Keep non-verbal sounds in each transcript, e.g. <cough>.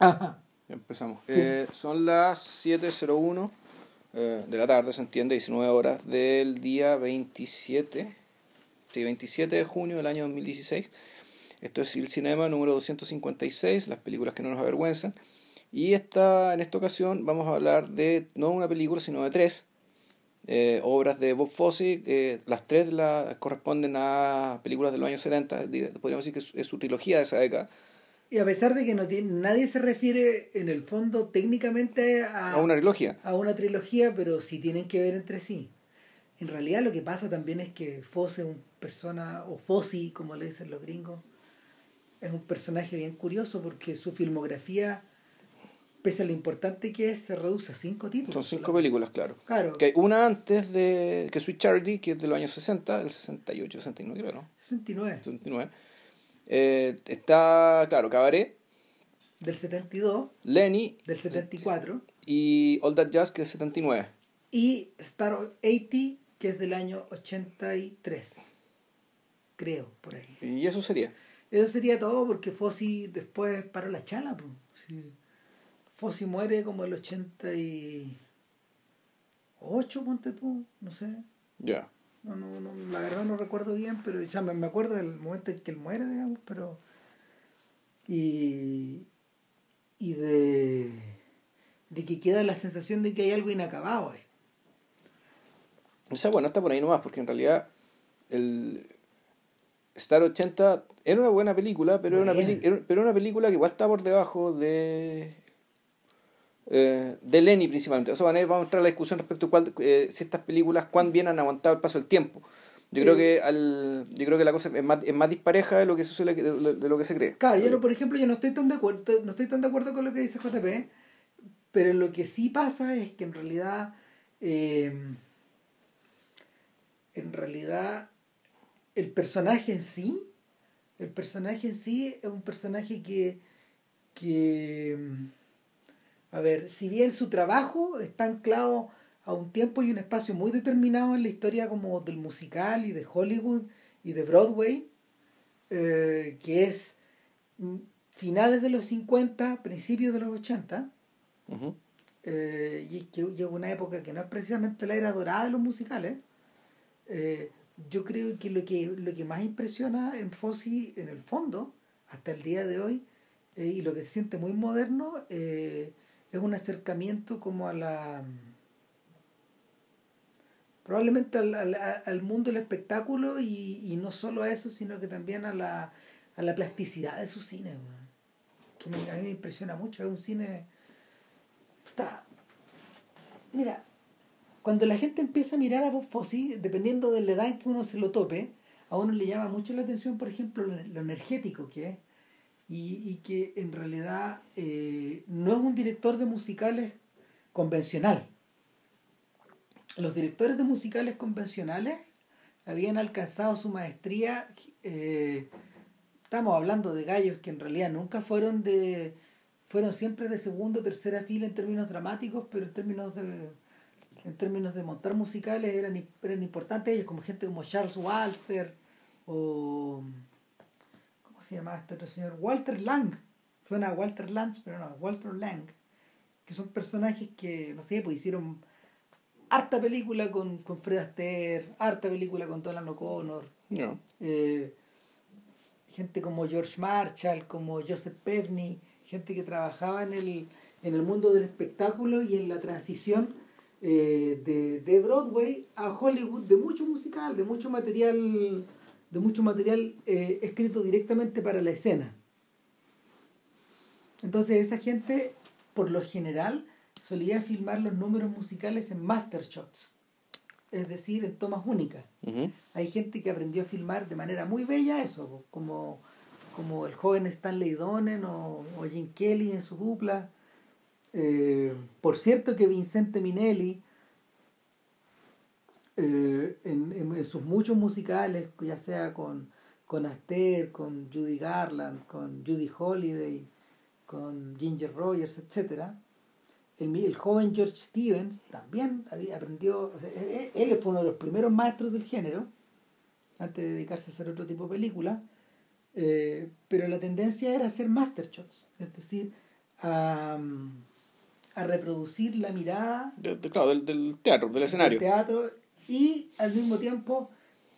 Ajá. Empezamos. Eh, son las 7.01 eh, de la tarde, se entiende, 19 horas del día 27, sí, 27 de junio del año 2016. Esto es el cinema número 256, las películas que no nos avergüenzan. Y esta, en esta ocasión vamos a hablar de no una película, sino de tres eh, obras de Bob Fosse. Eh, las tres las corresponden a películas de los años 70, podríamos decir que es, es su trilogía de esa década. Y a pesar de que no tiene, nadie se refiere en el fondo técnicamente a, A una trilogía. a una trilogía, pero sí tienen que ver entre sí. En realidad lo que pasa también es que Fosse es un persona, o Fossi, como le dicen los gringos, es un personaje bien curioso porque su filmografía, pese a lo importante que es, se reduce a cinco títulos. Son cinco películas, claro. Claro, Que hay una antes de que Sweet Charity, que es de los años 60, del 68, 69 creo, ¿no? 69. 69. Eh, está, claro, Cabaret, Del 72, Lenny del 74, y All That Jazz, que es 79. y Star 80, que es del año 83. Creo, por ahí. Y eso sería. Eso sería todo porque Fossi después paró la chala. pues. Sí. Fossi muere como el 88, ponte tú, no sé. Ya. No, no, no, la verdad no recuerdo bien, pero ya me, acuerdo del momento en que él muere, digamos, pero... Y, y de, de que queda la sensación de que hay algo inacabado ahí. O sea, bueno, está por ahí nomás, porque en realidad el Star 80 era una buena película, pero era una, peli- era- pero era una película que igual está por debajo de eh, de Lenny principalmente. O sea, vamos a entrar a la discusión respecto a cuál, eh, si estas películas cuán bien han aguantado el paso del tiempo. Yo creo que al, yo creo que la cosa es más, es más dispareja de lo que se suele, de, lo- de lo que se cree. Claro, yo no, por ejemplo, yo no estoy tan de acuerdo, no estoy tan de acuerdo con lo que dice JP, pero lo que sí pasa es que en realidad, eh, en realidad, el personaje en sí, el personaje en sí es un personaje que, que, a ver, si bien su trabajo está anclado a un tiempo y un espacio muy determinado en la historia como del musical y de Hollywood y de Broadway, eh, que es mm, finales de los 50, principios de los 80, Ujú. eh, y que llega una época que no es precisamente la era dorada de los musicales, eh, yo creo que lo que lo que más impresiona en Fossi en el fondo, hasta el día de hoy, eh, y lo que se siente muy moderno, eh, es un acercamiento como a la probablemente al, al, al mundo del espectáculo y, y no solo a eso, sino que también a la, a la plasticidad de su cine, weón. que me- a mí me impresiona mucho, es un cine... Puta, mira, cuando la gente empieza a mirar a Bob Fosse, dependiendo de la edad en que uno se lo tope, a uno le llama mucho la atención, por ejemplo, lo, lo energético que es, y, y que en realidad eh, no es un director de musicales convencional. Los directores de musicales convencionales habían alcanzado su maestría, eh, estamos hablando de gallos que en realidad nunca fueron de, fueron siempre de segunda o tercera fila en términos dramáticos, pero en términos de en términos de montar musicales eran, eran importantes ellos, como gente como Charles Walter o ¿cómo se llama este otro señor? Walter Lang. Suena a Walter Lance, pero no, Walter Lang. Que son personajes que, no sé, pues hicieron harta película con, con Fred Astaire, harta película con Dolan O'Connor, Ya. eh, gente como George Marshall, como Joseph Pevney, gente que trabajaba en el, en el mundo del espectáculo y en la transición eh, de, de Broadway a Hollywood de mucho musical, de mucho material, de mucho material eh, escrito directamente para la escena. Entonces esa gente, por lo general, solía filmar los números musicales en master shots, es decir, en tomas únicas hay gente que aprendió a filmar de manera muy bella eso, como, como el joven Stanley Donen o, o Jim Kelly en su dupla. Eh, por cierto que Vincente Minelli, eh, en, en- en sus muchos musicales, ya sea con, con Astaire, con Judy Garland, con Judy Holiday, con Ginger Rogers, etcétera, el, el joven George Stevens también había, aprendió, o sea, él, él fue uno de los primeros maestros del género, antes de dedicarse a hacer otro tipo de película, eh, pero la tendencia era hacer master shots, es decir, a, a reproducir la mirada De- de- claro, del, del teatro, del escenario. del teatro y al mismo tiempo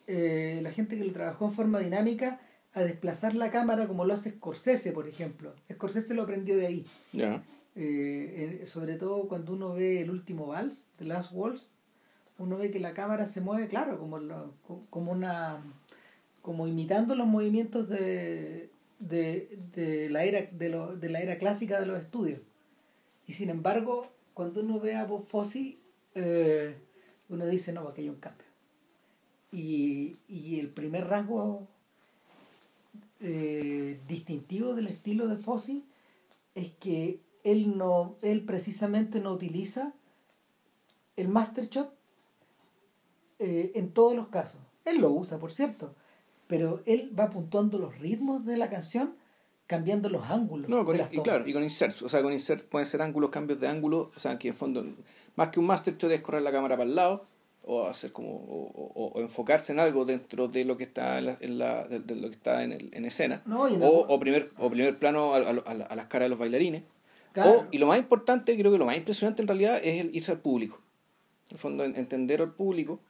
eh, la gente que lo trabajó en forma dinámica a desplazar la cámara como lo hace Scorsese, por ejemplo. Scorsese lo aprendió de ahí. Ya. Eh, sobre todo cuando uno ve el último vals, The Last Waltz, uno ve que la cámara se mueve, claro, como, lo- co- como una como imitando los movimientos de, de, de la era de, lo- de la era clásica de los estudios. Y sin embargo, cuando uno ve a Bob Fosse, eh, uno dice, no, aquí hay un cambio. Y, y el primer rasgo eh, distintivo del estilo de Fosse es que él no él precisamente no utiliza el master shot eh, en todos los casos él lo usa por cierto pero él va puntuando los ritmos de la canción cambiando los ángulos No, con, de las y claro, y con inserts. O sea, con inserts pueden ser ángulos, cambios de ángulo. O sea, que en fondo, más que un master shot es correr la cámara para el lado o hacer como o, o- o enfocarse en algo dentro de lo que está en, la, en la- de, de lo que está en, el- en escena No, y en o, primer o primer plano a, a- a la- a las caras de los bailarines Claro. o, y lo más importante creo que lo más impresionante en realidad es el irse al público en el fondo en- entender al público.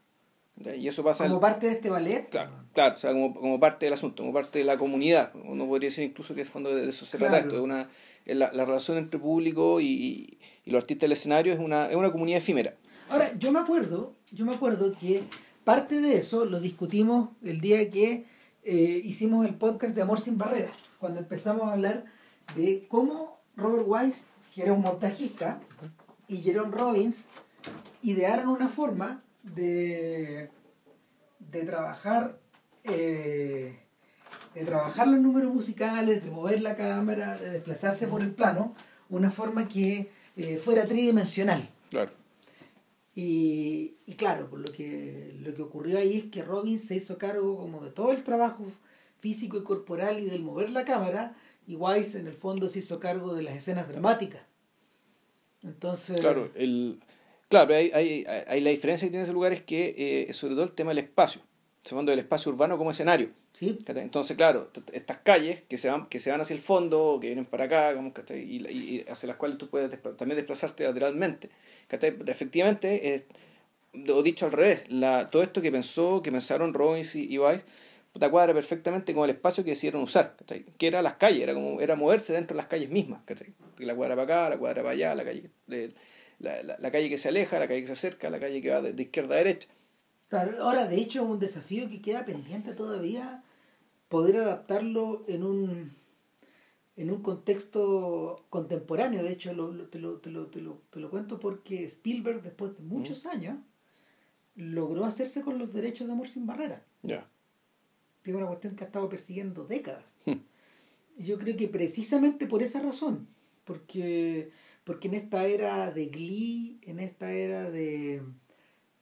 Y eso pasa en- como parte de este ballet Claro, claro, o sea, como, como parte del asunto, como parte de la comunidad. Uno podría decir incluso que en fondo de eso se trata Claro. esto, es una, es la, la relación entre público y, y, y los artistas del escenario es una, es una comunidad efímera. Ahora, yo me acuerdo, yo me acuerdo que parte de eso lo discutimos el día que eh, hicimos el podcast de Amor sin Barreras, cuando empezamos a hablar de cómo Robert Wise, que era un montajista, y Jerome Robbins idearon una forma de, de trabajar eh, de trabajar los números musicales, de mover la cámara, de desplazarse por el plano, una forma que eh, fuera tridimensional. Claro. Y, y claro, pues lo que, lo que ocurrió ahí es que Robin se hizo cargo como de todo el trabajo físico y corporal y del mover la cámara, y Wise en el fondo se hizo cargo de las escenas dramáticas. Entonces, Claro, el, claro pero hay, hay, hay- la diferencia que tiene ese lugar es que, eh, sobre todo el tema del espacio, en fondo del espacio urbano como escenario. sí. Entonces, claro, estas calles que se van, que se van hacia el fondo, que vienen para acá, digamos, y, y, hacia las cuales tú puedes también desplazarte lateralmente. Efectivamente, eh, o dicho al revés, la, todo esto que pensó, que pensaron Robbins y, y Weiss, puta, cuadra perfectamente con el espacio que decidieron usar, ¿cachai? que era las calles, era como era moverse dentro de las calles mismas, ¿cachai? la cuadra para acá, la cuadra para allá, la calle, de- la, la- la calle que se aleja, la calle que se acerca, la calle que va de, de izquierda a derecha. claro. Ahora, de hecho, es un desafío que queda pendiente todavía poder adaptarlo en un en un contexto contemporáneo. De hecho, lo- lo- te, lo, te, lo, te, lo, te lo cuento porque Spielberg, después de muchos años, logró hacerse con los derechos de Amor sin Barreras. Ya. que es una cuestión que ha estado persiguiendo décadas. Y Yo creo que precisamente por esa razón, porque, porque en esta era de Glee, en esta era de,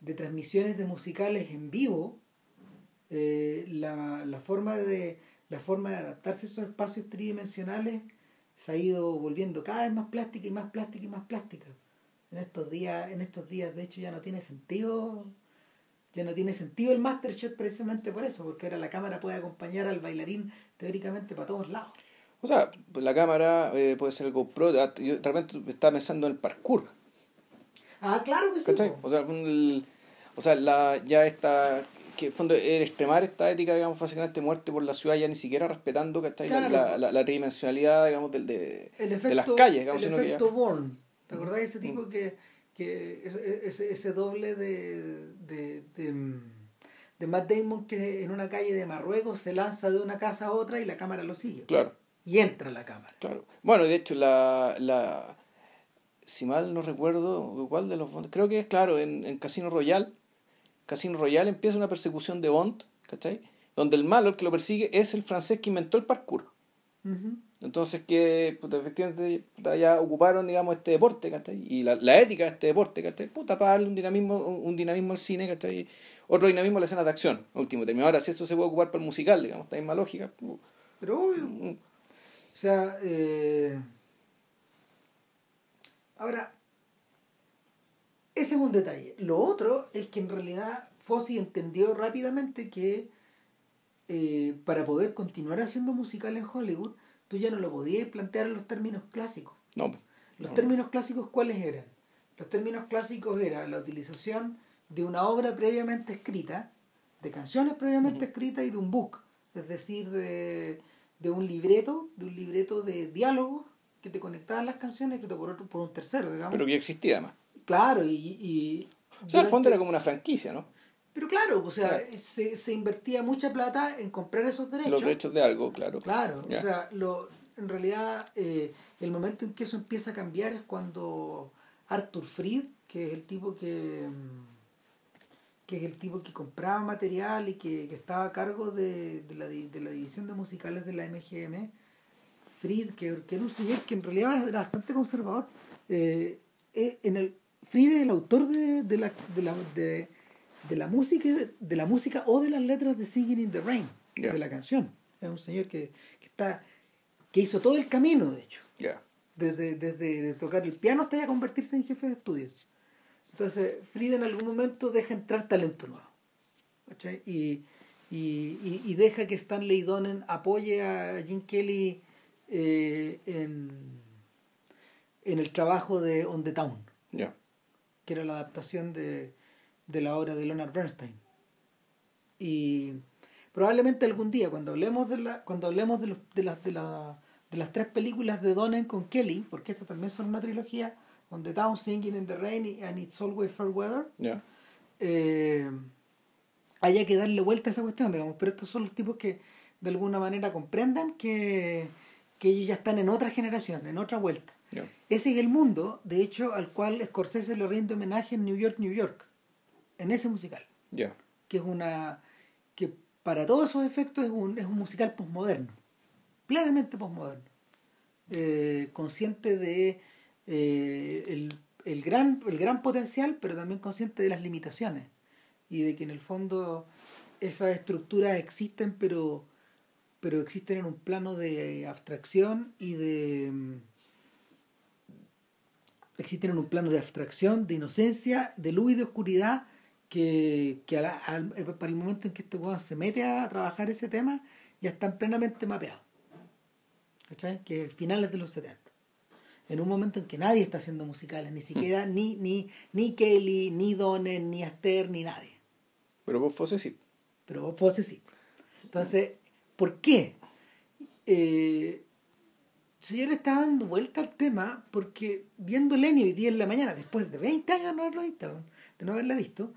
de transmisiones de musicales en vivo, eh, la, la, forma de, la forma de adaptarse a esos espacios tridimensionales se ha ido volviendo cada vez más plástica y más plástica y más plástica. En estos días, en estos días de hecho ya no tiene sentido ya no tiene sentido el master shot precisamente por eso, porque ahora la cámara puede acompañar al bailarín teóricamente para todos lados. O sea, pues la cámara eh, puede ser el GoPro. ah, Yo de repente estaba pensando en el parkour. Ah, claro que sí. O sea, el- o sea la, ya está. Que en fondo el extremar esta ética, digamos, básicamente muerte por la ciudad, ya ni siquiera respetando ¿cachai? La- Claro. la, la, la tridimensionalidad, digamos, del, de, el de efecto, las calles, digamos, el que ya- efecto Bourne. ¿Te acordás de ese Mm. tipo que, que ese, ese, ese doble de, de, de, mm, de Matt Damon que en una calle de Marruecos se lanza de una casa a otra y la cámara lo sigue? Claro, Y entra la cámara. claro. Bueno, de hecho, la, la. Si mal no recuerdo, ¿cuál de los Bond? Creo que es, claro, en, en Casino Royale. Casino Royale empieza una persecución de Bond, ¿cachai? Donde el malo, el que lo persigue, es el francés que inventó el parkour. Entonces que puta, efectivamente puta, ya ocuparon digamos este deporte, ¿cachai? Y la, la ética de este deporte, ¿cachai? Puta, para darle un dinamismo, un, un dinamismo al cine, ¿cachai? Otro dinamismo a la escena de acción, a último término. Ahora, si esto se puede ocupar para el musical, digamos, esta misma lógica. Pero obvio. O sea, eh, ahora, ese es un detalle. Lo otro es que en realidad Fossi entendió rápidamente que eh, para poder continuar haciendo musical en Hollywood, tú ya no lo podías plantear en los términos clásicos. No. Los no. términos clásicos, ¿cuáles eran? Los términos clásicos eran la utilización de una obra previamente escrita, de canciones previamente escritas y de un book, es decir, de, de un libreto, de un libreto de diálogos que te conectaban las canciones escrito por otro, por un tercero, digamos. Pero que existía además. claro, y, y O sea, al fondo era como una franquicia, ¿no? Pero claro, o sea, Claro. se, se invertía mucha plata en comprar esos derechos. Los derechos de algo, claro. Claro, o sea, lo, en realidad eh, el momento en que eso empieza a cambiar es cuando Arthur Fried, que es el tipo que mm, que es el tipo que compraba material y que, que estaba a cargo de, de la, de la división de musicales de la MGM, Fried, que, que era un señor que en realidad era bastante conservador, eh, eh, en el, Fried es el autor de, de la, de, la, de, de la música de la música o de las letras de Singing in the Rain, Ya. de la canción. Es un señor que, que está que hizo todo el camino, de hecho. Ya. Desde, desde de tocar el piano hasta ya convertirse en jefe de estudio. Entonces, Frida en algún momento deja entrar talento nuevo. ¿cachai? Y, y, y, deja que Stanley Donen apoye a Jim Kelly eh, en, en el trabajo de On the Town, que era la adaptación de, de la obra de Leonard Bernstein. Y probablemente algún día, cuando hablemos de la, cuando hablemos de, los, de, las de, la- de las tres películas de Donen con Kelly, porque estas también son una trilogía, On the Town, Singing in the Rain and It's Always Fair Weather, Ya. eh, haya que darle vuelta a esa cuestión, digamos, pero estos son los tipos que de alguna manera comprendan que, que ellos ya están en otra generación, en otra vuelta. Ese es el mundo, de hecho, al cual Scorsese le rinde homenaje en New York, New York, en ese musical, que es una que para todos esos efectos es un, es un musical posmoderno, plenamente posmoderno, Eh, consciente de eh, el, el gran, el gran potencial, pero también consciente de las limitaciones y de que en el fondo esas estructuras existen, pero, pero existen en un plano de abstracción y de mm, existen en un plano de abstracción, de inocencia, de luz y de oscuridad, que, que eh, para el momento en que este weón se mete a trabajar ese tema, ya están plenamente mapeados. ¿Cachai? Que es finales de los 70. En un momento en que nadie está haciendo musicales, ni siquiera ni, ni, ni Kelly, ni Donen, ni Aster, ni nadie. Pero vos Fosse sí. Pero Bob Fosse sí. Entonces, ¿por qué? Eh, si yo le estaba dando vuelta al tema, porque viendo Lenny hoy día en la mañana, después de 20 años de no haberlo visto, de no haberla visto,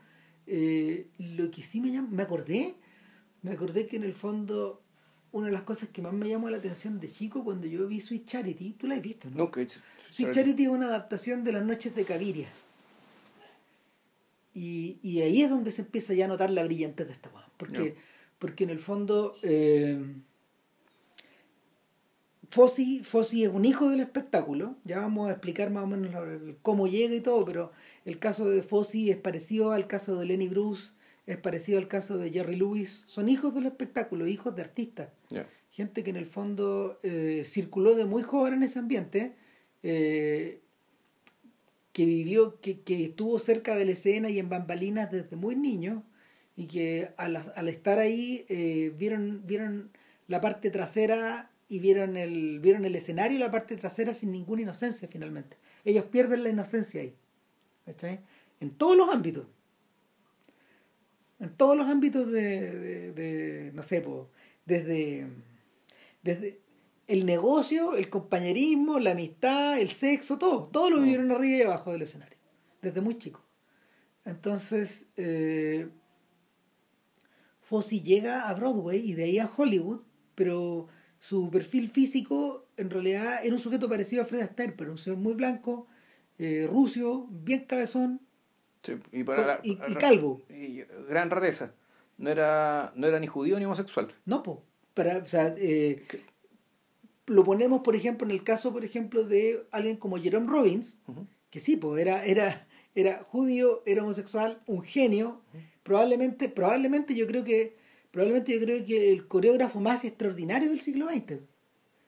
eh, lo que sí me llamó, me acordé, me acordé que en el fondo una de las cosas que más me llamó la atención de chico cuando yo vi Sweet Charity, tú la has visto, ¿no? No, que Sweet Charity es una adaptación de las noches de Caviria. Y, y ahí es donde se empieza ya a notar la brillantez de esta weá. Porque, porque en el fondo eh, Fossi, Fossi es un hijo del espectáculo. Ya vamos a explicar más o menos cómo llega y todo, pero el caso de Fossi es parecido al caso de Lenny Bruce, es parecido al caso de Jerry Lewis. Son hijos del espectáculo, hijos de artistas gente que en el fondo eh, circuló de muy joven en ese ambiente, eh, que vivió, que, que estuvo cerca de la escena y en bambalinas desde muy niño, y que al, al estar ahí eh, vieron, vieron la parte trasera y vieron el, vieron el escenario y la parte trasera sin ninguna inocencia finalmente. Ellos pierden la inocencia ahí. ¿cachai? En todos los ámbitos. En todos los ámbitos de, de- de, no sé, po, desde, desde el negocio, el compañerismo, la amistad, el sexo, todo. Todo lo Mm. vivieron arriba y abajo del escenario. Desde muy chico. Entonces, eh, llega a Broadway y de ahí a Hollywood, pero su perfil físico en realidad era un sujeto parecido a Fred Astaire, pero un señor muy blanco, eh, rucio, bien cabezón Sí, y, para la- y, y ra- calvo. y gran rareza. No era, no era ni judío ni homosexual. No, po. Para, o sea, eh, lo ponemos, por ejemplo, en el caso, por ejemplo, de alguien como Jerome Robbins, que sí, pues era, era, era judío, era homosexual, un genio, probablemente, probablemente yo creo que, probablemente yo creo que el coreógrafo más extraordinario del siglo XX.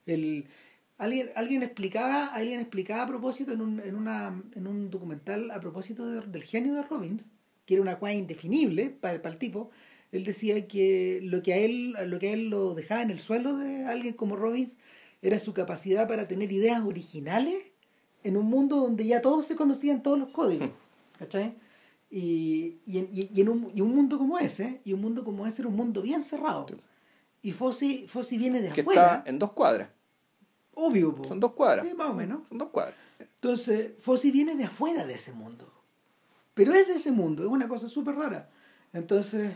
El, alguien, alguien explicaba, alguien explicaba a propósito en un, en una, en un documental a propósito de- del genio de Robbins, que era una cosa indefinible para, para el tipo, él decía que lo que a él, lo que a él lo dejaba en el suelo de alguien como Robbins era su capacidad para tener ideas originales en un mundo donde ya todos se conocían todos los códigos, <laughs> ¿cachai? Y, y, en, y, en un, y un mundo como ese, y un mundo como ese era un mundo bien cerrado. Y Fossi, Fossi viene de Que afuera. está en dos cuadras. Obvio, po. Son dos cuadras. Más o menos. Son dos cuadras. Entonces, Fossi viene de afuera de ese mundo. Pero es de ese mundo, es una cosa súper rara. Entonces,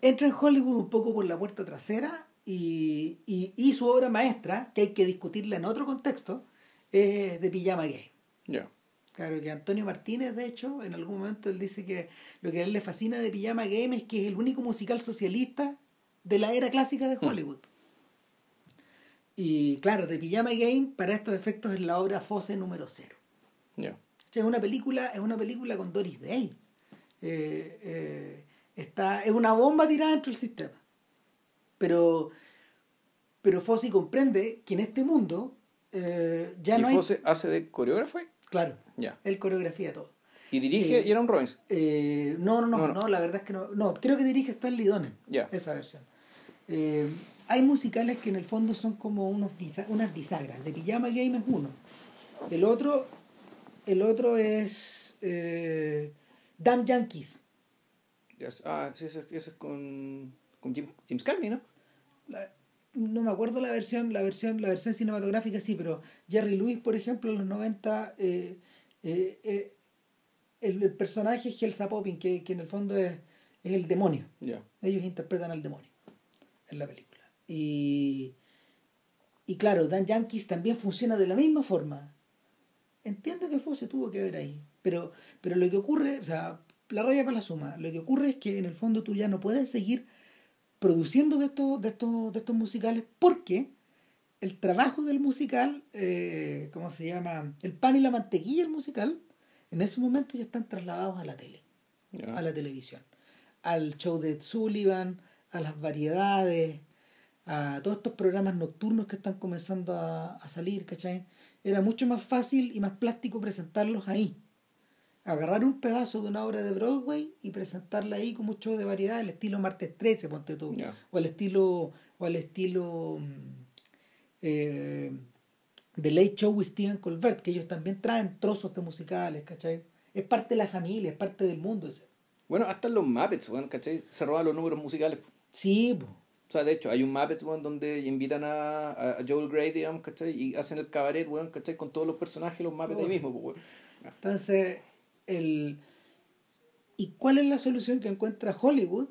entra en Hollywood un poco por la puerta trasera y, y, y su obra maestra, que hay que discutirla en otro contexto, es de Pijama Gay. Ya. Claro que Antonio Martínez, de hecho, en algún momento él dice que lo que a él le fascina de Pijama Game es que es el único musical socialista de la era clásica de Hollywood. Y claro, The Pijama Game para estos efectos es la obra Fosse número cero. Ya. O sea, es una película, es una película con Doris Day. Eh, eh, está, es una bomba tirada dentro del sistema. Pero, pero Fossi comprende que en este mundo eh, ya ¿Y no hay. Fosse hace de coreógrafo? Claro, Ya. él coreografía todo. ¿Y dirige Eh, Jerome Robbins? Eh, no, no, no, No, la verdad es que no. No, creo que dirige Stanley Donen. Ya. Esa versión. Eh, hay musicales que en el fondo son como unos unas bisagras. De Pijama Game es uno. El otro, el otro es eh, Damn Yankees. Yes. Ah, sí, ese, ese es con, con Jim, James Cagney, ¿no? La- no me acuerdo la versión, la versión, la versión cinematográfica sí, pero Jerry Lewis, por ejemplo, en los 90, eh, eh, eh, el, el personaje es Helsa Poppin, que, que en el fondo es, es el demonio. Ya. Ellos interpretan al demonio en la película. Y, y claro, Dan Yankees también funciona de la misma forma. Entiendo que Fosse tuvo que ver ahí, pero, pero lo que ocurre, o sea, la raya para la suma, lo que ocurre es que en el fondo tú ya no puedes seguir produciendo de estos, de estos, de estos musicales porque el trabajo del musical, eh, ¿cómo se llama? El pan y la mantequilla del musical, en ese momento ya están trasladados a la tele a la televisión. Al show de Sullivan, a las variedades, a todos estos programas nocturnos que están comenzando a, a salir, ¿cachai? Era mucho más fácil y más plástico presentarlos ahí. Agarrar un pedazo de una obra de Broadway y presentarla ahí como un show de variedad, al estilo Martes 13, ponte tú. O al estilo, o al estilo mm, eh, The Late Show with Stephen Colbert, que ellos también traen trozos de musicales, ¿cachai? Es parte de la familia, es parte del mundo ese. Bueno, hasta en los Muppets, bueno, ¿cachai? Se roban los números musicales. Sí, po. O sea, de hecho, hay un Muppets, weón, donde invitan a, a Joel Grey, digamos, ¿cachai? Y hacen el cabaret, weón, ¿cachai? Con todos los personajes, los Muppets ahí Oh. mismo, pues, weón. Entonces, el... ¿y cuál es la solución que encuentra Hollywood?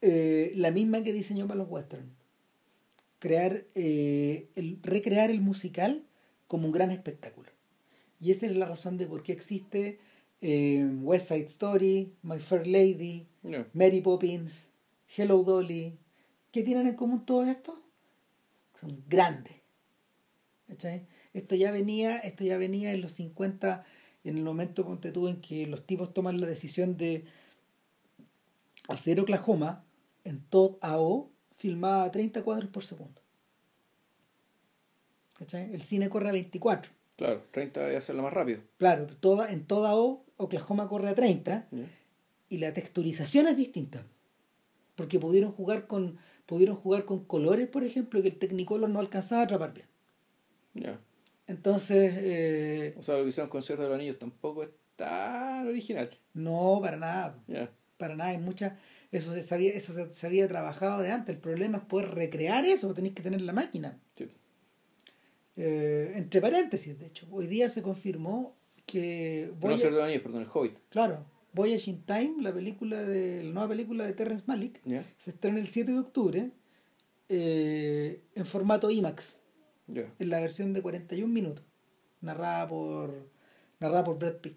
Eh, la misma que diseñó para los westerns. Crear, eh, el, recrear el musical como un gran espectáculo. Y esa es la razón de por qué existe eh, West Side Story, My Fair Lady. Mary Poppins, Hello Dolly. ¿Qué tienen en común todo esto? Son grandes. ¿Cachai? Esto ya venía, esto ya venía en los 50, en el momento ponte tú en que los tipos toman la decisión de hacer Oklahoma en Todd AO filmada a 30 cuadros por segundo. ¿Cachai? El cine corre a 24. Claro, 30 debe hacerlo más rápido. Claro, toda, en toda O Oklahoma corre a 30 Ya. y la texturización es distinta. Porque pudieron jugar con pudieron jugar con colores, por ejemplo, que el Technicolor no alcanzaba a atrapar bien. Ya. Entonces, eh, O sea, lo que hicieron con Cierre de los Anillos tampoco es tan original. no, para nada, Ya. para nada, hay muchas, eso se sabía, eso se, se había trabajado de antes. El problema es poder recrear eso, tenéis que tener la máquina. Sí. Eh, entre paréntesis, de hecho, hoy día se confirmó que No Voyage- Cierre de los Anillos, perdón, el Hobbit. claro, Voyage in Time, la película de, la nueva película de Terrence Malick, se estrena el 7 de octubre eh, en formato IMAX, Ya. en la versión de 41 minutos, narrada por narrada por Brad Pitt.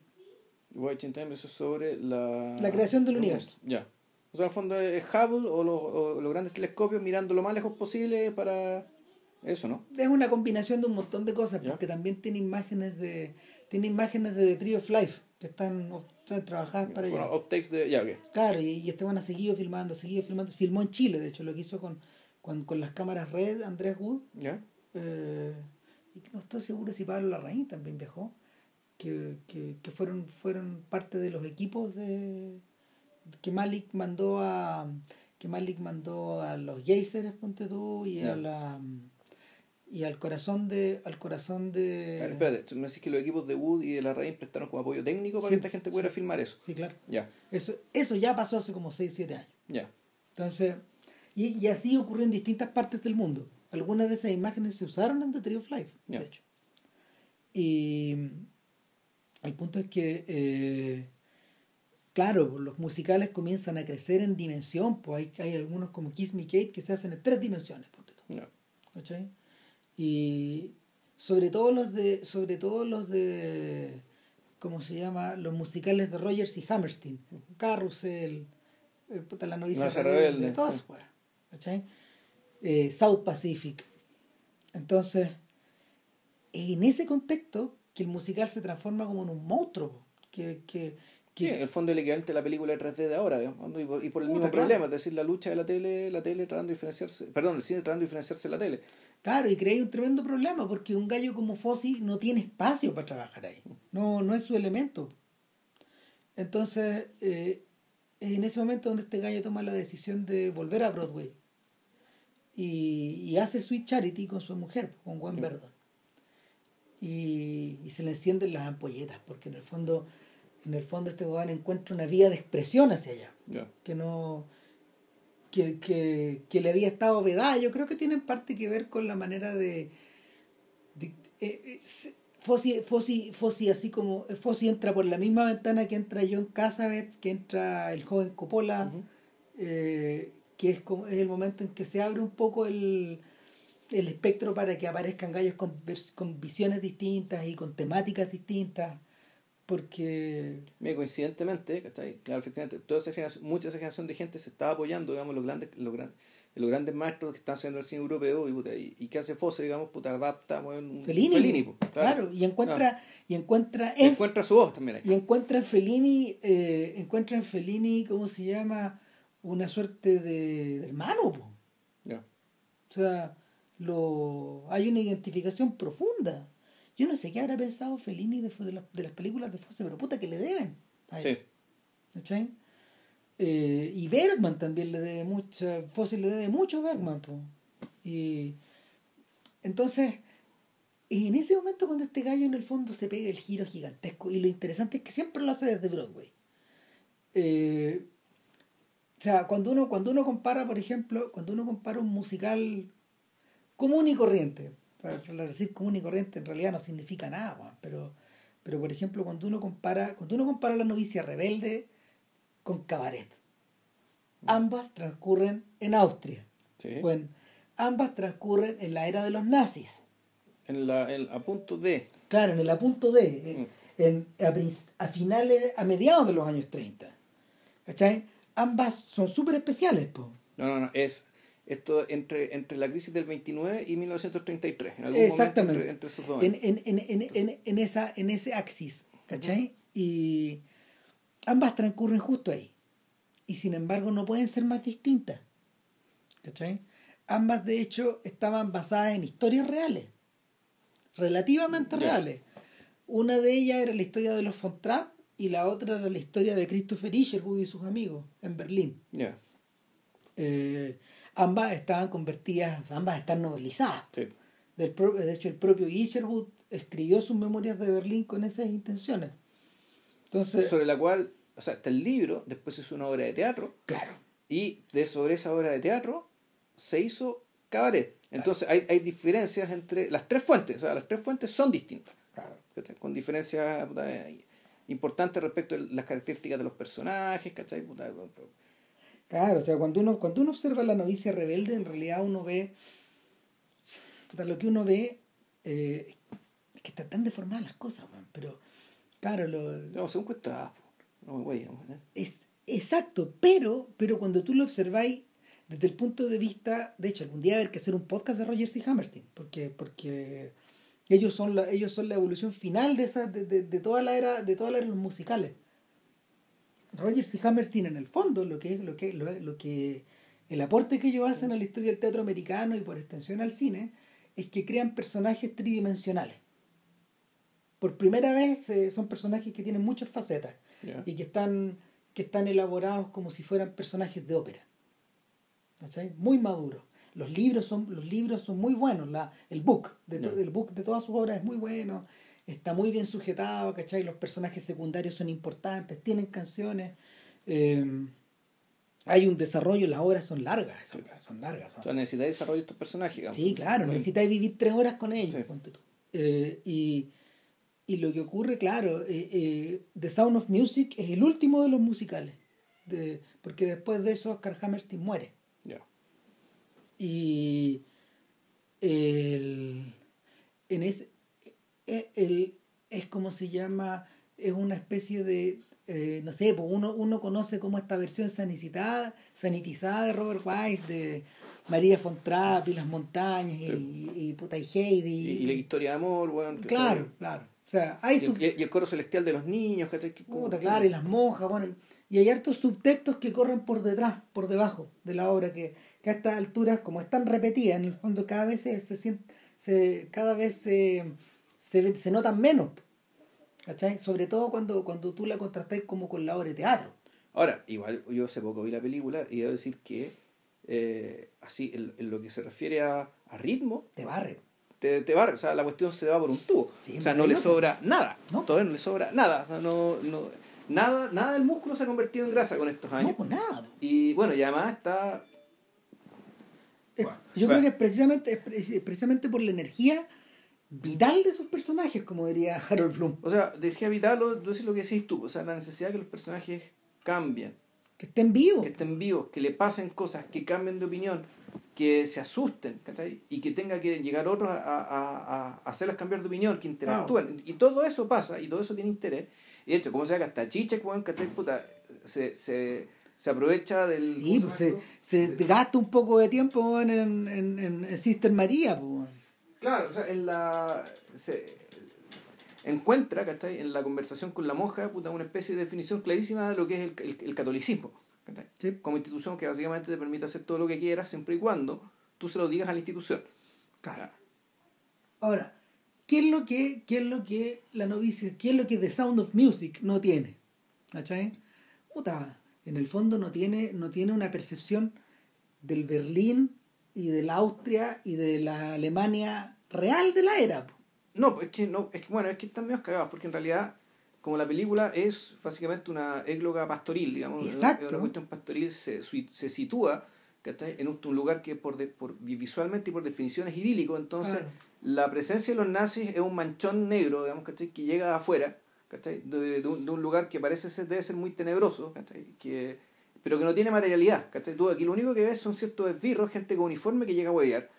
Watching Time, eso es sobre la... La creación del universo. Ya. O sea, en el fondo es Hubble o los, o los grandes telescopios mirando lo más lejos posible para eso, ¿no? Es una combinación de un montón de cosas, porque también tiene imágenes de tiene imágenes de The Tree of Life que están, están trabajadas para Fueron allá. de... Ya. Claro, y, y Esteban ha seguido filmando, seguido filmando. Filmó en Chile, de hecho, lo que hizo con, con, con las cámaras Red, Andrés Wood. Ya. eh, y no estoy seguro si Pablo Larraín también viajó. Que, que, que fueron, fueron parte de los equipos de que Malik mandó a que Malik mandó a los Geysers, ponte tú, y a la y al corazón de al corazón de Claro, espérate, tú me decís que los equipos de Wood y de la Rain prestaron como apoyo técnico para Sí, que esta gente pudiera sí. filmar eso. sí claro Ya, eso eso ya pasó hace como 6 7 años ya. entonces y, y así ocurrió en distintas partes del mundo algunas de esas imágenes se usaron en The Tree of Life Ya. de hecho y el punto es que eh, claro pues, los musicales comienzan a crecer en dimensión pues hay, hay algunos como Kiss Me Kate que se hacen en tres dimensiones ponte tú. Y sobre todo los de, sobre todo los de, ¿cómo se llama? Los musicales de Rogers y Hammerstein, Carrusel, eh, puta, la novicia rebelde, rebelde. todas esas. Eh, South Pacific. Entonces, en ese contexto, que el musical se transforma como en un monstruo, que, que, Sí, que en el fondo el equivalente a la película de 3D de ahora, digamos, y por, y por el Puta, mismo claro. problema, es decir, la lucha de la tele, la tele tratando de diferenciarse, perdón, el cine tratando de diferenciarse de la tele. Claro, y crea un tremendo problema porque un gallo como Fossi no tiene espacio para trabajar ahí. No, no es su elemento. Entonces, eh, es en ese momento donde este gallo toma la decisión de volver a Broadway. Y, y hace Sweet Charity con su mujer, con Gwen Sí. Verdon. Y, y se le encienden las ampolletas, porque en el fondo, en el fondo este weón encuentra una vía de expresión hacia allá que no que, que, que le había estado vedada. Yo creo que tiene en parte que ver con la manera de, de- eh, eh, Fossi, Fossi, Fossi así como Fossi entra por la misma ventana que entra John Cassavetes que entra el joven Coppola eh, que es como es el momento en que se abre un poco el, el espectro para que aparezcan gallos con, con visiones distintas y con temáticas distintas porque Mira, coincidentemente, ¿cachai? Claro, efectivamente, toda esa generación, mucha esa generación de gente se estaba apoyando, digamos, los grandes, los grandes, los grandes maestros que están haciendo el cine europeo y, puta, y, y que hace Fosse, digamos, puta, adapta, bueno, un Fellini, po, claro, y encuentra y encuentra Y en encuentra su voz también ahí. y encuentra en Fellini eh, encuentra en Fellini cómo se llama una suerte de, de hermano po. Ya. o sea lo hay una identificación profunda yo no sé qué habrá pensado Fellini de, de, las- de las películas de Fosse pero puta que le deben a él, Sí. ¿cachai? Eh, y Bergman también le debe mucho Fosse le debe mucho a Bergman po. y entonces y en ese momento cuando este gallo en el fondo se pega el giro gigantesco y lo interesante es que siempre lo hace desde Broadway Eh, o sea cuando uno cuando uno compara por ejemplo cuando uno compara un musical común y corriente para para decir común y corriente en realidad no significa nada weón, pero pero por ejemplo cuando uno compara cuando uno compara la novicia rebelde con cabaret ambas transcurren en Austria Sí. bueno, ambas transcurren en la era de los nazis En la, en- a punto de. Claro, en el apunto de, en, en- a, prin- a finales, a mediados de los años 30. ¿Cachai? Ambas son súper especiales, po. No, no, no, es esto entre, entre la crisis del 29 y 1933. En algún Exactamente. momento entre, esos dos años. en, en, en, en, en esa, en ese axis, ¿cachai? Y ambas transcurren justo ahí. Y sin embargo no pueden ser más distintas. ¿Cachai? Ambas, de hecho, estaban basadas en historias reales. Relativamente reales. Una de ellas era la historia de los von Trapp y la otra era la historia de Christopher Isherwood y sus amigos en Berlín. Ya, Eh, ambas estaban convertidas, ambas están novelizadas. sí. Del pro- de hecho, el propio Isherwood escribió sus memorias de Berlín con esas intenciones. Entonces, Sobre la cual, o sea, está el libro, después hizo una obra de teatro, claro, y de sobre esa obra de teatro se hizo cabaret. Entonces hay, hay diferencias entre las tres fuentes, o sea, las tres fuentes son distintas, claro. con diferencias eh, importantes respecto a las características de los personajes, ¿cachai? Claro, o sea, cuando uno, cuando uno observa la novicia rebelde, en realidad uno ve, lo que uno ve eh, es que están tan deformadas las cosas, weón, pero claro, lo, No, según cuesta, no me ¿eh? es exacto, pero, pero cuando tú lo observáis desde el punto de vista, de hecho, algún día haber que hacer un podcast de Rogers y Hammerstein, porque, porque ellos son la, ellos son la evolución final de esa, de, de, de toda la era, de toda la era de los musicales. Rogers y Hammerstein en el fondo, lo que es, lo que, lo, lo que, el aporte que ellos hacen a la historia del teatro americano y por extensión al cine, es que crean personajes tridimensionales. Por primera vez eh, son personajes que tienen muchas facetas y que están, que están elaborados como si fueran personajes de ópera. ¿Cachai? Muy maduros. los libros son, los libros son muy buenos, la, el book, de el book de todas sus obras es muy bueno, está muy bien sujetado, ¿cachai? Los personajes secundarios son importantes, tienen canciones. Eh, hay un desarrollo, las obras son largas, son, largas. O sea, necesitáis desarrollo de estos personajes, digamos. Sí, claro, necesitáis vivir tres horas con ellos, eh, y, y, lo que ocurre, claro, eh, eh, The Sound of Music es el último de los musicales, de, porque después de eso Oscar Hammerstein muere. Y el, en ese, el, es como se llama, es una especie de, eh, no sé, pues uno, uno conoce como esta versión sanitizada, sanitizada de Robert Weiss, de María Fontrapp y las montañas y, y, puta, y Heidi. Y, la historia de amor, bueno. Claro, claro. O sea, hay y, el, coro celestial de los niños, que, puta, claro, y las monjas, bueno. Y hay hartos subtextos que corren por detrás, por debajo de la obra, que, que a estas alturas, como están repetidas, en el fondo cada vez se, se, se cada vez se, se, se notan menos. ¿Cachai? Sobre todo cuando, cuando tú la contrastas como con la obra de teatro. Ahora, igual yo hace poco vi la película y debo decir que eh, así, en, lo que se refiere a, a ritmo... Te barre. Te, te, barre, o sea, la cuestión se va por un tubo. o sea, no le sobra nada. ¿No? Todavía no le sobra nada. O sea, no, no, nada, nada del músculo se ha convertido en grasa con estos años. No, pues nada. Y bueno, y además está... yo creo que precisamente, es precisamente por la energía vital de sus personajes, como diría <laughs> Harold Bloom. O sea, energía vital, lo, lo que decís tú, o sea, la necesidad de que los personajes cambien. Que estén vivos. Que estén vivos, que le pasen cosas, que cambien de opinión, que se asusten, y que tenga que llegar otros a, a, a hacerles cambiar de opinión, que interactúen. Y todo eso pasa, y todo eso tiene interés. Y de hecho, como sea que hasta Chiche, puta, se, se, se aprovecha del... Sí, pues se, se, gasta un poco de tiempo en, en, en, en Sister María, pues. Claro, o sea, en la. Se encuentra, ¿cachai? En la conversación con la monja, puta, una especie de definición clarísima de lo que es el, el, catolicismo. Como institución que básicamente te permite hacer todo lo que quieras siempre y cuando tú se lo digas a la institución. Claro. Ahora, ¿qué es lo que, qué es lo que la novicia, qué es lo que The Sound of Music no tiene? ¿Cachai? Puta, en el fondo no tiene, no tiene una percepción del Berlín y de la Austria y de la Alemania real de la era. No, es que no, es que, bueno, es que están medio cagados, porque en realidad, como la película es básicamente una égloga pastoril, digamos, Exacto. una cuestión pastoril se, se sitúa en un, lugar que por, por visualmente y por definición es idílico, entonces la presencia de los nazis es un manchón negro, digamos, que llega de afuera, de, de, un, de, un, lugar que parece ser, debe ser muy tenebroso, que, pero que no tiene materialidad. Tú aquí lo único que ves son ciertos esbirros, gente con uniforme que llega a huevear.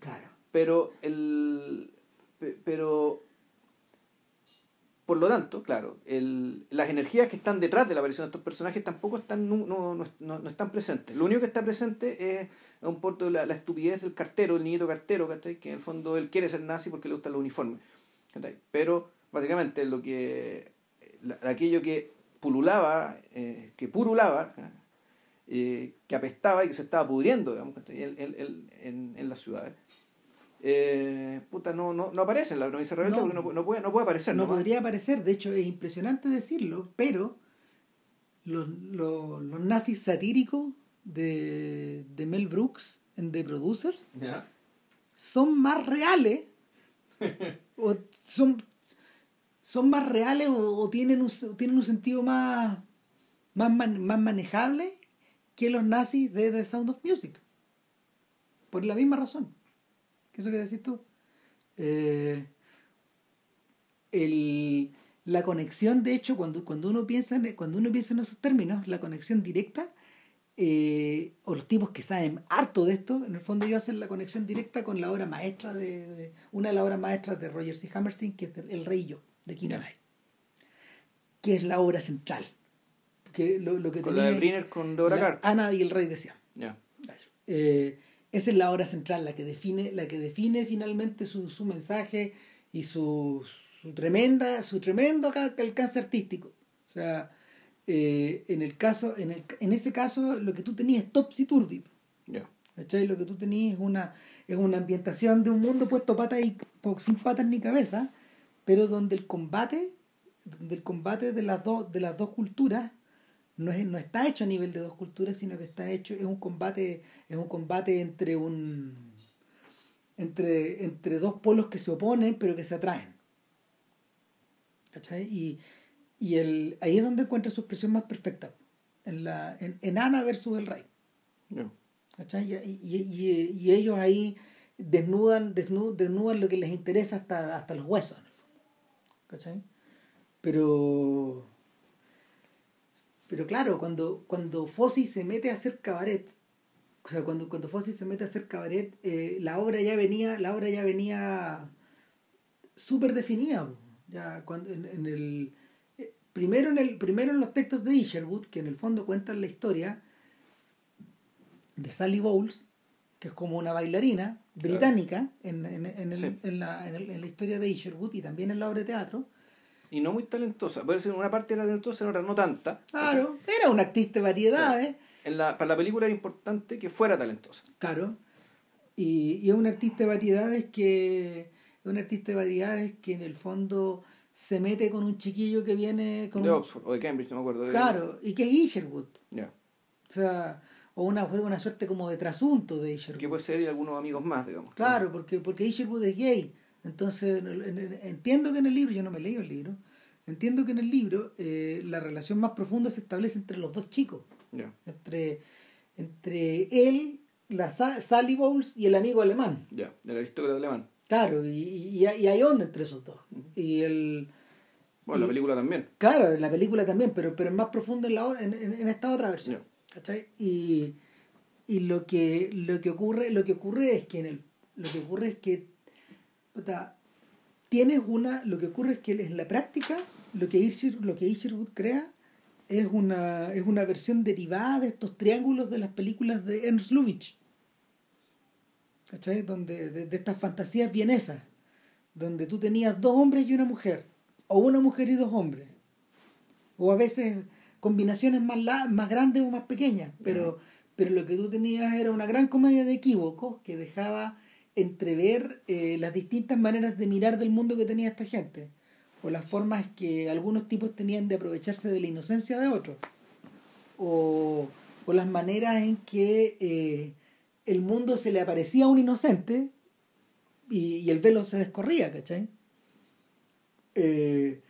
Claro. Pero el. Pero. Por lo tanto, claro, el, las energías que están detrás de la aparición de estos personajes tampoco están, no, no, no, no están presentes. Lo único que está presente es un poco la, la estupidez del cartero, el niñito cartero, que en el fondo él quiere ser nazi porque le gustan los uniformes. Pero básicamente lo que aquello que pululaba, eh, que purulaba, eh, que apestaba y que se estaba pudriendo digamos, en, en, en las ciudades eh, puta, no, no, no aparece en la provincia rebelde no, porque no, no, puede, no puede aparecer. No, podría aparecer, de hecho es impresionante decirlo, pero los, los, los nazis satíricos de, de, Mel Brooks en The Producers son más reales <laughs> o son, son más reales o, tienen, un, tienen un sentido más, más, más manejable que los nazis de The Sound of Music. Por la misma razón. ¿Qué es eso que decís tú? Eh, la conexión, de hecho, cuando, cuando, uno piensa en, cuando uno piensa en esos términos, la conexión directa, eh, o los tipos que saben harto de esto, en el fondo ellos hacen la conexión directa con la obra maestra de, una de las obras maestras de Roger C. Hammerstein, que es El Rey y yo, de Kinalay, que es la obra central. Que lo, lo que con la de Briner con Dora Ana y el Rey decían. Yeah. Eh, esa es la obra central, la que define, la que define finalmente su, su mensaje y su, su, tremenda, su tremendo alcance artístico. O sea, eh, en el caso, en, el, en ese caso, lo que tú tenías es Topsy Turvy. Yeah. Lo que tú tenías es una, es una ambientación de un mundo puesto patas y sin patas ni cabeza, pero donde el combate, donde el combate de las dos, de las dos culturas no, es, no está hecho a nivel de dos culturas, sino que está hecho, es un combate, es un combate entre un entre, entre dos polos que se oponen pero que se atraen. ¿Cachai? Y, y el, ahí es donde encuentra su expresión más perfecta, en, la, en, en Ana versus el rey. ¿Cachai? Y, y, y, ellos ahí desnudan, desnudan, desnudan lo que les interesa hasta, hasta los huesos, en el fondo. ¿Cachai? Pero pero claro, cuando, cuando Fossi se mete a hacer cabaret, o sea, cuando, cuando Fossi se mete a hacer cabaret, eh, la obra ya venía, la obra ya venía súper definida. Ya cuando en, el eh, primero en el primero en los textos de Isherwood, que en el fondo cuentan la historia de Sally Bowles, que es como una bailarina británica en, en, en, el, en, la, en, la historia de Isherwood y también en la obra de teatro y no muy talentosa. Puede ser una parte era talentosa, en otra no tanta. Claro, era una artista de variedades. En la, para la película era importante que fuera talentosa. Claro. Y, y es un artista de variedades que. Es un artista de variedades que en el fondo se mete con un chiquillo que viene. Con de Oxford o de Cambridge, no me acuerdo. Claro, y que es Isherwood. Ya. O sea, o una, una suerte como de trasunto de Isherwood. Que puede ser y algunos amigos más, digamos. Claro, porque, porque Isherwood es gay. Entonces, entiendo que en el libro, yo no me leí el libro, entiendo que en el libro eh, la relación más profunda se establece entre los dos chicos. Entre, entre él, la Sally Bowles y el amigo alemán. Ya, el aristócrata alemán. Claro, y, y, hay onda entre esos dos. Y el... Bueno, la película también. Claro, la película también, pero, pero es más profundo en, la, en, en esta otra versión. Y, y lo que lo que ocurre lo que ocurre es que en el lo que ocurre es que tienes una, lo que ocurre es que en la práctica lo que Isherwood, lo que crea es una, es una versión derivada de estos triángulos de las películas de Ernst Lubitsch. ¿Cachai? Donde, de, estas fantasías vienesas, donde tú tenías dos hombres y una mujer, o una mujer y dos hombres, o a veces combinaciones más, más grandes o más pequeñas, pero, pero lo que tú tenías era una gran comedia de equívocos que dejaba entrever eh, las distintas maneras de mirar del mundo que tenía esta gente, o las formas que algunos tipos tenían de aprovecharse de la inocencia de otros, o, o las maneras en que eh, el mundo se le aparecía a un inocente y, el velo se descorría, ¿cachai? Eh,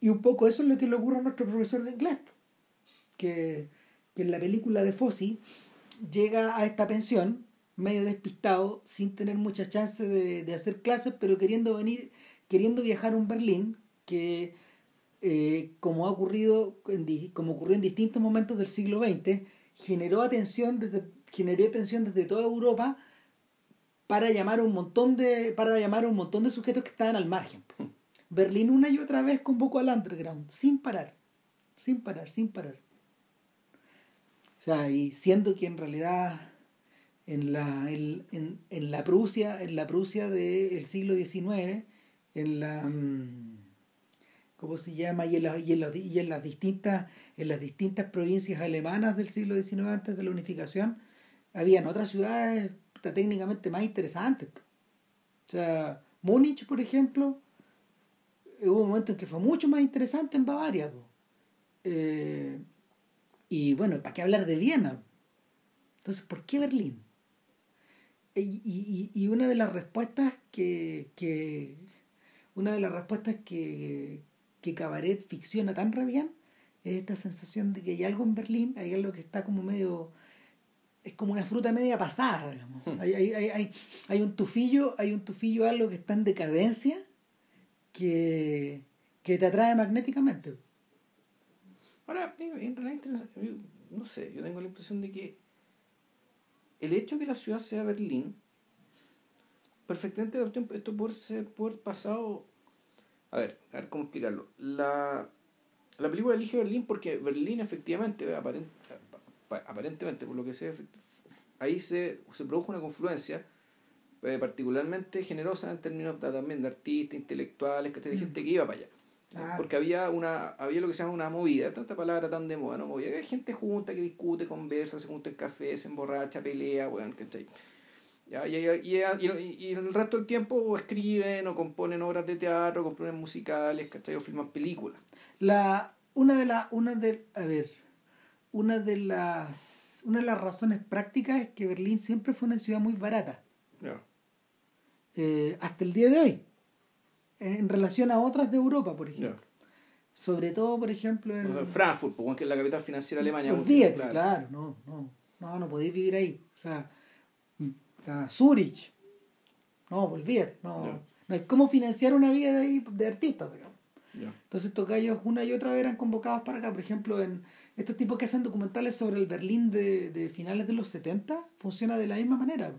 y un poco eso es lo que le ocurre a nuestro profesor de inglés, que, que en la película de Fossi llega a esta pensión medio despistado, sin tener mucha chance de, de hacer clases, pero queriendo venir, queriendo viajar a un Berlín que, eh, como ha ocurrido, en, como ocurrió en distintos momentos del siglo XX, generó atención desde, generó atención desde toda Europa para llamar un montón de, para llamar a un montón de sujetos que estaban al margen. <laughs> Berlín una y otra vez convocó al underground, sin parar, sin parar, sin parar. O sea, y siendo que en realidad en la, en, en, la Prusia, en la Prusia del siglo XIX, en la mm, ¿cómo se llama? Y en, la, y, en y en las distintas, en las distintas provincias alemanas del siglo XIX antes de la unificación, habían otras ciudades técnicamente más interesantes. O sea, Múnich, por ejemplo, hubo un momento en que fue mucho más interesante en Bavaria. Eh, y bueno, ¿para qué hablar de Viena? Entonces, ¿por qué Berlín? Y, y, una de las respuestas que, que una de las respuestas que, que Cabaret ficciona tan re bien es esta sensación de que hay algo en Berlín, hay algo que está como medio es como una fruta media pasada, digamos. Hmm. Hay, hay, hay, hay, un tufillo, hay un tufillo, algo que está en decadencia que, que te atrae magnéticamente. Ahora, en realidad, no sé, yo tengo la impresión de que el hecho de que la ciudad sea Berlín, perfectamente esto por ser por pasado. A ver, a ver cómo explicarlo. La, la película elige Berlín porque Berlín efectivamente, aparentemente, por lo que sé, ahí se, se produjo una confluencia eh, particularmente generosa en términos también de artistas, intelectuales, que de mm. gente que iba para allá. Ah. Porque había una había lo que se llama una movida, tanta palabra tan de moda, ¿no? Movida. Hay gente junta que discute, conversa, se junta en café, se emborracha, pelea, bueno, ¿cachai? ¿Ya? Y, y, y, y, el resto del tiempo escriben o componen obras de teatro, componen musicales, ¿cachai? O filman películas. La, una de las, una de, a ver, una de las una de las razones prácticas es que Berlín siempre fue una ciudad muy barata. Eh, hasta el día de hoy. En relación a otras de Europa, por ejemplo. Sobre todo, por ejemplo, en. Frankfurt, que es la capital financiera alemana. Olvídate, claro. claro, no, no, no, no podéis vivir ahí. O sea, Zurich. No, olvídate, no. No es como financiar una vida de, ahí, de artistas, digamos. Entonces estos gallos una y otra vez eran convocados para acá. Por ejemplo, en estos tipos que hacen documentales sobre el Berlín de, de finales de los 70, funciona de la misma manera.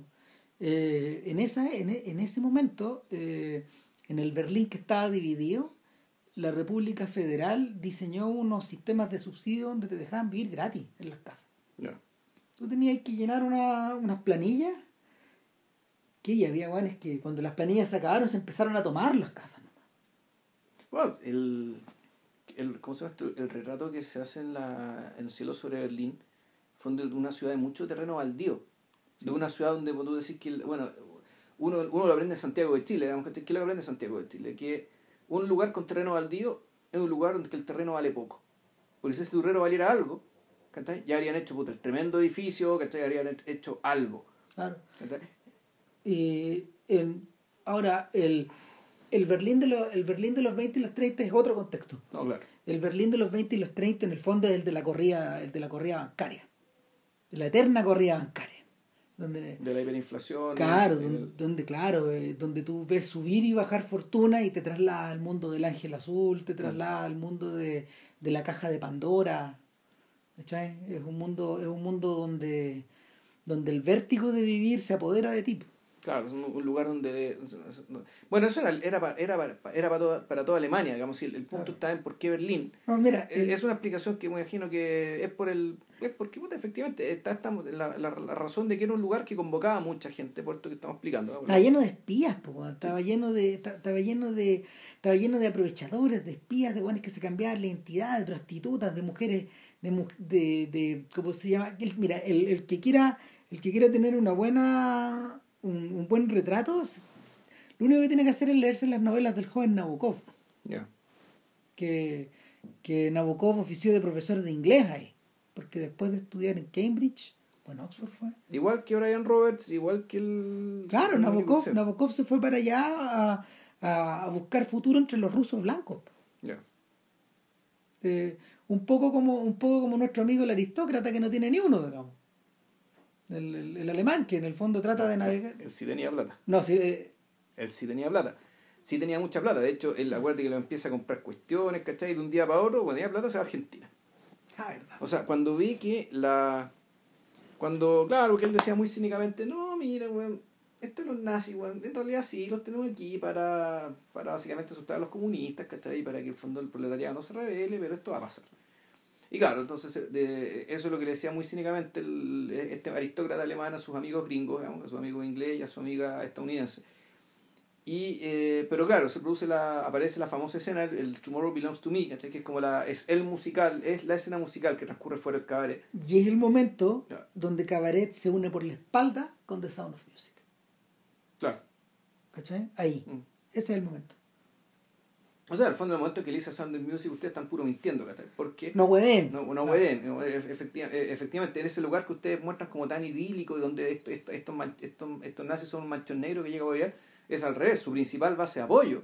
Eh, en, esa, en, en, ese momento, eh, en el Berlín que estaba dividido, la República Federal diseñó unos sistemas de subsidio donde te dejaban vivir gratis en las casas. Tú tenías que llenar una, unas planillas que ya había es que cuando las planillas se acabaron se empezaron a tomar las casas. Bueno, el, el, ¿cómo se llama el retrato que se hace en, la, en el cielo sobre Berlín fue de una ciudad de mucho terreno baldío. De una ciudad donde tú decís que, bueno, uno, uno lo aprende en Santiago de Chile, digamos, ¿qué lo aprende en Santiago de Chile? Que un lugar con terreno baldío es un lugar donde el terreno vale poco. Porque si ese terreno valiera algo, ya habrían hecho puta, el tremendo edificio, ¿cachai? ya habrían hecho algo. Claro. Y en, ahora, el, el, Berlín de el Berlín de los 20 y los 30 es otro contexto. El Berlín de los 20 y los 30 en el fondo es el de la corrida, el de la corrida bancaria. De la eterna corrida bancaria. Donde, de la hiperinflación. Claro, donde, claro, eh, donde tú ves subir y bajar fortuna y te traslada al mundo del ángel azul, te traslada al mundo de, de la caja de Pandora. Es un mundo, es un mundo donde, donde el vértigo de vivir se apodera de ti. Claro, es un, lugar donde... Bueno, eso era, era, era, para, era para, toda, para toda Alemania, digamos, el, el punto está en por qué Berlín. mira, es, una explicación que me imagino que es por el... Es porque, puta, efectivamente, está, estamos la, la, razón de que era un lugar que convocaba a mucha gente, por esto que estamos explicando. Estaba lleno de espías, estaba, lleno de, estaba, lleno de, estaba lleno de aprovechadores, de espías, de buenos que se cambiaban la identidad, de prostitutas, de mujeres, de, de, de ¿cómo se llama? mira, el, el que quiera... El que quiera tener una buena un, buen retrato, lo único que tiene que hacer es leerse las novelas del joven Nabokov. Que, que Nabokov ofició de profesor de inglés ahí, porque después de estudiar en Cambridge, bueno, Oxford fue. Igual que Brian Roberts, igual que el. Claro, Nabokov, Nabokov se fue para allá a, a, buscar futuro entre los rusos blancos. Eh, un poco como un poco como nuestro amigo el aristócrata que no tiene ni uno, digamos. El, el, alemán, que en el fondo trata de navegar. Él sí tenía plata. No, sí. Eh... Él sí tenía plata. Sí tenía mucha plata. De hecho, él acuerda que lo empieza a comprar cuestiones, ¿cachai? De un día para otro, cuando tenía plata, se va a Argentina. Ah, verdad. O sea, cuando vi que la. Cuando, claro, que él decía muy cínicamente, no, mira, weón, esto es los nazis, weón. En realidad sí, los tenemos aquí para, para básicamente asustar a los comunistas, ¿cachai? Para que el fondo del proletariado no se revele, pero esto va a pasar. Y claro, entonces eh, eso es lo que le decía muy cínicamente el, este aristócrata alemán a sus amigos gringos, a su amigo inglés y a su amiga estadounidense. Y, eh, pero claro, se produce la, aparece la famosa escena, el Tomorrow Belongs to Me, que es como la, es el musical, es la escena musical que transcurre fuera del cabaret. Y es el momento donde cabaret se une por la espalda con The Sound of Music. Claro. ¿Cachai? Ahí. Mm. Ese es el momento. O sea, al fondo, el momento que Lisa Sound Music, ustedes están puro mintiendo, ¿cachai? Porque. No hueden. No, no hueden. Eh, efectivamente, en ese lugar que ustedes muestran como tan idílico, y donde esto, esto, estos, estos, estos nazis son un manchón negro que llega a gobiernar, es al revés. Su principal base de apoyo,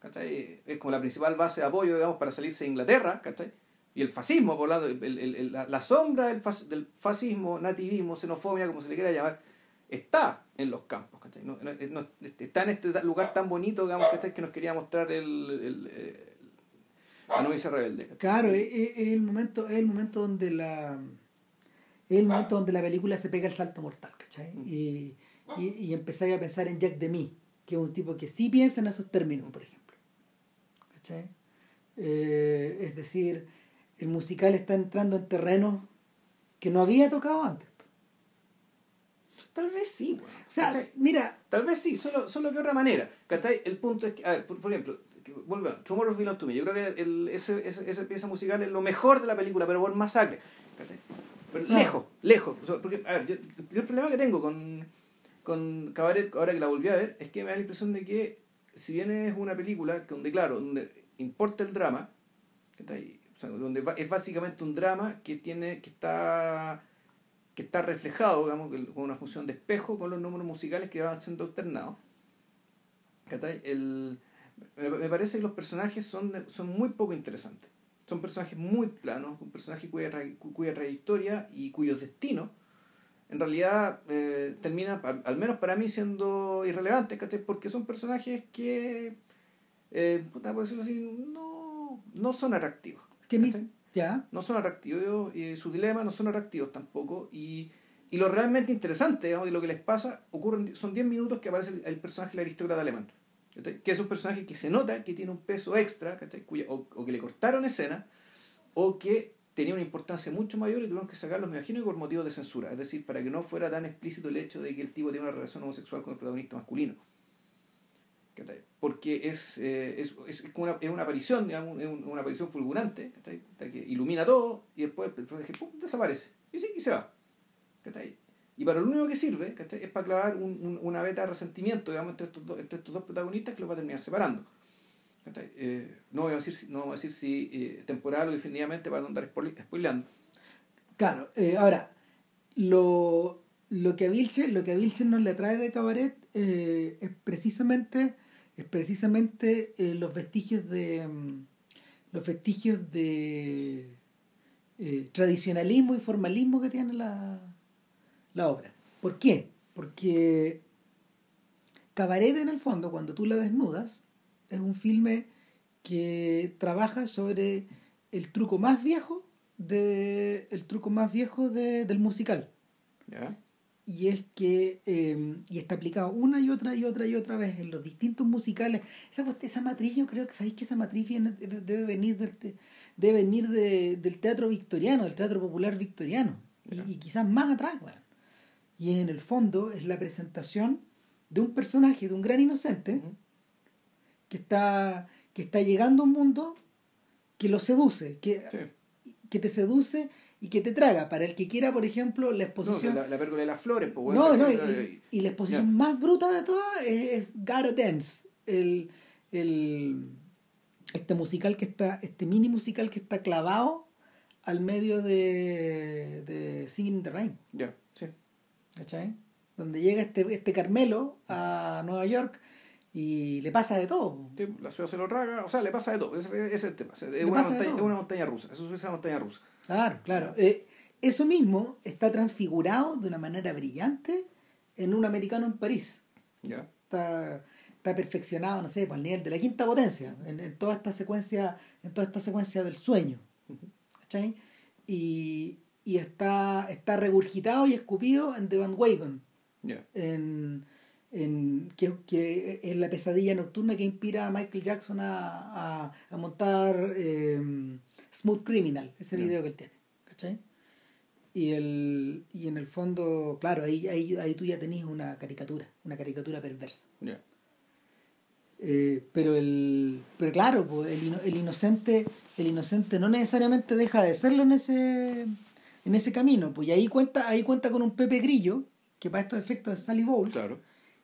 ¿cachai? Es como la principal base de apoyo, digamos, para salirse de Inglaterra, ¿cachai? Y el fascismo, por lado, el, el, la, la, sombra del, del fascismo, nativismo, xenofobia, como se le quiera llamar, está en los campos, No, está en este lugar tan bonito, digamos, que nos quería mostrar el, el, el la novicia rebelde. Claro, es, el momento, es el momento donde la es el momento donde la película se pega el salto mortal, ¿cachai? Mm. Y, y, y empezáis a pensar en Jack Demi, que es un tipo que sí piensa en esos términos, por ejemplo. ¿Cachai? Eh, es decir, el musical está entrando en terrenos que no había tocado antes. Tal vez sí. O sea, mira. Tal vez sí, solo, solo de otra manera. ¿Cachai? El punto es que, a ver, por, ejemplo, volvemos, Tomorrow's Belong to Me. Yo creo que el, ese, esa pieza musical es lo mejor de la película, pero por masacre. ¿Cachai? Pero lejos, lejos. Porque, a ver, yo, el problema que tengo con, con Cabaret, ahora que la volví a ver, es que me da la impresión de que, si bien es una película donde, claro, donde importa el drama, ¿cachai? donde es básicamente un drama que tiene que está que está reflejado digamos, con una función de espejo con los números musicales que van siendo alternados. El, me parece que los personajes son, son muy poco interesantes. Son personajes muy planos, un personaje cuya, cuya trayectoria y cuyos destinos en realidad eh, terminan, al, menos para mí, siendo irrelevantes, Porque son personajes que, eh, por decirlo así, no, no son atractivos. ¿Ya? No son atractivos, y sus dilemas no son atractivos tampoco, y, y lo realmente interesante, digamos, de lo que les pasa, ocurren, son 10 minutos que aparece el, personaje del aristócrata alemán. Que es un personaje que se nota que tiene un peso extra, o, o que le cortaron escena, o que tenía una importancia mucho mayor y tuvieron que sacarlo, me imagino, por motivos de censura. Es decir, para que no fuera tan explícito el hecho de que el tipo tiene una relación homosexual con el protagonista masculino. Porque es, eh, es, es, como una, es una aparición, digamos, una aparición fulgurante, que ilumina todo y después el personaje desaparece. Y sí, y se va. Y para lo único que sirve es para clavar un, una beta de resentimiento entre, estos dos, entre estos dos protagonistas que los va a terminar separando. No voy a decir, no voy a decir si eh, temporal o definitivamente para no andar spoileando. Claro, eh, ahora, lo, lo, que a Vilche, lo que a nos le trae de Cabaret es precisamente, es precisamente los vestigios de mm, los vestigios de tradicionalismo y formalismo que tiene la, la obra. ¿Por qué? Porque Cabaret en el fondo, cuando tú la desnudas, es un filme que trabaja sobre el truco más viejo de el truco más viejo de, del musical y es que em, y está aplicado una y otra y otra y otra vez en los distintos musicales. Esa, esa matriz yo creo que sabéis que esa matriz debe venir del debe venir del teatro victoriano del teatro popular victoriano y, quizás más atrás y en el fondo es la presentación de un personaje de un gran inocente que está, que está llegando a un mundo que lo seduce, que, que te seduce y que te traga. Para el que quiera, por ejemplo, la exposición. la, la de las flores, pues, No, no, y, la exposición más bruta de todas es, Gotta Dance, el, el, este musical que está, este mini musical que está clavado al medio de, de Singing in the Rain. Ya, sí. ¿Cachai? Donde llega este, este Carmelo a Nueva York y le pasa de todo. la ciudad se lo traga, o sea, le pasa de todo, ese, es el tema. Es una, montaña, una, montaña, rusa, eso es una montaña rusa. Claro, claro. Eh, eso mismo está transfigurado de una manera brillante en un americano en París. Ya. Está, está perfeccionado, no sé, por el nivel de la quinta potencia, en, toda esta secuencia, en toda esta secuencia del sueño. ¿Cachai? Y, y está, está regurgitado y escupido en The Bandwagon. En en, que, que, es la pesadilla nocturna que inspira a Michael Jackson a, a, montar em, Smooth Criminal, ese video que él tiene. ¿Cachai? Y, el, y en el fondo, claro, ahí, ahí, ahí tú ya tenías una caricatura, una caricatura perversa. Eh, pero el pero claro pues el, el inocente el inocente no necesariamente deja de serlo en ese en ese camino pues y ahí cuenta ahí cuenta con un Pepe Grillo que para estos efectos es Sally Bowles claro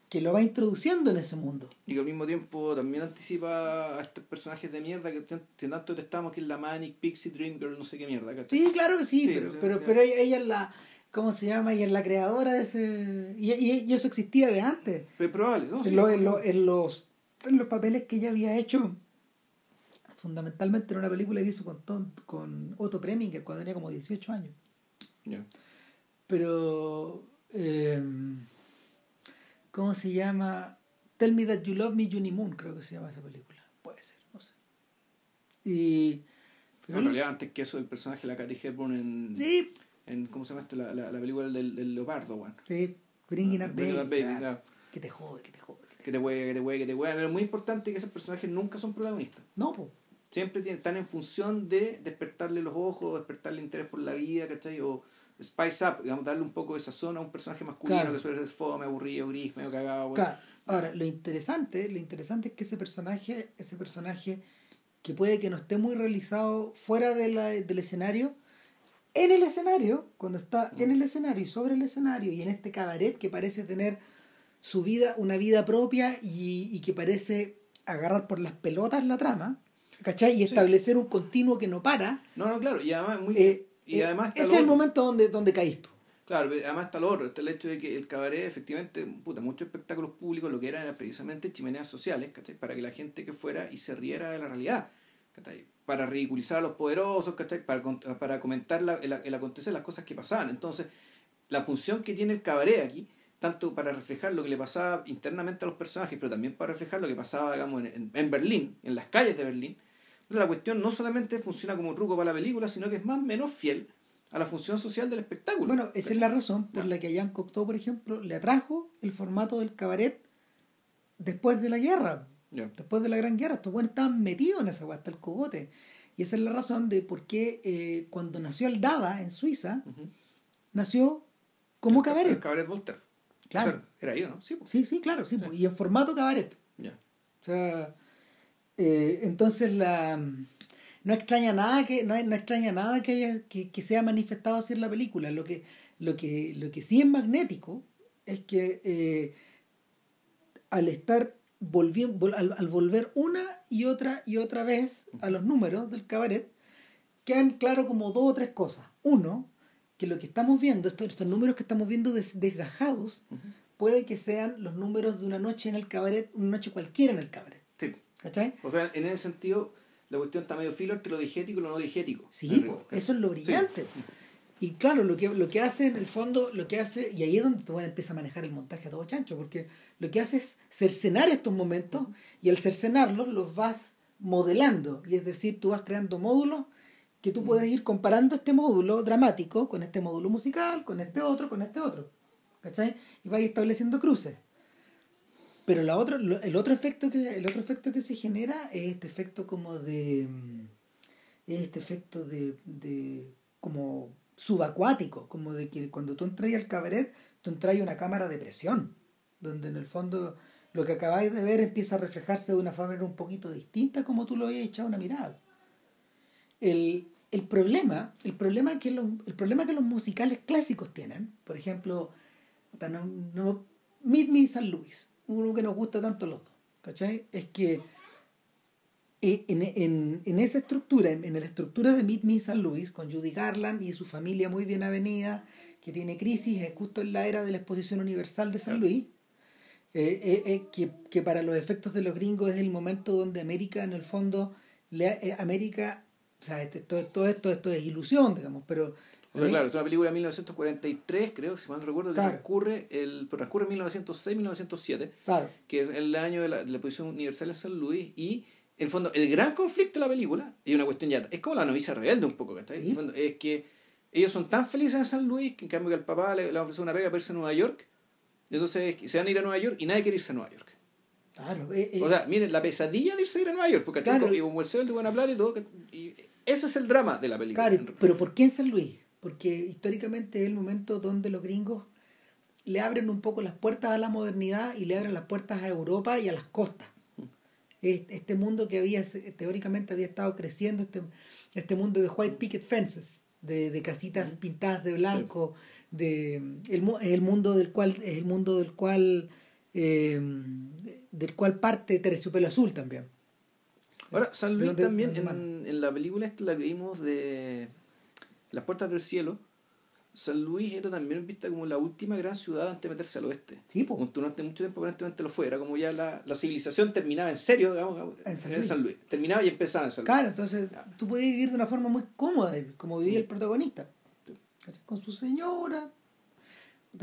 que lo va introduciendo en ese mundo. Y que al mismo tiempo también anticipa a estos personajes de mierda que, tanto estamos que es la Manic, Pixie, Dream Girl, no sé qué mierda. Sí, claro que sí, pero, pero, pero, ella, es la... ¿Cómo se llama? Ella es la creadora de ese... Y, y, eso existía de antes. Pero probable, ¿no? En, en, los, en los papeles que ella había hecho, fundamentalmente en una película que hizo con, con Otto Preminger cuando tenía como 18 años. Pero... Eh, ¿Cómo se llama? Tell Me That You Love Me, Juni Moon, creo que se llama esa película. Puede ser, no sé. Y. en realidad, antes que eso, el personaje de la Katy Hepburn en. Sí. En, ¿Cómo se llama esto? La, la, la película del, del leopardo, weón. Sí, Bringing Up Baby. baby claro. Que te jode, que te jode. Que te huele, que te huele, que te huele. Pero es muy importante que esos personajes nunca son protagonistas. No, pues. Siempre están en función de despertarle los ojos, despertarle interés por la vida, ¿cachai? O spice up, digamos, darle un poco de sazón a un personaje masculino que suele ser fome, aburrido, gris, medio cagado. Claro. Ahora, lo interesante, lo interesante es que ese personaje, ese personaje que puede que no esté muy realizado fuera de la, del escenario, en el escenario, cuando está en el escenario y sobre el escenario y en este cabaret que parece tener su vida, una vida propia y, y que parece agarrar por las pelotas la trama, ¿Cachai? Y establecer un continuo que no para. No, no, claro, y además, muy, eh, y eh, además ese es el momento donde, donde caís. Claro, además está lo otro, está el hecho de que el cabaret, efectivamente, puta, muchos espectáculos públicos lo que eran era precisamente chimeneas sociales, ¿cachai? Para que la gente que fuera y se riera de la realidad, ¿cachai? Para ridiculizar a los poderosos, ¿cachai? Para, para comentar la- el, el acontecer, las cosas que pasaban. Entonces, la función que tiene el cabaret aquí, tanto para reflejar lo que le pasaba internamente a los personajes, pero también para reflejar lo que pasaba, digamos, en- en Berlín, en las calles de Berlín, la cuestión no solamente funciona como un truco para la película, sino que es más o menos fiel a la función social del espectáculo. Bueno, esa es la razón por Ya. la que a Jean Cocteau, por ejemplo, le atrajo el formato del cabaret después de la guerra. Ya. Después de la Gran Guerra, estos buenos estaban metidos en esa hueá, hasta el cogote. Y esa es la razón de por qué eh, cuando nació el Dada en Suiza, Ujú. nació como El cabaret. cabaret Voltaire. Claro. O sea, era ahí, ¿o ¿no? Sí, pues. Sí, sí, claro, sí. Sí. pues, Y en formato cabaret. Ya. O sea, eh, entonces la no extraña nada que no, no extraña nada que haya que, que sea manifestado así en la película. Lo que lo que lo que sí es magnético es que eh, al estar volviendo al, al volver una y otra y otra vez a los números del cabaret quedan claro como dos o tres cosas. Uno, que lo que estamos viendo, estos, estos números que estamos viendo des- desgajados, puede que sean los números de una noche en el cabaret, una noche cualquiera en el cabaret. Sí. ¿Cachai? O sea, en ese sentido, la cuestión está medio filo entre lo digético y lo no digético. Sí, po, eso es lo brillante. Y claro, lo que, lo que hace en el fondo, lo que hace, y ahí es donde tú bueno, empieza a manejar el montaje a todo chancho, porque lo que hace es cercenar estos momentos y al cercenarlos los vas modelando. Y es decir, tú vas creando módulos que tú puedes ir comparando este módulo dramático con este módulo musical, con este otro, con este otro. ¿Cachai? Y vas estableciendo cruces. Pero la otra, lo- el otro efecto que, el otro efecto que se genera es este efecto como de. mm, Es este efecto de, de como subacuático, como de que cuando tú entras al cabaret, tú entras a una cámara de presión, donde en el fondo lo que acabáis de ver empieza a reflejarse de una manera un poquito distinta como tú lo habías echado una mirada. El, el problema, el problema que los, el problema que los musicales clásicos tienen, por ejemplo, no, no, Meet Me San Luis, uno que nos gusta tanto los dos, ¿cachai? Es que eh, en, en, en esa estructura, en, en la estructura de Meet Me San Luis, con Judy Garland y su familia muy bien avenida, que tiene crisis, es justo en la era de la exposición universal de San. Luis, eh, eh, eh, que, que para los efectos de los gringos es el momento donde América, en el fondo, le, eh, América, o sea, este- todo, todo esto, esto es ilusión, digamos, pero... O sea, claro, es una película de 1943, creo, si mal no recuerdo, que transcurre, el, transcurre en 1906-1907, Claro, que es el año de la, de la exposición universal de San Luis, y en el fondo, el gran conflicto de la película, y una cuestión ya, es como la novicia rebelde un poco, Sí. el fondo, es que ellos son tan felices en San Luis que en cambio que al papá le, le ofrece una pega para irse a Nueva York, entonces se van a ir a Nueva York y nadie quiere irse a Nueva York. claro. eh, eh, O sea, miren, la pesadilla de irse a ir a Nueva York, porque Claro. y el sol de buena plata y todo, que- y ese es el drama de la película. Claro, pero ¿por qué en San Luis? Porque históricamente es el momento donde los gringos le abren un poco las puertas a la modernidad y le abren las puertas a Europa y a las costas. Es- Este mundo que había teóricamente había estado creciendo, este, este mundo de white picket fences, de, de casitas pintadas de blanco, de el, el mundo del cual es el mundo del cual eh, del cual parte Terciopelo Azul también. Ahora, San ¿De Luis también, en, en la película esta la que vimos de Las Puertas del Cielo, San Luis era también vista como la última gran ciudad antes de meterse al oeste. Sí, po. Durante mucho tiempo aparentemente lo fue, era como ya la, la civilización terminaba en serio, digamos, En San en Luis. San Luis. Terminaba y empezaba en San Luis. Claro, entonces tú podías vivir de una forma muy cómoda, como vivía el protagonista. Con su señora.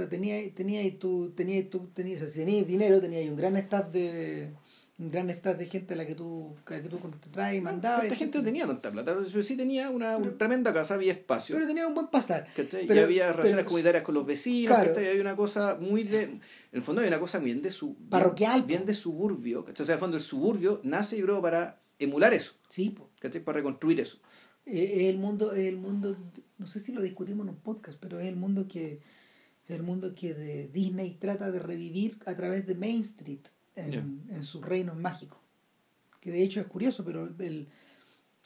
Tenía, tenía tú, tenía tú, tenías, tenías dinero, tenías un gran staff de gran staff de gente a la que tú, a la que tú te traes y mandabas. Esta gente no tenía tanta plata, pero sí tenía una, una tremenda casa, había espacio. Pero tenía un buen pasar. ¿cachai? Pero- y había relaciones pero- comunitarias con los vecinos, Claro. había una cosa muy de. En el fondo había una cosa bien de su. bien- Parroquial, Bien, de suburbio, ¿cachai? O sea, en el fondo el suburbio nace, yo creo, para emular eso, Sí. ¿cachai? Para reconstruir eso. Eh, es el mundo, el mundo, no sé si lo discutimos en un podcast, pero es el mundo que el mundo que de Disney trata de revivir a través de Main Street en, Ya. en sus reinos mágicos. Que de hecho es curioso, pero el,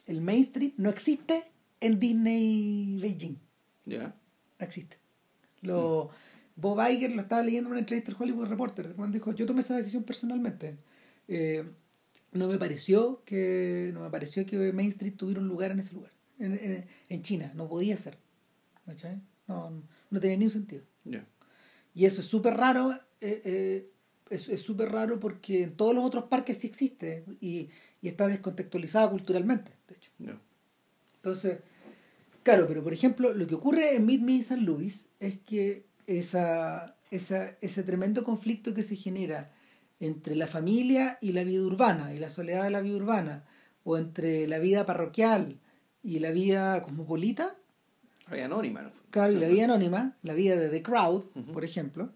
el Main Street no existe en Disney Beijing. ¿Ya? No existe. Lo, Bob Iger lo estaba leyendo en una entrevista al Hollywood Reporter, cuando dijo, yo tomé esa decisión personalmente. Eh, no me pareció que no me pareció que Main Street tuviera un lugar en ese lugar en, en, en China no podía ser ¿cachai? no, no tenía ni un sentido Ya. y eso es súper raro eh, eh, es súper raro porque en todos los otros parques sí existe y, y está descontextualizada culturalmente de hecho Ya. entonces, claro, pero por ejemplo, lo que ocurre en Meet Me in San Luis es que esa, esa, ese tremendo conflicto que se genera entre la familia y la vida urbana, y la soledad de la vida urbana, o entre la vida parroquial y la vida cosmopolita, La vida anónima, ¿no? claro, y la vida anónima, la vida de The Crowd, Ujú. por ejemplo,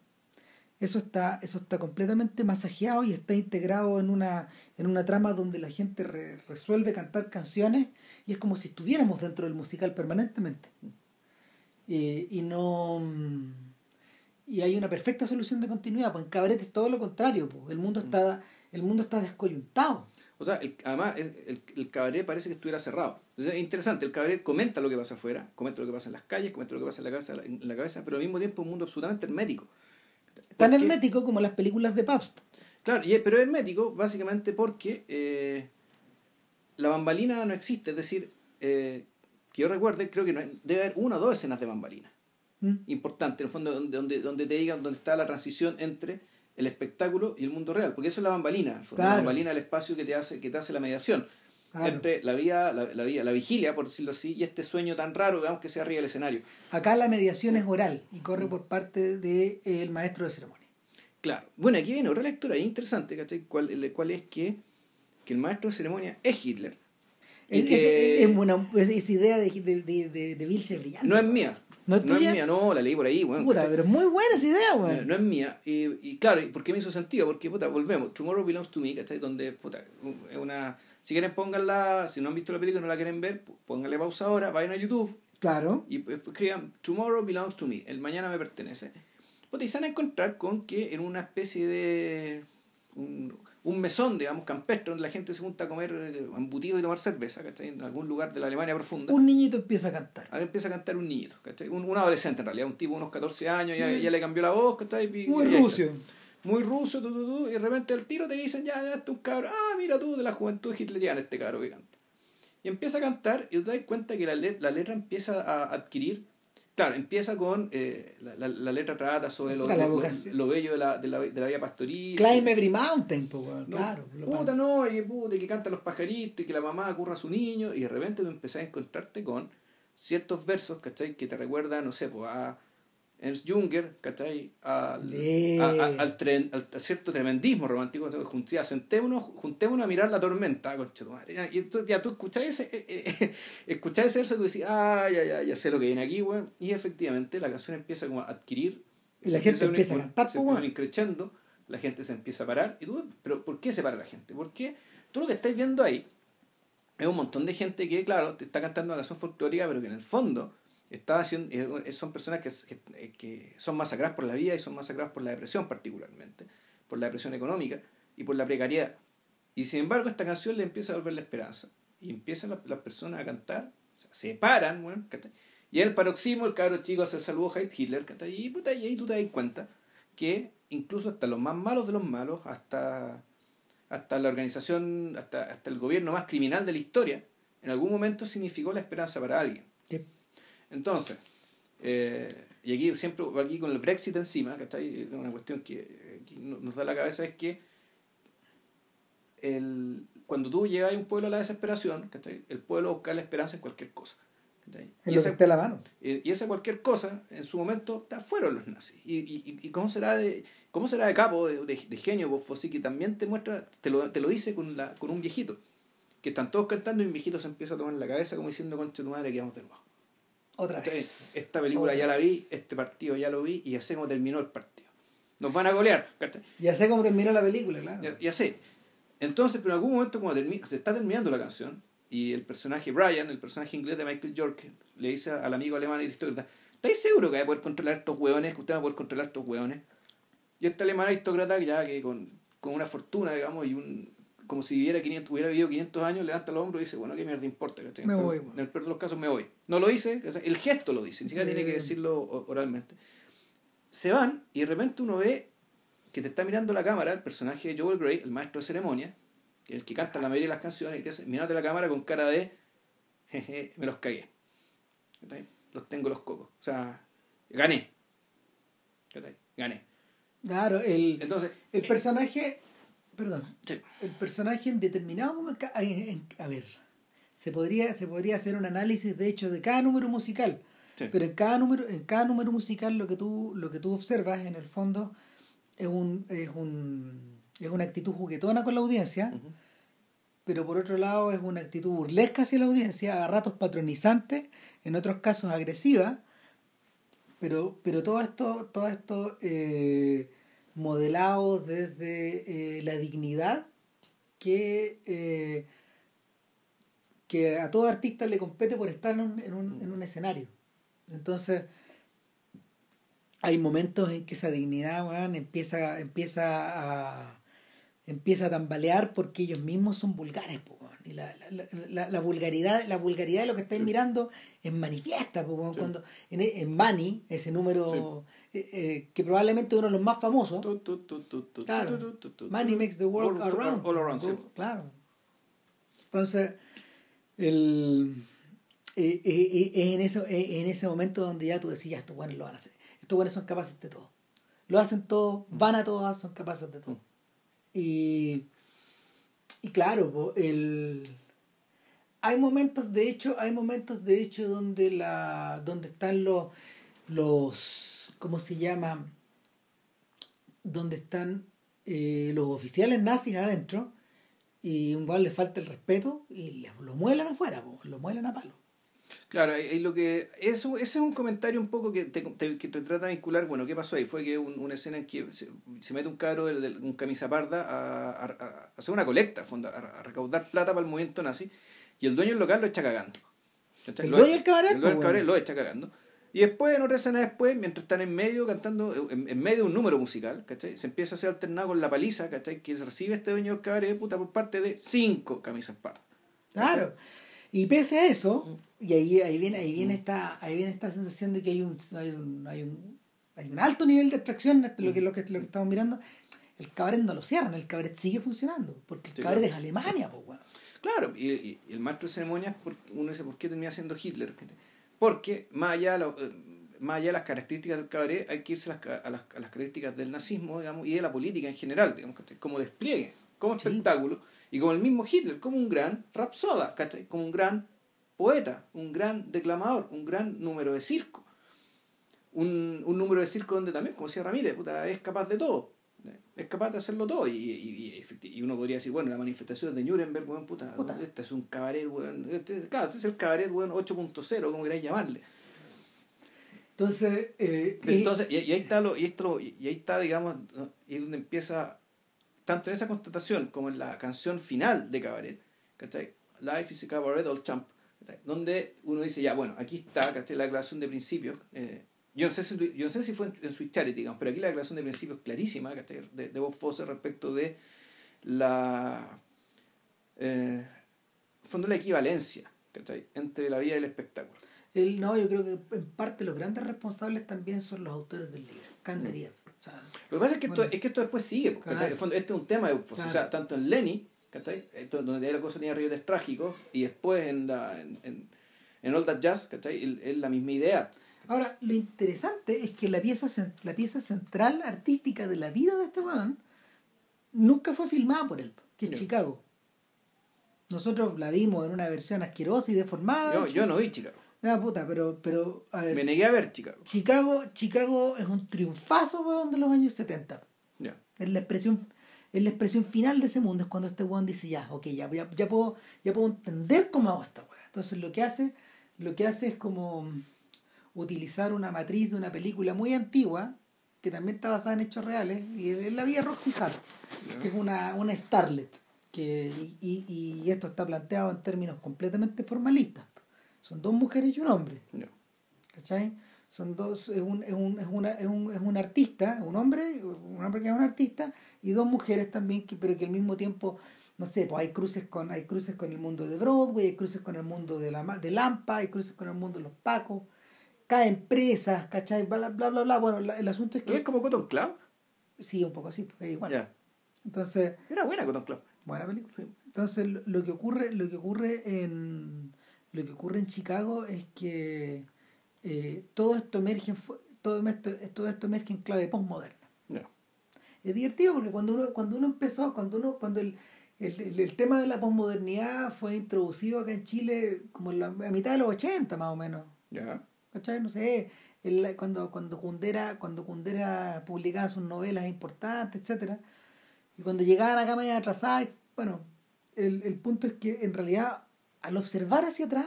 eso está, eso está completamente masajeado y está integrado en una, en una trama donde la gente re- resuelve cantar canciones y es como si estuviéramos dentro del musical permanentemente. Eh, y no mm, y hay una perfecta solución de continuidad, pues en cabaret es todo lo contrario, pues. el mundo está, el mundo está descoyuntado. O sea, el- además el, el, el cabaret parece que estuviera cerrado. Entonces, es interesante, el cabaret comenta lo que pasa afuera, comenta lo que pasa en las calles, comenta lo que pasa en la cabeza, en la cabeza pero al mismo tiempo es un mundo absolutamente hermético. Tan hermético como las películas de Pabst. Claro, y, pero es hermético básicamente porque eh, la bambalina no existe, es decir, eh, que yo recuerde, creo que no hay- debe haber una o dos escenas de bambalina. ¿Mm? Importante, en el fondo, donde, donde, donde te digan dónde está la transición entre el espectáculo y el mundo real, porque eso es la bambalina, fondo, la Claro. bambalina es el espacio que te hace, que te hace la mediación Claro. entre la vía, la, la vía, la vigilia, por decirlo así, y este sueño tan raro, digamos, que sea arriba del escenario. Acá la mediación es oral y corre por parte del maestro de ceremonia. Claro. Bueno, aquí viene otra lectura interesante, ¿cachai? ¿Cuál, cuál es que, que el maestro de ceremonia es Hitler. Es, que es- es una- es- esa idea de, de, de, de, de Vilche brillante. no es mía. ¿No es mía, no, la leí por ahí, bueno, Puta, ¿cachai? pero muy buena esa idea, No, weón. no es mía. Y, y claro, ¿y ¿por qué me hizo sentido? Porque, puta, volvemos. Tomorrow Belongs to Me, ¿cachai? Donde, puta, es una... Si quieren, pónganla, si no han visto la película y no la quieren ver, pónganle pausa ahora, vayan a YouTube Claro. y pues, escriban Tomorrow Belongs to Me, el mañana me pertenece. Y se van a encontrar con que en una especie de... Un, un mesón, digamos, campestre, donde la gente se junta a comer eh, embutidos y tomar cerveza, ¿cachai? En algún lugar de la Alemania profunda. Un niñito empieza a cantar. Ahora empieza a cantar un niñito, ¿cachai? Un, un adolescente en realidad, un tipo de unos 14 años, ya, ya le cambió la voz, ¿cachai? Y- Muy y ahí está. Muy ruso, tu, tu, tu, y de repente al tiro te dicen, ya, ya está un cabro, ah, mira tú, de la juventud hitleriana este cabro que canta. Y empieza a cantar y tú te das cuenta que la, le- la letra empieza a adquirir, claro, empieza con, eh, la, la, la letra trata sobre lo, lo- lo- bello de la, de la, de la vida pastoril. Climb Every Mountain, pues. No, Claro. puta, no, y puta, que cantan los pajaritos, y que la mamá curra a su niño, y de repente tú empezás a encontrarte con ciertos versos, ¿cachai? Que te recuerdan, no sé, pues a Ernst Junger, ¿cachai? Al, Eh. a, a- al, tren, al a cierto tremendismo romántico. Juntía, sentémonos, juntémonos a mirar la tormenta, concha tu madre. Y tú, ya tú escuchás ese, eh, eh, <laughs> escuchás ese verso y tú decís, ah, ya, ya, ya sé lo que viene aquí, weón. Y efectivamente la canción empieza como a adquirir. Y la gente empieza a un- cantar, weón. increchendo, la gente se empieza a parar. Y tú, pero ¿por qué se para la gente? Porque tú lo que estáis viendo ahí es un montón de gente que, claro, te está cantando una canción folclórica, pero que en el fondo está haciendo, eh, son personas que, que, que son masacradas por la vida y son masacradas por la depresión particularmente, por la depresión económica y por la precariedad. Y sin embargo, esta canción le empieza a volver la esperanza. Y empiezan las, personas a cantar, se paran, ¿cachai? Y el paroxismo, el cabro chico hace el saludo a Hitler. Y, puta, y ahí tú te das cuenta que incluso hasta los más malos de los malos, hasta, hasta la organización, hasta, hasta el gobierno más criminal de la historia, en algún momento significó la esperanza para alguien. Entonces, eh, y aquí siempre, aquí con el Brexit encima, que está ahí, una cuestión que, que nos da la cabeza es que el, cuando tú llegas a un pueblo a la desesperación, ¿cachai? el pueblo busca la esperanza en cualquier cosa. Y que esa, está la mano. y esa cualquier cosa, en su momento, fueron los nazis. ¿Y, y, y cómo será de cómo será de capo, de, de, de genio, que también te muestra, te lo, te lo dice con, la, con un viejito? Que están todos cantando y un viejito se empieza a tomar en la cabeza como diciendo, concha tu madre, que vamos de nuevo. Otra vez. Esta película Otra ya la vi, este partido ya lo vi y ya sé cómo terminó el partido. Nos van a golear. Ya sé cómo terminó la película, claro. Ya, ya sé. Entonces, pero en algún momento, cuando termi- se está terminando la canción, y el personaje Brian, el personaje inglés de Michael York, le dice al amigo alemán aristócrata, ¿estáis seguro que va a poder controlar estos hueones? ¿Que usted va a poder controlar estos hueones? Y este alemán aristócrata, ya que con, con una fortuna, digamos, y un como si viviera 500, hubiera vivido 500 años, levanta el hombro y dice, bueno, ¿qué mierda importa? ¿cachai? Me En el voy, bueno. En el peor de los casos me voy. No lo dice, el gesto lo dice, ni siquiera tiene que Eh. decirlo oralmente. Se van y de repente uno ve que te está mirando la cámara el personaje de Joel Grey, el maestro de ceremonia, el que canta la mayoría de las canciones, y que hace, mirándote la cámara con cara de, jeje, me los cagué. ¿Cachai? Los tengo los cocos. O sea, gané. ¿Cachai? Gané. Claro, el, Entonces, el personaje, perdón, sí. el personaje en determinado momento, a, ver, se podría, se podría hacer un análisis de hecho de cada número musical, Sí. pero en cada número, en cada número musical lo que tú, lo que tú observas en el fondo es un, es un, es una actitud juguetona con la audiencia, pero por otro lado es una actitud burlesca hacia la audiencia, a ratos patronizante, en otros casos agresiva, pero, pero todo esto, todo esto eh, modelado desde eh, la dignidad que, eh, que a todo artista le compete por estar en un, en un, en un escenario. Entonces, hay momentos en que esa dignidad empieza, empieza a empieza a tambalear porque ellos mismos son vulgares po, y la, la, la, la vulgaridad la vulgaridad de lo que estáis Sí. mirando es manifiesta po, weón, Sí. cuando en, en Money ese número eh, que probablemente uno de los más famosos Tu, tu, tu, tu, tu, Claro. Money makes the world All- around. all around, sí. Claro. Entonces, el, eh, eh, eh, es en, eso, eh, en ese momento donde ya tú decías, estos buenos lo van a hacer. Estos buenos son capaces de todo. Lo hacen todo, van a todas, son capaces de todo. Y, y claro, el, hay momentos de hecho, hay momentos de hecho donde la donde están los los ¿cómo se llama? donde están eh, los oficiales nazis adentro y un weón le falta el respeto y lo muelan afuera, po, lo muelan a palo. Claro, ahí lo que eso ese es un comentario un poco que te, te- que te trata de vincular, bueno, ¿qué pasó ahí? Fue que un- una escena en que se, se mete un cabro del, del- un camisa parda a, a- a hacer una colecta, a, recaudar plata para el movimiento nazi, y el dueño del local lo echa cagando. ¿El Lo dueño del cabaret, El dueño del cabaret lo echa cagando. Y después, en otra escena después, mientras están en medio cantando, en, en medio de un número musical, ¿cachai? Se empieza a hacer alternado con la paliza, ¿cachai? Que se recibe este dueño del cabaret, puta, por parte de cinco camisas pardas. Claro. Y pese a eso, y ahí, ahí viene, ahí viene esta, ahí viene esta sensación de que hay un, hay un, hay un, hay un alto nivel de atracción, este, lo que, lo que, lo que estamos mirando, el cabaret no lo cierran, el cabaret sigue funcionando, porque el Sí, cabaret claro. es Alemania, pues bueno. Claro, y, y- y el maestro de ceremonias, uno dice, ¿por qué termina siendo Hitler? Porque más allá, eh, más allá de las características del cabaret, hay que irse a las, a las, a las características del nazismo digamos, y de la política en general, digamos, como despliegue, como Sí. espectáculo, y como el mismo Hitler, como un gran rapsoda, como un gran poeta, un gran declamador, un gran número de circo. Un, un número de circo donde también, como decía Ramírez, puta, es capaz de todo. Es capaz de hacerlo todo. Y, y, y, uno podría decir, bueno, la manifestación de Nuremberg, weón, puta, Puta. este es un cabaret, weón. Este, claro, este es el cabaret, weón, 8.0, como queráis llamarle. Entonces, eh, Entonces, y, y ahí está, lo, y, esto lo- y ahí está, digamos, ¿no? y es donde empieza, tanto en esa constatación como en la canción final de Cabaret, ¿cachai? Life is a Cabaret Old Champ, ¿cachai? donde uno dice, ya, bueno, aquí está, ¿cachai? La declaración de principios. eh, yo, no sé si, yo no sé si fue en, en Sweet Charity, digamos, pero aquí la declaración de principios clarísima, ¿cachai? De, de Bob Fosse respecto de la, eh, fondo la equivalencia, ¿cachai? Entre la vida y el espectáculo. el, no, yo creo que en parte los grandes responsables también son los autores del libro, Kanderiev. O sea, Lo que pasa es que, Bueno. esto, es que esto después sigue, pues. Claro. El fondo, este es un tema de Claro. o sea, tanto en Lenny, ¿cachai? Esto, donde la cosa tenía ribetes trágicos, y después en, la, en, en, en All That Jazz, ¿cachai? Es la misma idea. Ahora, lo interesante es que la pieza, la pieza central artística de la vida de este weón nunca fue filmada por él, que es. Chicago. Nosotros la vimos en una versión asquerosa y deformada. Yo, yo no vi Chicago. Ah, puta, pero, pero a ver, Me negué a ver Chicago. Chicago, Chicago es un triunfazo weón, de los años 70. Ya. Es la expresión, es la expresión final de ese mundo, es cuando este weón dice ya, ok, ya, ya, ya puedo, ya puedo entender cómo hago esta weá. Entonces lo que hace, lo que hace es como utilizar una matriz de una película muy antigua, que también está basada en hechos reales, y es la vida Roxy Hart, que es una, una starlet. Que, y, y, y esto está planteado en términos completamente formalistas. Son dos mujeres y un hombre. ¿cachai? Son dos, es un, es un, es una, es un, es un artista, un hombre, un hombre que es un artista, y dos mujeres también, que, pero que al mismo tiempo, no sé, pues hay cruces con, hay cruces con el mundo de Broadway, hay cruces con el mundo de la de Lampa, hay cruces con el mundo de los Pacos, cada empresa, ¿cachai? Bla, bla, bla, bla. Bueno, la- el asunto es ¿No es que como Cotton Club? sí, un poco así, pues, es igual. Ya. Entonces, Era buena Cotton Club. Buena película. Entonces lo, que ocurre, lo que ocurre en lo que ocurre en Chicago es que eh, todo esto emerge todo esto, todo esto emerge en clave postmoderna. Es divertido porque cuando uno, cuando uno empezó, cuando uno, cuando el, el, tema de la posmodernidad fue introducido acá en Chile como en la, a mitad de los 80 más o menos. ¿Cachai? No sé, cuando, cuando Kundera, cuando Kundera publicaba sus novelas importantes, etcétera, y cuando llegaban acá medio atrasadas, bueno, el, el punto es que en realidad al observar hacia atrás,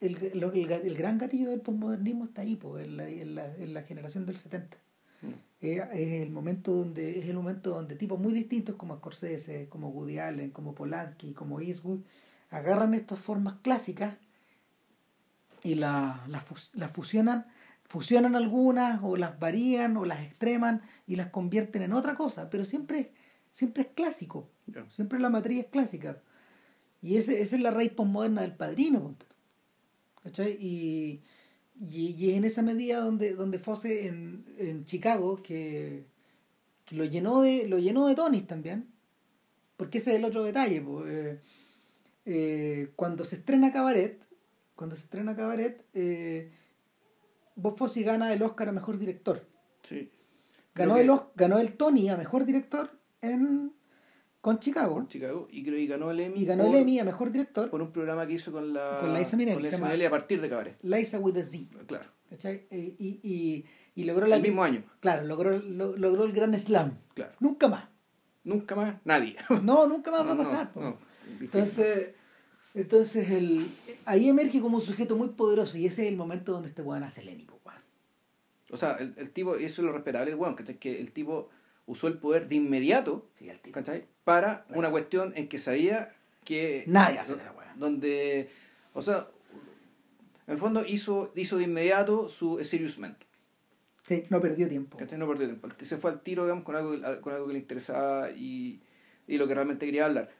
el, el, el gran gatillo del posmodernismo está ahí, pues, en, la, en, la, en la generación del 70. Mm. Es, el momento donde es el momento donde tipos muy distintos como Scorsese, como Woody Allen, como Polanski, como Eastwood agarran estas formas clásicas y las la, la fusionan fusionan algunas o las varían o las extreman y las convierten en otra cosa, pero siempre, siempre es clásico, siempre la matriz es clásica. Y ese, esa es la raíz postmoderna del padrino. ¿cachai? Y, y, en esa medida donde, donde Fosse en, en Chicago, que, que, lo llenó de lo llenó de Tonis también, porque ese es el otro detalle. Eh, eh, cuando se estrena Cabaret, cuando se estrena Cabaret, eh, Bob Fosse gana el Oscar a Mejor Director. Sí. Ganó, el, ganó el Tony a Mejor Director en con Chicago. Chicago y, creo, y ganó el Emmy. Y ganó el Emmy a Mejor Director. Por un programa que hizo con la... Con Liza Minnelli. Con Liza Minnelli a partir de Cabaret. Liza with a Z. Claro. ¿Cachai? Eh, y, y, y, logró la... El mismo año. Claro, logró, logró el Gran Slam. Claro. Nunca más. Nunca más, nadie. No, nunca más va a pasar. No, entonces, entonces el, ahí emerge como un sujeto muy poderoso y ese es el momento donde este weón hace Lenny, o sea, el, el tipo, y eso es lo respetable el weón, que el tipo usó el poder de inmediato para una cuestión en que sabía que... Nadie hace Donde, o sea, en el fondo hizo, hizo de inmediato su Serious Man. Sí, no perdió tiempo. No perdió tiempo. Se fue al tiro, digamos, con algo, con algo que le interesaba y, y lo que realmente quería hablar.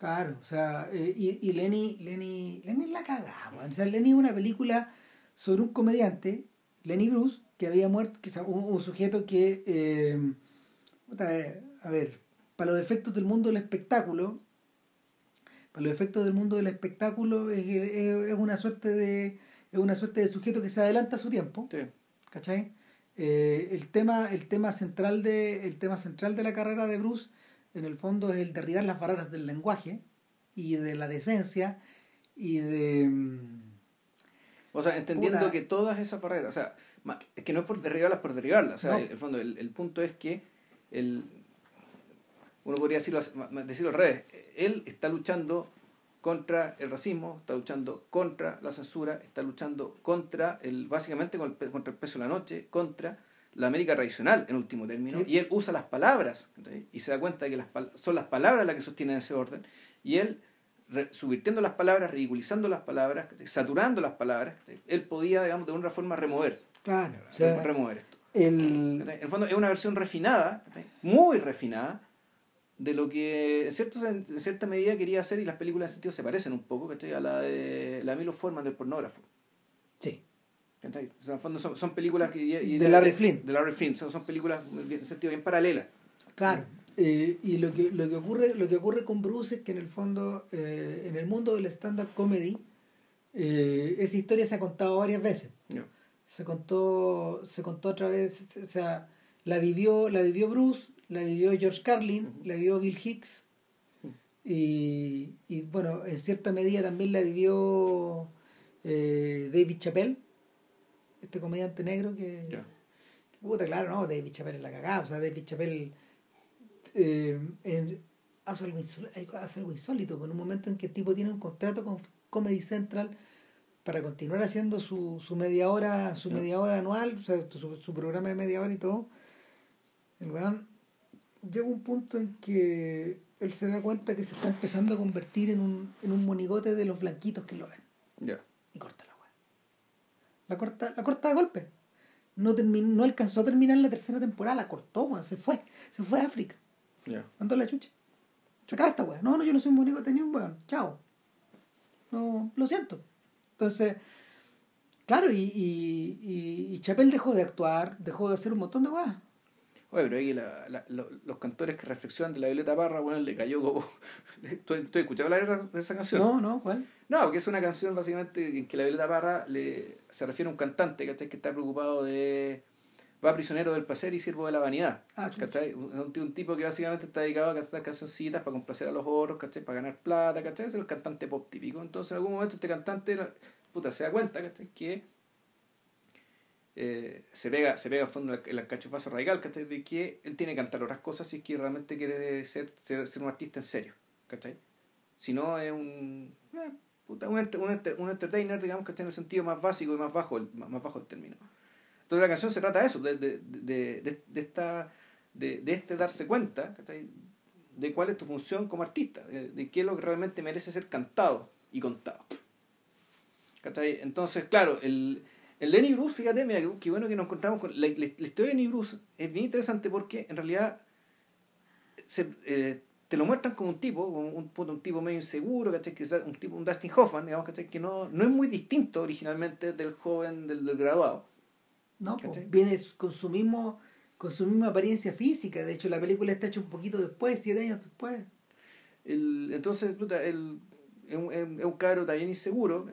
Claro, o sea, eh, y, y Lenny, Lenny, Lenny la cagamos. O sea, Lenny es una película sobre un comediante, Lenny Bruce, que había muerto, que, un, sujeto que, eh, a ver, para los efectos del mundo del espectáculo, para los efectos del mundo del espectáculo es, es, una suerte de es una suerte de sujeto que se adelanta a su tiempo, sí. ¿cachai? Eh, el tema el tema central de el tema central de la carrera de Bruce en el fondo es el derribar las barreras del lenguaje y de la decencia y de mm, o sea entendiendo que todas esas barreras o sea es que no es por derribarlas por derribarlas. O sea, el, fondo, el, el, punto es que el, uno podría decirlo, decirlo al revés. Él está luchando contra el racismo, está luchando contra la censura, está luchando contra el, básicamente contra el peso de la noche, contra la América tradicional en último término, y él usa las palabras, y se da cuenta de que las, son las palabras las que sostienen ese orden, y él, subvirtiendo las palabras, ridiculizando las palabras, saturando las palabras, él podía, digamos, de una forma remover. Claro. remover esto. El... En el fondo es una versión refinada, muy refinada, de lo que en, cierto, en cierta medida quería hacer y las películas en sentido se parecen un poco a la de la Milo Forman del pornógrafo. Sí. en el fondo son, son películas que... de, Larry Flynn. De Larry Flynn, son, son películas en sentido bien paralelas. Claro. Eh, y lo que, lo, que ocurre, lo que ocurre con Bruce es que en el fondo, eh, en el mundo del stand-up comedy, eh, esa historia se ha contado varias veces se contó, se contó otra vez, o sea, la vivió, la vivió Bruce, la vivió George Carlin, la vivió Bill Hicks, y, y bueno, en cierta medida también la vivió David Chappelle, este comediante negro que, puta, claro, no, David Chappelle es la cagada, o sea, David Chappelle eh, hace, algo insólito, hace algo insólito, en un momento en que el tipo tiene un contrato con Comedy Central para continuar haciendo su, su media hora, su media hora anual, o sea, su, programa de media hora y todo, el weón llega un punto en que él se da cuenta que se está empezando a convertir en un, en un monigote de los blanquitos que lo ven. Y corta la weá. La corta, la corta de golpe. No, no alcanzó a terminar la tercera temporada, la cortó, weón, se fue. Se fue a África. Yeah. Mandó la chucha. Se acaba esta weá. No, no, yo no soy un monigote ni un weón. Chao. No, lo siento. Entonces, claro, y, y, y, Chapel dejó de actuar, dejó de hacer un montón de cosas. Oye, pero ahí la, la, los cantores que reflexionan de la Violeta Parra, bueno, le cayó como... <laughs> ¿Tú, ¿Tú escuchado hablar de esa canción? No, no, ¿cuál? No, porque es una canción básicamente en que la Violeta Parra le, se refiere a un cantante que está preocupado de... Va prisionero del placer y sirvo de la vanidad. Ah, ¿cachai? Un, un, tipo que básicamente está dedicado a cantar cancioncitas para complacer a los otros, ¿cachai? Para ganar plata, ¿cachai? Es el cantante pop típico. Entonces en algún momento este cantante, puta, se da cuenta, ¿cachai? Que eh, se pega se pega al fondo el, el cachofazo radical, ¿cachai? De que él tiene que cantar otras cosas si es que realmente quiere ser, ser, ser un artista en serio, ¿cachai? Si no es un, eh, puta, un, un, un, entertainer, digamos, que está en el sentido más básico y más bajo, el, más bajo el término. Entonces la canción se trata de eso, de, de, de, de esta, de, este darse cuenta, ¿cachai? De cuál es tu función como artista, de qué es lo que realmente merece ser cantado y contado. ¿Cachai? Entonces, claro, el el Lenny Bruce, fíjate, mira, qué bueno que nos encontramos con. La, la, historia de Lenny Bruce es bien interesante porque en realidad se, eh, te lo muestran como un tipo, un, un, un tipo medio inseguro, ¿cachai? Que es un tipo, un Dustin Hoffman, digamos, ¿cachai? Que no, no es muy distinto originalmente del joven, del, del graduado. No, pues, viene con su mismo con su misma apariencia física. De hecho, la película está hecha un poquito después, siete años después. El, entonces, puta, el, es un, es un cabro también inseguro,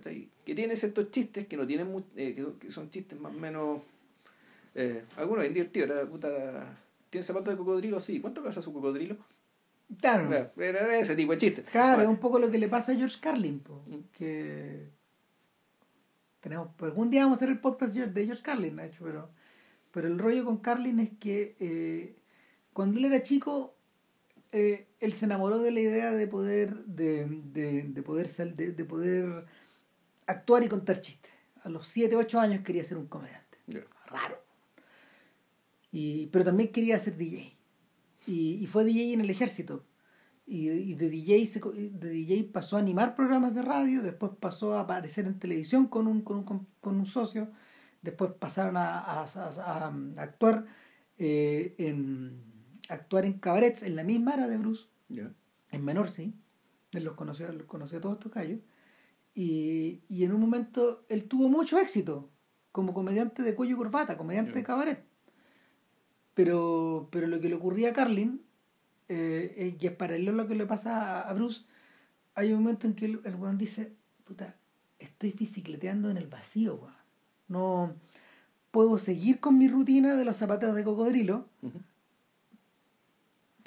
que tiene ciertos chistes que no tienen eh, que, son, que, son, chistes más o menos eh, algunos bien divertidos la puta tiene zapatos de cocodrilo sí. ¿cuánto casa su cocodrilo? claro. Era ese tipo de chiste. Claro es un poco lo que le pasa a George Carlin po, mm. que tenemos pues, algún día vamos a hacer el podcast de George Carlin de hecho pero pero el rollo con Carlin es que eh, cuando él era chico eh, él se enamoró de la idea de poder de, de, de poder de, de, poder actuar y contar chistes. A los 7, 8 años quería ser un comediante. Yeah. raro. Y, pero también quería ser DJ y, y fue DJ en el ejército. Y, y, de, DJ se, de DJ pasó a animar programas de radio después pasó a aparecer en televisión con un, con un, con un socio después pasaron a, a, a, a actuar eh, en actuar en cabarets en la misma área de Bruce, yeah. en menor sí, él los conoció, los conoció a todos estos gallos, y, y en un momento él tuvo mucho éxito como comediante de cuello y corbata, comediante de cabaret. Pero, pero lo que le ocurría a Carlin, eh, y es paralelo a lo que le pasa a, a Bruce, hay un momento en que el, el weón dice, puta, estoy bicicleteando en el vacío, weón. No puedo seguir con mi rutina de los zapatos de cocodrilo, uh -huh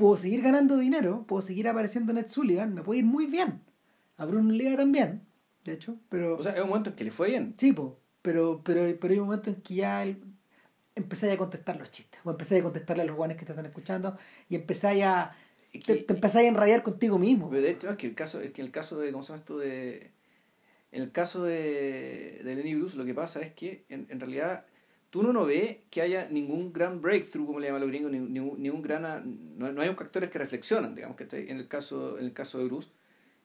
puedo seguir ganando dinero, puedo seguir apareciendo en Ed Sullivan, me puede ir muy bien. A Bruno Liga también, de hecho, pero... O sea, hay un momento en que le fue bien. Sí, po, pero, pero, pero hay un momento en que ya él, empezáis a contestar los chistes, o empezáis a contestarle a los guanes que te están escuchando, y empezáis a... Es que, te, te empezáis a enrayar contigo mismo. Pero de hecho, es que el caso, es que el caso de, ¿cómo se llama esto? De, en el caso de, de Lenny Bruce, lo que pasa es que en, en realidad tú no, no ves que haya ningún gran breakthrough, como le llaman los gringos, ningún, ningún gran... No, no hay actores que reflexionan, digamos, que en el caso, en el caso de Bruce.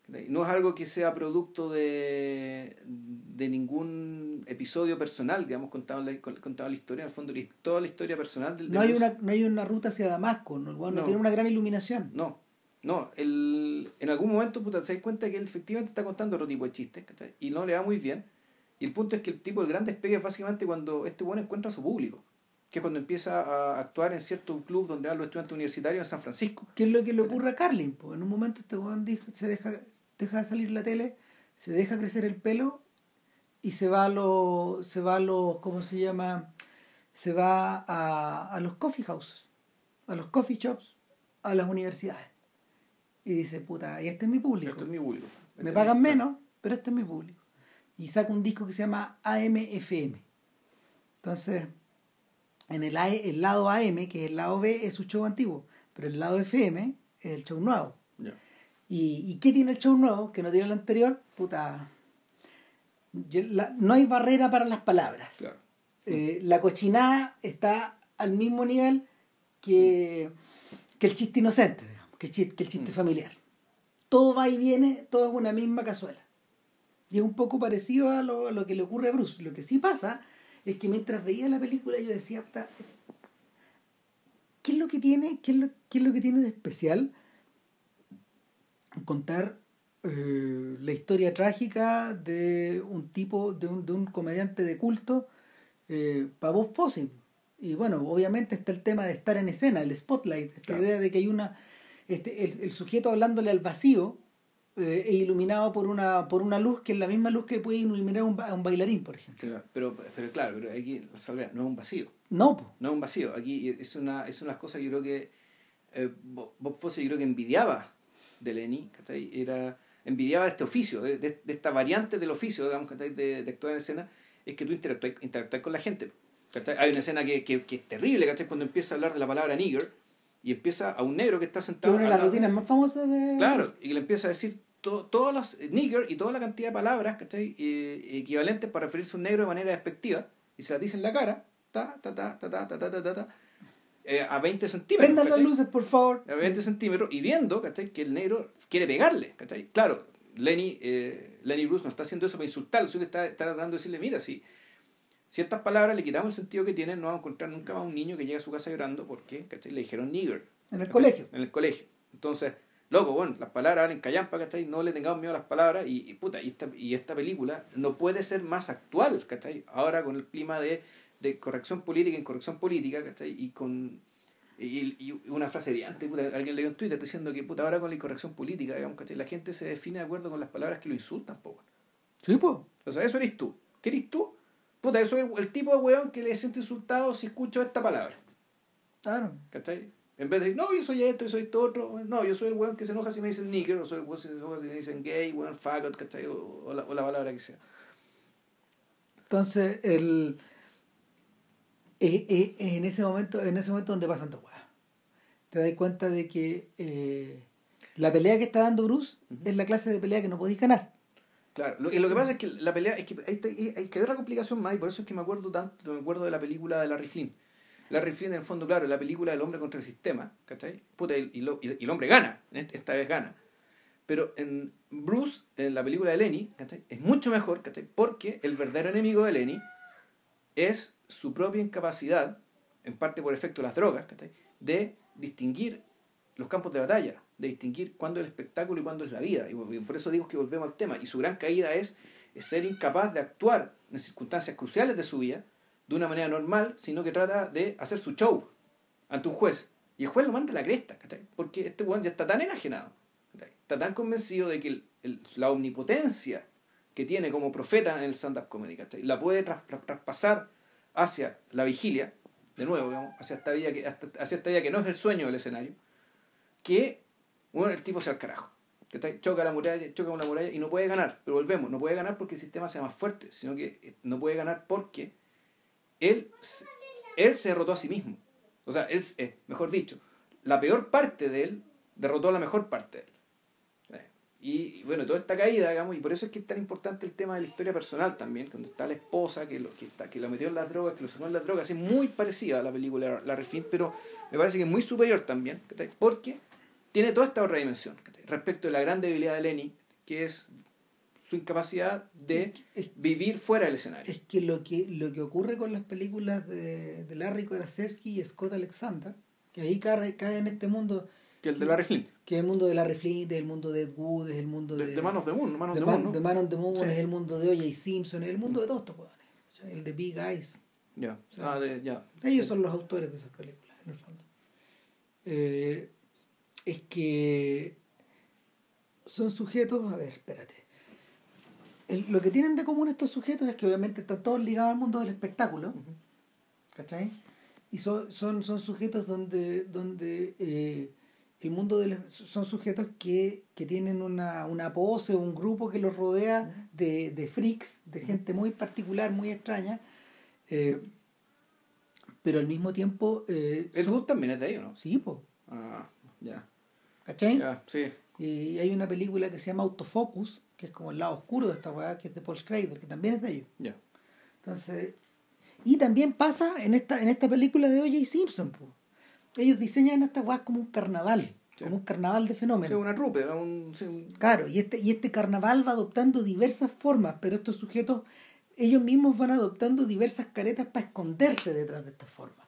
No es algo que sea producto de, de ningún episodio personal, digamos, contado en la, contado en la historia, al fondo, toda la historia personal del no hay una No hay una ruta hacia Damasco, no, no, no tiene una gran iluminación. No, no, el, en algún momento puta, te das cuenta que él efectivamente está contando otro tipo de chistes, ¿cachai? Y no le va muy bien y el punto es que el tipo del gran despegue es básicamente cuando este bueno encuentra a su público. Que es cuando empieza a actuar en cierto club donde van los estudiantes universitarios en San Francisco. ¿Qué es lo que le ocurre a Carlin? Pues en un momento este weón se deja, deja de salir la tele, se deja crecer el pelo y se va a los, se va a los, ¿cómo se llama? Se va a, a los coffee houses, a los coffee shops, a las universidades. Y dice, puta, y este es mi público. Este es mi público. Este Me pagan mi... menos, pero este es mi público y saca un disco que se llama AM-FM. Entonces, en el, a, el lado AM, que es el lado B, es su show antiguo, pero el lado FM es el show nuevo. ¿Y, ¿Y qué tiene el show nuevo que no tiene el anterior? Puta. La, no hay barrera para las palabras. Claro. Eh, la cochinada está al mismo nivel que, que el chiste inocente, digamos, que, el chiste, que el chiste mm. familiar. Todo va y viene, todo es una misma cazuela. Y es un poco parecido a lo, a lo, que le ocurre a Bruce. Lo que sí pasa es que mientras veía la película yo decía, ¿qué es lo que tiene, qué es lo, qué es lo que tiene de especial contar eh, la historia trágica de un tipo, de un, de un comediante de culto eh, para Bob Fosse? Y, bueno, obviamente está el tema de estar en escena, el spotlight, esta Claro. idea de que hay una, este, el, el sujeto hablándole al vacío eh, e iluminado por una, por una luz que es la misma luz que puede iluminar a un, a un bailarín, por ejemplo. Claro, pero, pero claro, pero aquí salvedad no es un vacío. No, po. No es un vacío. Aquí es una, es unas cosas que yo creo que Bob Fosse yo creo que envidiaba de Lenny, ¿cachai? Era, envidiaba este oficio, de, de- de esta variante del oficio, digamos, ¿cachai? De, de actuar en escena, es que tú interactúas, interactúas con la gente. ¿cachai? Hay una escena que, que, que es terrible, ¿cachai? Cuando empieza a hablar de la palabra nigger y empieza a un negro que está Que es sentado. una de las rutinas más famosas de... Claro, y le empieza a decir to- todos los nigger y toda la cantidad de palabras ¿cachai? Eh, equivalentes para referirse a un negro de manera despectiva y se las dice en la cara ta, ta, ta, ta, ta, ta, ta, ta, ta, ta, eh, a 20 centímetros. Prendan las luces, por favor. A 20 centímetros y viendo ¿cachai? que el negro quiere pegarle. ¿cachai? Claro, Lenny, eh, Lenny Bruce no está haciendo eso para insultarlo, sino que está, está tratando de decirle, mira, si, si estas palabras le quitamos el sentido que tienen, no vamos a encontrar nunca más un niño que llega a su casa llorando porque ¿cachai? le dijeron nigger. En el ¿cachai? colegio. En el colegio. Entonces, loco, bueno, las palabras valen callampa, ¿cachai? No le tengamos miedo a las palabras y, y puta, y esta, y esta película no puede ser más actual, ¿cachai? Ahora con el clima de, de corrección política, incorrección política, ¿cachai? Y con y, y una frase brillante, puta, alguien leyó en Twitter diciendo que puta, ahora con la incorrección política, digamos, ¿cachai? La gente se define de acuerdo con las palabras que lo insultan, po. Sí, pues. O sea, eso eres tú. ¿Qué eres tú? Puta, yo soy el, el tipo de weón que le siento insultado si escucho esta palabra. Claro. ¿Cachai? En vez de decir, no, yo soy esto, yo soy esto otro. No, yo soy el weón que se enoja si me dicen nigger, o soy el weón que se enoja si me dicen gay, weón, faggot, ¿cachai? O, o la, o la palabra que sea. Entonces, el, eh, eh, en ese momento, en ese momento donde pasan dos weas. Te das cuenta de que eh, la pelea que está dando Bruce es la clase de pelea que no podéis ganar. Claro, lo, y lo que pasa es que la pelea, es que hay, hay- hay que ver la complicación más, y por eso es que me acuerdo tanto, me acuerdo de la película de Larry Flynn. Larry Flynn, en el fondo, claro, la película del hombre contra el sistema, ¿cachai? Puta, y, lo- y- el hombre gana, esta vez gana. Pero en Bruce, en la película de Lenny, ¿cachai? es mucho mejor, ¿cachai? Porque el verdadero enemigo de Lenny es su propia incapacidad, en parte por efecto de las drogas, de distinguir los campos de batalla, de distinguir cuándo es el espectáculo y cuándo es la vida. Y por eso digo que volvemos al tema. Y su gran caída es, ser incapaz de actuar en circunstancias cruciales de su vida de una manera normal, sino que trata de hacer su show ante un juez. Y el juez lo manda a la cresta, porque este weón ya está tan enajenado, está tan convencido de que la omnipotencia que tiene como profeta en el stand-up comedy, la puede tras- tras- traspasar hacia la vigilia, de nuevo, hacia esta vida que, hacia esta vida que no es el sueño del escenario, que bueno, el tipo se al carajo. ¿cachai? Choca la muralla, choca una muralla y no puede ganar. Pero volvemos, no puede ganar porque el sistema sea más fuerte, sino que eh, no puede ganar porque él, él se derrotó a sí mismo. O sea, él, eh, mejor dicho, la peor parte de él derrotó a la mejor parte de él. Y, bueno, toda esta caída, digamos, y por eso es que es tan importante el tema de la historia personal también, cuando está la esposa que lo, que, está, que lo metió en las drogas, que lo sacó en las drogas, es muy parecida a la película La Refin, pero me parece que es muy superior también, porque tiene toda esta otra dimensión, respecto de la gran debilidad de Lenny, que es su incapacidad de Es, vivir fuera del escenario. es que lo que lo que ocurre con las películas de, de Larry Korasewski y Scott Alexander, que ahí cae, cae en este mundo, Que el de La Refin, que es el mundo de Larry Flint, es el mundo de Ed Wood, es el mundo de, de, de Man of the Moon, Man of the Man, Moon, ¿no? de Man on the Moon, Sí. es el mundo de O.J. Simpson, es el mundo de todos estos. O sea, El de Big Eyes. Ya, Sí. ah, de- ya. Ellos son los autores de esas películas, en el fondo. Eh, es que son sujetos, a ver, espérate. El- lo que tienen de común estos sujetos es que obviamente están todos ligados al mundo del espectáculo, Ujú. ¿cachai? Y son, son, son sujetos donde, donde eh, el mundo del, son sujetos que, que tienen una, una pose, un grupo que los rodea de, de freaks, de gente muy particular, muy extraña, eh, pero al mismo tiempo... Eh, son- también es de ¿o no? Sí, po, Ah, ya. ¿cachai? Ya, sí. Y hay una película que se llama Autofocus, que es como el lado oscuro de esta weá, que es de Paul Schrader, que también es de ellos. Ya. Entonces, y también pasa en esta, en esta película de O.J. Simpson, po. Ellos diseñan estas weas como un carnaval, Sí. como un carnaval de Sí, fenómenos. una trupe, un, sí, un- Claro, y este, y este carnaval va adoptando diversas formas, pero estos sujetos, ellos mismos van adoptando diversas caretas para esconderse detrás de estas formas.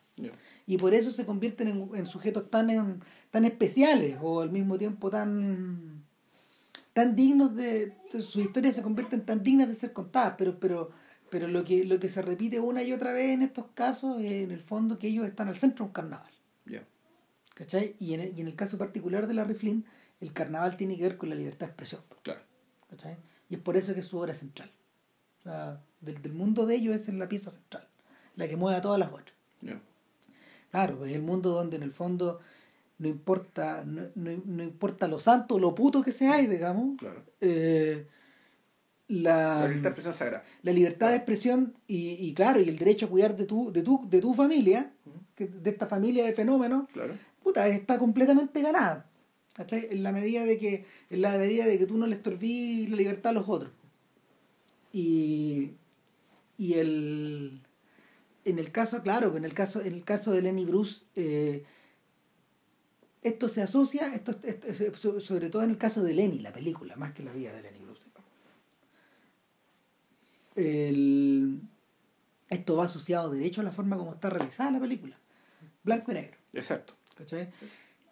Y por eso se convierten en, en sujetos tan, en- tan especiales o al mismo tiempo tan tan dignos de sus historias se convierten tan dignas de ser contadas pero pero pero lo que, lo que se repite una y otra vez en estos casos es en el fondo que ellos están al centro de un carnaval. ¿Cachai? Y en, el, y en el caso particular de la Flynn, el carnaval tiene que ver con la libertad de expresión. Claro. ¿cachai? Y es por eso que es su obra central. O sea, del, del mundo de ellos es la pieza central, la que mueve a todas las otras. Ya. Claro, es el mundo donde en el fondo no importa, no, no, no importa lo santo, lo puto que sea, digamos, Claro. eh, la, La libertad de expresión sagrada. la libertad de expresión y, y claro, y el derecho a cuidar de tu, de tu, de tu familia, que- de esta familia de fenómenos, Claro. Puta, está completamente ganada. ¿Cachai? En la medida de que, en la medida de que tú no le estorbís la libertad a los otros. Y, y el en el caso, claro, en el caso, en el caso de Lenny Bruce, eh, esto se asocia, esto, esto- esto- so- sobre todo en el caso de Lenny, la película, más que la vida de Lenny Bruce. El- esto va asociado derecho a la forma como está realizada la película. Blanco y negro. Exacto. ¿Cachai?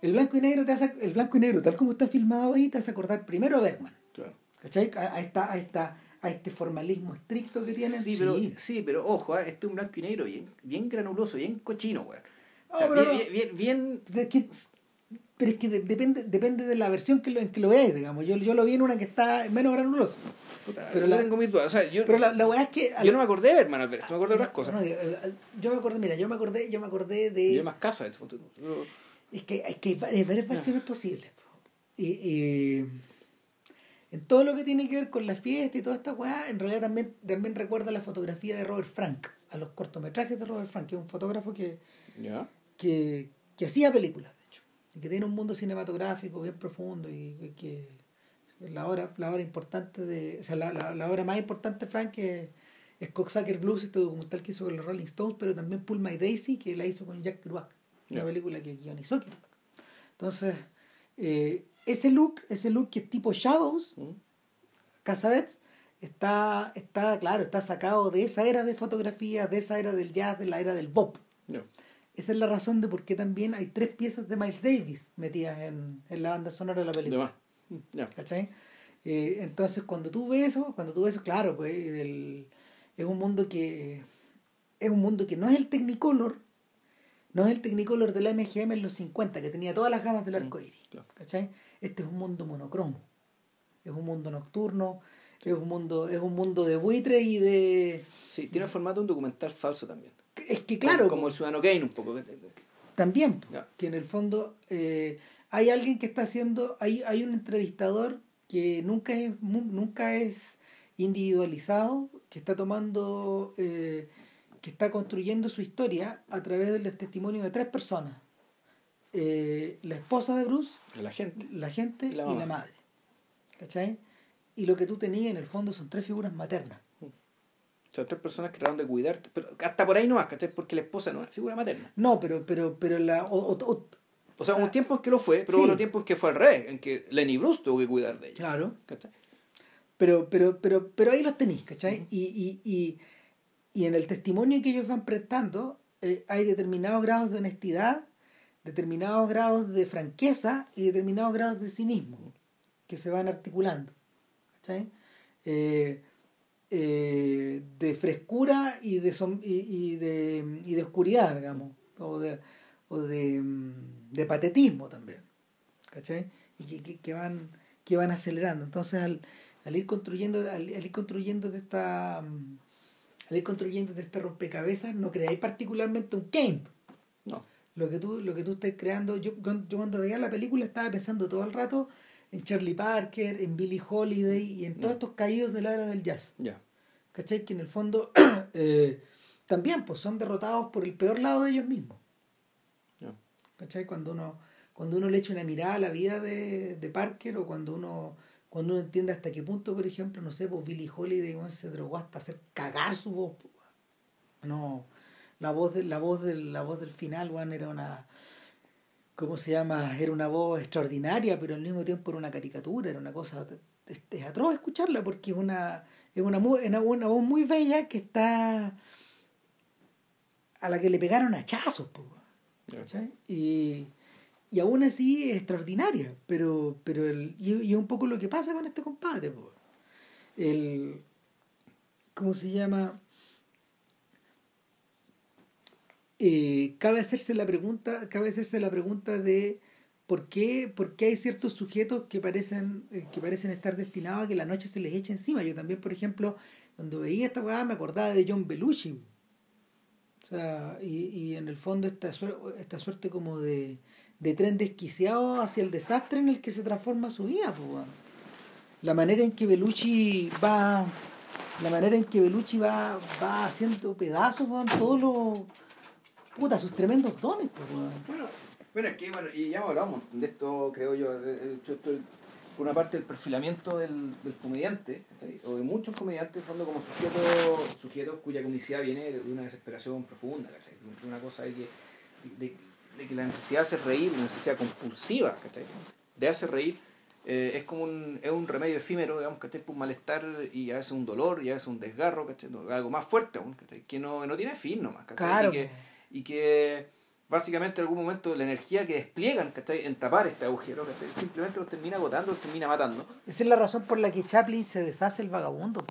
El blanco y negro te hace, el blanco y negro, tal como está filmado ahí, te hace acordar primero a Bergman. Claro. ¿Cachai? A, a esta, a, esta, a este formalismo estricto que tienen. Sí, pero, sí, pero ojo, ¿eh? este es un blanco y negro bien, bien granuloso, bien cochino, weón. O sea, bien, bien, bien, bien- pero es que de- depende, depende de la versión que lo, en que lo veáis, digamos. Yo, yo lo vi en una que está menos granuloso. puta, pero la- tengo mis dudas. O sea, yo, Pero la, la weá es que. yo no me acordé de Berman al ver esto, me acordé de otras cosas. No, yo, yo me acordé, mira, yo me acordé, yo me acordé de. Y hay más tú. Yo- Es que, es que hay varias, versiones posibles. po. Y, y en todo lo que tiene que ver con la fiesta y toda esta weá, en realidad también, también recuerda la fotografía de Robert Frank, a los cortometrajes de Robert Frank, que es un fotógrafo que, Ya. que, que hacía películas, de y que tiene un mundo cinematográfico bien profundo y, y que la obra, la obra importante de, o sea, la, la, la obra más importante Frank es, es Cocksucker Blues, este documental que hizo con los Rolling Stones, pero también Pull My Daisy, que la hizo con Jack Kerouac, una Ya. película que guionizó. Entonces, eh, ese look, ese look que es tipo Shadows, ¿Mm? Casabets, está, está, claro, está sacado de esa era de fotografía, de esa era del jazz, de la era del bop. Esa es la razón de por qué también hay tres piezas de Miles Davis metidas en, en la banda sonora de la De película. Ya. ¿Cachai? Eh, entonces, cuando tú ves eso, cuando tú ves eso, claro, pues el- es un mundo que es un mundo que no es el Technicolor, no es el Technicolor de la MGM en los 50, que tenía todas las gamas del arco iris. claro. ¿Cachai? Este es un mundo monocromo. Es un mundo nocturno, es un mundo, es un mundo de buitre y de. Sí, tiene el formato de un documental falso también. Es que claro, Como el Ciudadano Kane un poco. también que en el fondo eh, hay alguien que está haciendo hay, hay un entrevistador que nunca es nunca es individualizado que está tomando eh, que está construyendo su historia a través del testimonio de tres personas Eh, la esposa de Bruce La gente. la gente Y la y la madre ¿cachai? y lo que tú tenías en el fondo son tres figuras maternas sea, tres personas que trataron de cuidarte. Pero hasta por ahí no más, ¿cachai? Porque la esposa no es figura materna. no pero pero pero la o- o- o- O sea, un tiempo en que lo fue, pero Sí. otro tiempo en que fue al revés, en que Lenny Bruce tuvo que cuidar de ella. claro ¿cachai? Pero, pero, pero, pero ahí los tenéis, ¿cachai? y, y, y, y en el testimonio que ellos van prestando eh, hay determinados grados de honestidad, determinados grados de franqueza y determinados grados de cinismo que se van articulando. ¿cachai? Eh, eh, de frescura y de, y, y de, y de oscuridad, digamos, o de, o de, mm, de patetismo también. ¿cachai? Y que, que, que van que van acelerando. Entonces al, al ir construyendo, al, al ir construyendo de esta mm, al ir construyendo de este rompecabezas, no creáis particularmente un game. No. Lo que tú, lo que tú estás creando, yo, yo cuando veía la película estaba pensando todo el rato en Charlie Parker, en Billie Holiday y en todos estos caídos de la era del jazz. Ya. ¿Cachai? Que en el fondo <clears throat> eh, también pues son derrotados por el peor lado de ellos mismos. Ya. ¿Cachai? Cuando uno, cuando uno le echa una mirada a la vida de, de Parker o cuando uno, cuando uno entiende hasta qué punto, por ejemplo, no sé, pues Billie Holiday se drogó hasta hacer cagar su voz. No, la voz de, la voz del, la voz del final, weón, era una ¿cómo se llama? Era una voz extraordinaria, pero al mismo tiempo era una caricatura, era una cosa es, es atroz escucharla porque es una es una, una, una voz muy bella que está a la que le pegaron hachazos. ¿cachai? Y, y aún así es extraordinaria, pero, pero el, y, y es un poco lo que pasa con este compadre. po. El, ¿Cómo se llama? Eh, cabe hacerse la pregunta, cabe hacerse la pregunta de por qué, por qué hay ciertos sujetos que parecen, eh, que parecen estar destinados a que la noche se les eche encima. Yo también, por ejemplo, cuando veía esta weá me acordaba de John Belushi. O sea, y, y en el fondo esta, esta suerte como de, de tren desquiciado hacia el desastre en el que se transforma su vida, pues, La manera en que Belushi va. La manera en que Belushi va, va haciendo pedazos, weón, todos los. Puta, sus tremendos dones, pues, Bueno, bueno, es que bueno, y ya hablamos de esto, creo yo. por una parte, el perfilamiento del, del comediante, o de muchos comediantes, en fondo, como sujetos sujeto cuya comicidad viene de una desesperación profunda, de una cosa de que, de, de que la necesidad de hacer reír, la necesidad compulsiva de hacer reír, eh, es como un, es un remedio efímero, digamos, que por un malestar y a veces un dolor y a veces un desgarro, algo más fuerte aún, que no, no tiene fin nomás. Claro. Y, que, y que básicamente en algún momento la energía que despliegan en tapar este agujero simplemente los termina agotando, los termina matando. Esa es la razón por la que Chaplin se deshace el vagabundo.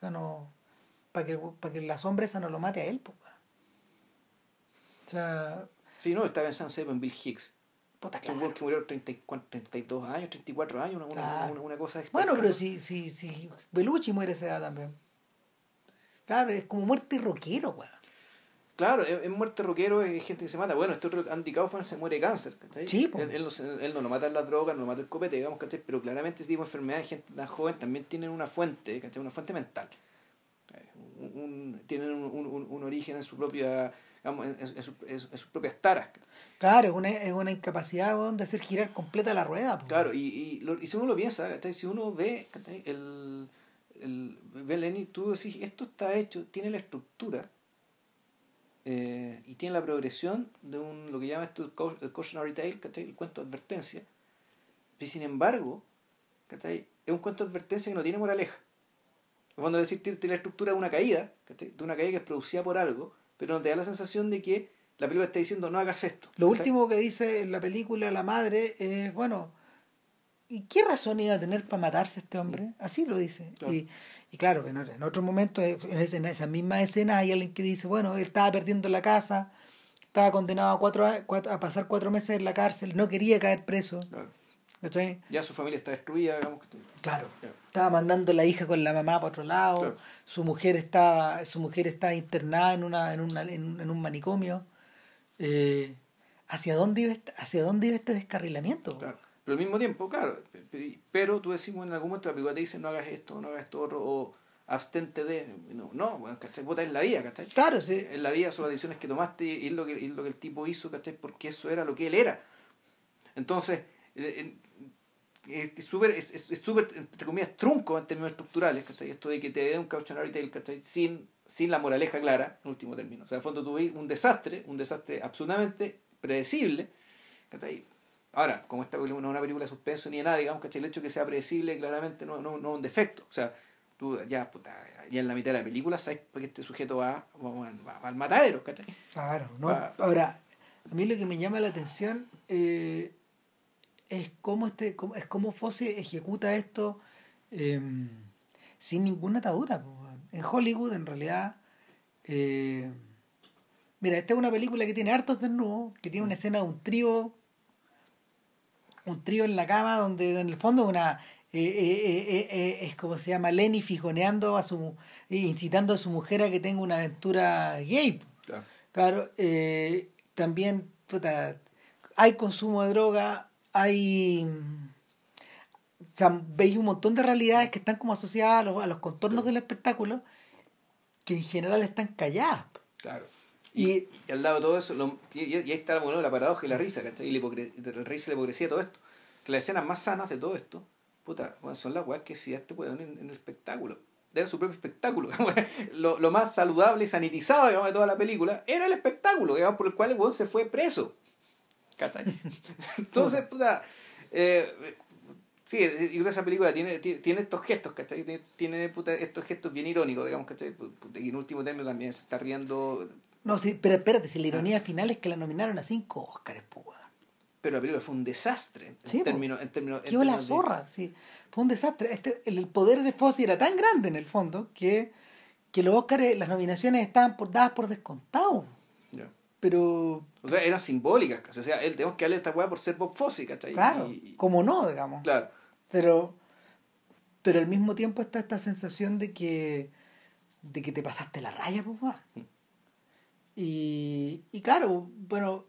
No. para, que, para que la sombra esa no lo mate a él. O sea, sí, no, está pensando en Bill Hicks. Puta, claro. que murió a 32 años, 34 años, una, una, una, cosa Bueno, pero si, si, si Belucci muere esa edad también. Claro, es como muerte rockero, weón. Claro, es, muerte rockero, es gente que se mata. Bueno, este Andy Kaufman se muere de cáncer, ¿cachai? Sí, él, él, no, él, no lo mata en la droga, no lo mata el copete, digamos, ¿cachai? Pero claramente ese tipo de enfermedades, gente tan joven, también tienen una fuente, ¿cachai? Una fuente mental. Un, tienen un, un, un origen en su propia digamos, en, sus propias taras. Claro, es una, es una incapacidad de hacer girar completa la rueda. Claro, y, y, lo, y, si uno lo piensa, si uno ve el, el ve Lenny, tú decís, esto está hecho, tiene la estructura eh, y tiene la progresión de un lo que llama esto el, cautionary tale, el cuento de advertencia, y sin embargo, es un cuento de advertencia que no tiene moraleja. Cuando decir, tiene la estructura de una caída, de una caída que es producida por algo, pero no te da la sensación de que la película está diciendo no hagas esto. Lo último que dice en la película la madre es, bueno, ¿y qué razón iba a tener para matarse este hombre? Así lo dice. Y, y, claro, en, en otro momento, en esa misma escena hay alguien que dice, bueno, él estaba perdiendo la casa, estaba condenado a, cuatro, a pasar cuatro meses en la cárcel, no quería caer preso. Ya su familia está destruida, digamos. Claro. Estaba mandando la hija con la mamá para otro lado. Su mujer estaba, su mujer estaba internada en una, en una, en, un manicomio. Eh, ¿Hacia dónde iba este, hacia dónde iba este descarrilamiento? Claro. Pero al mismo tiempo, claro, pero tú decimos en algún momento la película te dice no hagas esto, no hagas esto otro, o abstente de. No, no bueno, ¿cachai? Vota en la vida, ¿cachai? Claro, sí. En la vida son las decisiones que tomaste y es lo que, es lo que el tipo hizo, ¿cachai? Porque eso era lo que él era. Entonces, es súper, es, es, entre comillas, trunco en términos estructurales, ¿cachai? Esto de que te dé un cautionary tale, ¿cachai? Sin, sin la moraleja clara, en último término. O sea, de fondo tuve un desastre, un desastre absolutamente predecible, ¿cachai? Ahora, como esta película no es una película de suspenso ni de nada, digamos, ¿cachai? El hecho de que sea predecible claramente no, no, no es un defecto. O sea, tú ya, puta, ya en la mitad de la película sabes que este sujeto va, va, al matadero, ¿cachai? Claro, no. Ahora, a mí lo que me llama la atención... Eh, es cómo, este, es cómo Fosse ejecuta esto em, sin ninguna atadura. En Hollywood, en realidad. Eh, mira, esta es una película que tiene hartos desnudos, que tiene una escena de un trío. Un trío en la cama donde en el fondo una. Eh, eh, es como se llama Lenny fijoneando a su. incitando a su mujer a que tenga una aventura gay. Claro. claro también hay consumo de droga, hay veis un montón de realidades que están como asociadas a los, contornos del espectáculo que en general están calladas. Claro. Y, al lado de todo eso, y, ahí está bueno, la paradoja y la risa, ¿cachai? Y la hipocresía, el risa y la hipocresía de todo esto. Que las escenas más sanas de todo esto, puta, son las weas que si este puede en, en el espectáculo. Era su propio espectáculo. <laughs> lo, lo más saludable y sanitizado digamos, de toda la película era el espectáculo digamos, por el cual el weón se fue preso. <laughs> Entonces, puta, eh, sí, y esa película tiene, tiene, estos gestos, ¿cachai? Tiene, puta, estos gestos bien irónicos, digamos, ¿cachai? Y en último término también se está riendo. No, sí, pero espérate, si la ironía final es que la nominaron a cinco Oscars, pues. Pero la película fue un desastre en términos. En términos, Qué la zorra, sí. Fue un desastre. Este, el poder de Fossi era tan grande en el fondo que que los Oscars, las nominaciones estaban por, dadas por descontado. Pero, O sea, eran simbólicas, casi. O sea, él tenemos que darle esta weá por ser Bob Fosse, ¿cachai? claro, Y- y- como no, digamos. claro. Pero, pero al mismo tiempo está esta sensación de que, de que te pasaste la raya, pues. Mm. Y, y claro, bueno,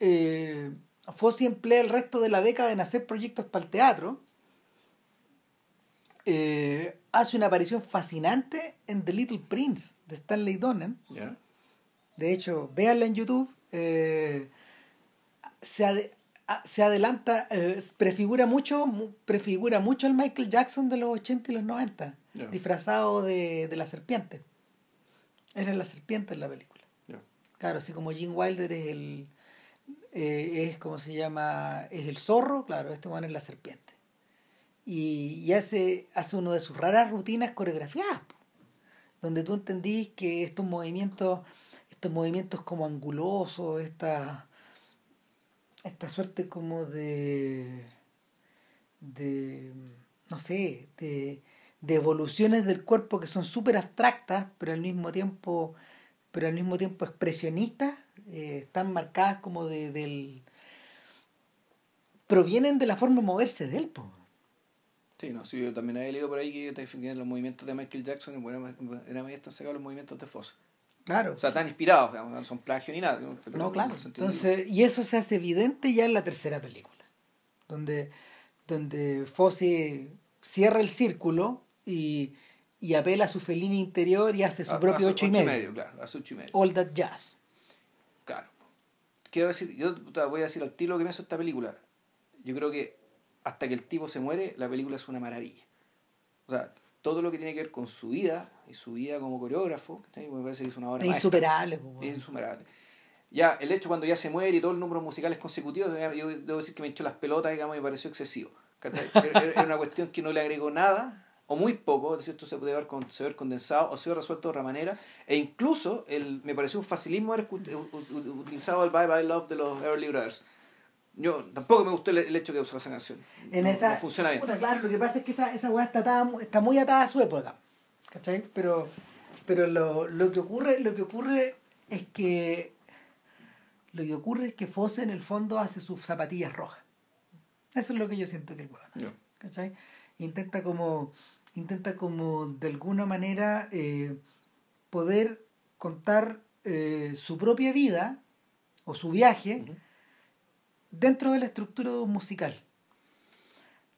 eh, Fossi emplea el resto de la década en hacer proyectos para el teatro. Eh, hace una aparición fascinante en The Little Prince de Stanley Donen. De hecho, véanla en YouTube. eh, se, ade- a- se adelanta, eh, prefigura mucho, mu- prefigura mucho al Michael Jackson de los 80 y los 90, Ya. disfrazado de, de la serpiente. Era la serpiente en la película. Claro, así como Gene Wilder es el eh, es como se llama, es el zorro, claro, este man es la serpiente. Y, y hace, hace uno de sus raras rutinas coreografiadas, donde tú entendís que estos movimientos, estos movimientos como angulosos, esta, esta suerte como de, de no sé, de, de evoluciones del cuerpo que son súper abstractas, pero al mismo tiempo, pero al mismo tiempo expresionistas, eh, están marcadas como de, del provienen de la forma de moverse de él, po. Sí, no, sí, yo también había leído por ahí que te defendían los movimientos de Michael Jackson y bueno, era medio están sacados los movimientos de Fosse. Claro. O sea, están inspirados, digamos, no son plagio ni nada. pero No, claro. en Entonces, y eso se hace evidente ya en la tercera película, donde, donde Fosse cierra el círculo y, y apela a su felina interior y hace su a- propio a ocho y medio. claro, a su ocho y medio. All That Jazz. Claro. Quiero decir, yo puta, voy a decir al tiro que me hace esta película. Yo creo que hasta que el tipo se muere, la película es una maravilla. O sea, todo lo que tiene que ver con su vida y su vida como coreógrafo, ¿cachai? me parece que es una obra Es maestra. insuperable. po, Es insuperable. Ya, el hecho cuando ya se muere y todos los números musicales consecutivos, yo debo decir que me echó las pelotas, digamos, y me pareció excesivo. <laughs> era una cuestión que no le agregó nada, o muy poco, es decir, esto se puede ver, con, se ver condensado, o se ve resuelto de otra manera, e incluso el, me pareció un facilismo haber utilizado el Bye Bye Love de los Early Brothers. Yo tampoco me gustó el, el hecho que usó esa canción. En No- esa, no funciona bien. Puta, claro, lo que pasa es que esa, esa weá está, atada está muy atada a su época. ¿Cachai? Pero, pero lo, lo que ocurre, lo que ocurre es que lo que ocurre es que Fosse en el fondo hace sus zapatillas rojas. Eso es lo que yo siento que el weón hace. ¿Cachai? Intenta como, intenta como de alguna manera eh, poder contar eh, su propia vida o su viaje dentro de la estructura musical.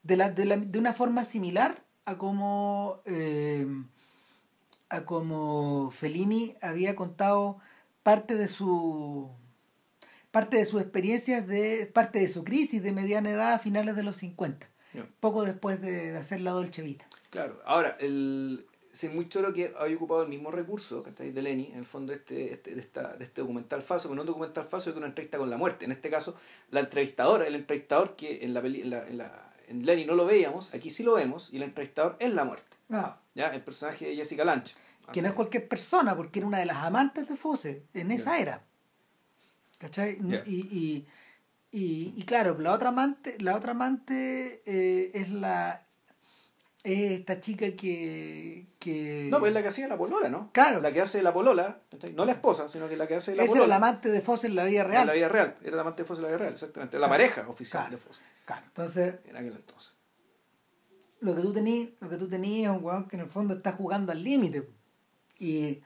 De, la, de, la- de una forma similar a como, eh, a como Fellini había contado parte de su parte de sus experiencias de parte de su crisis de mediana edad a finales de los 50 Ya. poco después de, de hacer la Dolce Vita Claro, ahora, el, sí, muy choro que haya ocupado el mismo recurso ¿cachai? de Lenny, en el fondo este, este, de, esta, de este documental falso, pero no un documental falso, es una entrevista con la muerte. En este caso, la entrevistadora, el entrevistador que en la, peli- en la, en la- en Lenny no lo veíamos, aquí sí lo vemos, y el entrevistador es la muerte. no, ¿ya? El personaje de Jessica Lange. que no es cualquier persona porque era una de las amantes de Fosse en esa era ¿cachai? Y, y, y, y claro la otra amante la otra amante eh, es la es esta chica que, que No, pues es la que hacía la polola, ¿no? Claro. La que hace la polola, no la esposa, sino que la que hace la esa era polola. la amante de Fosse en la vida real En la vida real. Era la amante de Fosse en la vida real, exactamente. La Claro. pareja oficial Claro. de Fosse. Claro, entonces En aquel entonces. lo que tú tenías lo que tú tenías es un weón que en el fondo está jugando al límite y,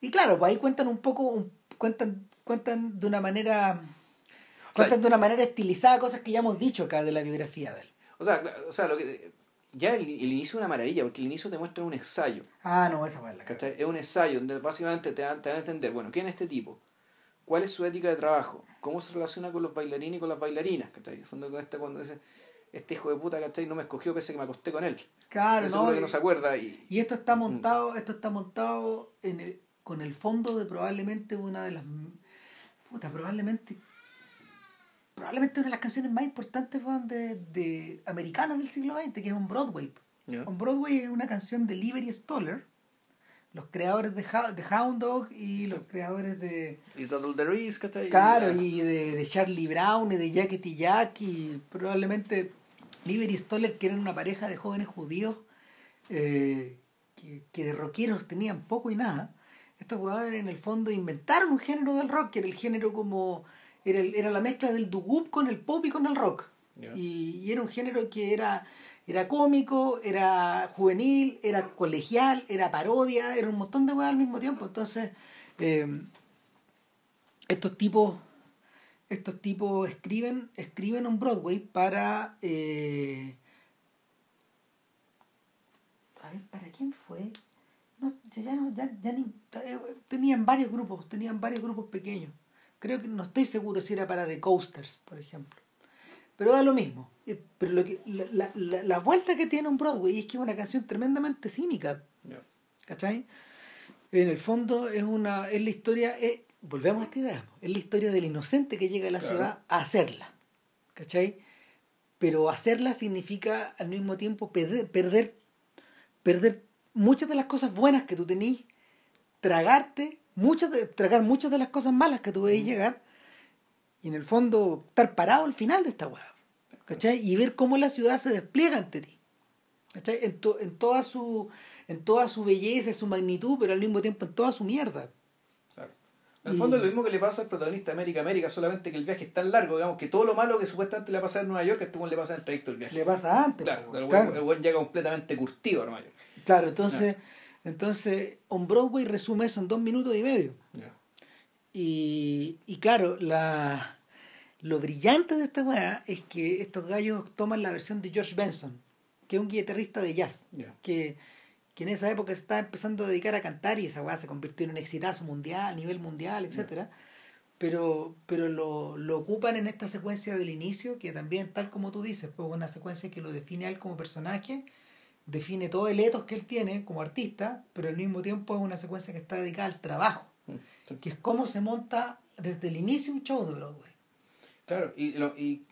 y claro pues ahí cuentan un poco un- cuentan cuentan de una manera O sea, cuentan de una manera estilizada cosas que ya hemos dicho acá de la biografía de él O sea, o sea lo que, ya el, el inicio es una maravilla, porque el inicio te muestra un ensayo. ah no esa fue la ¿cachai? Es un ensayo donde básicamente te dan, te dan a entender, bueno, ¿quién es este tipo? ¿Cuál es su ética de trabajo? ¿Cómo se relaciona con los bailarines y con las bailarinas? ¿cachai? Fondo con este, cuando dice, este hijo de puta, ¿cachai? No me escogió pese que me acosté con él. claro Eso no, es lo que no se acuerda. Y, Y esto está montado, esto está montado en el- con el fondo de probablemente una de las puta, probablemente probablemente una de las canciones más importantes weón, de, de americanas del siglo XX, que es un Broadway. ¿ya? On Broadway es una canción de Liberty Stoller, los creadores de, de Hound Dog y los creadores de Y Total the Risk. Claro, Y- y de, de Charlie Brown y de Jacket y Jack y probablemente Liberty Stoller que eran una pareja de jóvenes judíos eh, que, que de rockeros tenían poco y nada, estos jugadores en el fondo inventaron un género del rock, que era el género como... Era, el- era la mezcla del doo con el pop y con el rock. Y, y era un género que era, era cómico, era juvenil, era colegial, era parodia, era un montón de weas al mismo tiempo. Entonces, eh, estos tipos estos tipos escriben escriben un Broadway para eh, a ver para quién fue no yo ya no ya, ya ni eh, tenían varios grupos tenían varios grupos pequeños creo que no estoy seguro si era para The Coasters por ejemplo pero da lo mismo Eh, pero lo que la, la, la- vuelta que tiene un Broadway es que es una canción tremendamente cínica Ya. ¿Cachai? En el fondo es una es la historia, es- volvemos a esta idea, es la historia del inocente que llega a la Claro. ciudad a hacerla. ¿Cachai? Pero hacerla significa al mismo tiempo perder, perder, perder muchas de las cosas buenas que tú tenís, tragarte, muchas de, tragar muchas de las cosas malas que tú veis llegar, y en el fondo estar parado al final de esta. ¿Cachai? Y ver cómo la ciudad se despliega ante ti. ¿Cachai? En, to- en, toda su, en toda su belleza, su magnitud, pero al mismo tiempo en toda su mierda. Claro. En el Y- fondo es lo mismo que le pasa al protagonista de América América, solamente que el viaje es tan largo, digamos, que todo lo malo que supuestamente le pasa en Nueva York, a este le pasa en el trayecto del viaje. Le pasa antes. Claro, po, el claro. weón llega completamente curtido a Nueva York. Claro, entonces, entonces, On Broadway resume eso en dos minutos y medio. Y, y claro, la, lo brillante de esta weá es que estos gallos toman la versión de George Benson, que es un guitarrista de jazz, que, que en esa época se estaba empezando a dedicar a cantar y esa weá se convirtió en un exitazo mundial, a nivel mundial, etcétera. Pero, pero lo, lo ocupan en esta secuencia del inicio, que también, tal como tú dices, pues una secuencia que lo define a él como personaje, define todo el etos que él tiene como artista, pero al mismo tiempo es una secuencia que está dedicada al trabajo Mm. Sí. que es cómo se monta desde el inicio un show de Broadway. Claro, y, lo- y,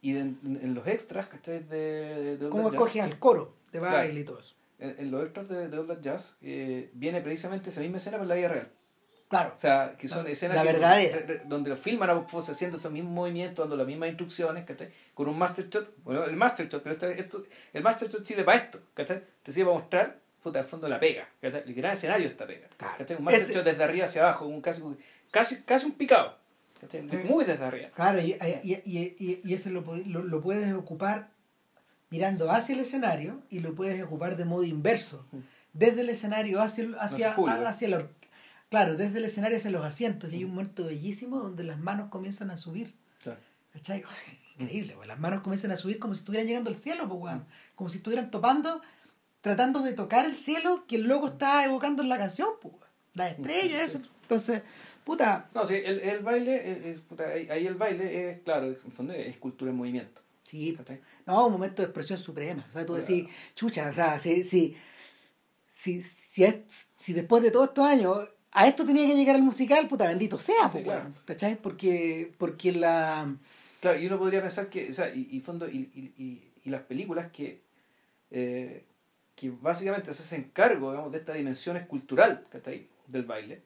y de- en, los extras, ¿cachai? De, de, Cómo That escoge Jazz, al coro de Claro. baile y todo eso. en, en los extras de, de All That Jazz eh, viene precisamente esa misma escena pero en la vida real. Claro. O sea, que son escenas la que- re- donde lo filman a Fox haciendo esos mismos movimientos, dando las mismas instrucciones, ¿cachai? Con un master shot, bueno, el master shot, pero esta- esto, el master shot sirve para esto, ¿cachai? Te sirve para mostrar, puta, al fondo la pega, ¿cachai? El gran escenario está pega. ¿cachai? Un master Ese- shot desde arriba hacia abajo, un casi, casi, casi un picado, ¿cachai? Muy desde arriba. Claro, y, y, y, y, y ese lo, lo, lo puedes ocupar mirando hacia el escenario y lo puedes ocupar de modo inverso. Mm. Desde el escenario hacia, el- Hacia hacia, el público. hacia la Claro, desde el escenario hacia los asientos. Y hay un momento bellísimo donde las manos comienzan a subir. Claro. ¿Cachai? O sea, increíble, pues, las manos comienzan a subir como si estuvieran llegando al cielo, pues, weón. Como si estuvieran topando, tratando de tocar el cielo que el loco está evocando en la canción, pues, weón. Las estrellas, eso. Entonces, puta, No, sí, el, el baile, es- puta, ahí, ahí el baile es, claro, en fondo es cultura en movimiento, sí, ¿cachai? no, un momento de expresión suprema. O sea, tú decís, chucha, o sea, si, si, si, si, es- si después de todos estos años a esto tenía que llegar el musical, puta, bendito sea, Sí, claro. ¿Cachai? Porque, porque la... Claro, y uno podría pensar que, o sea, y, y fondo, y, y, y, las películas que, eh, que básicamente se hacen cargo, digamos, de esta dimensión escultural, ¿cachai? Del baile,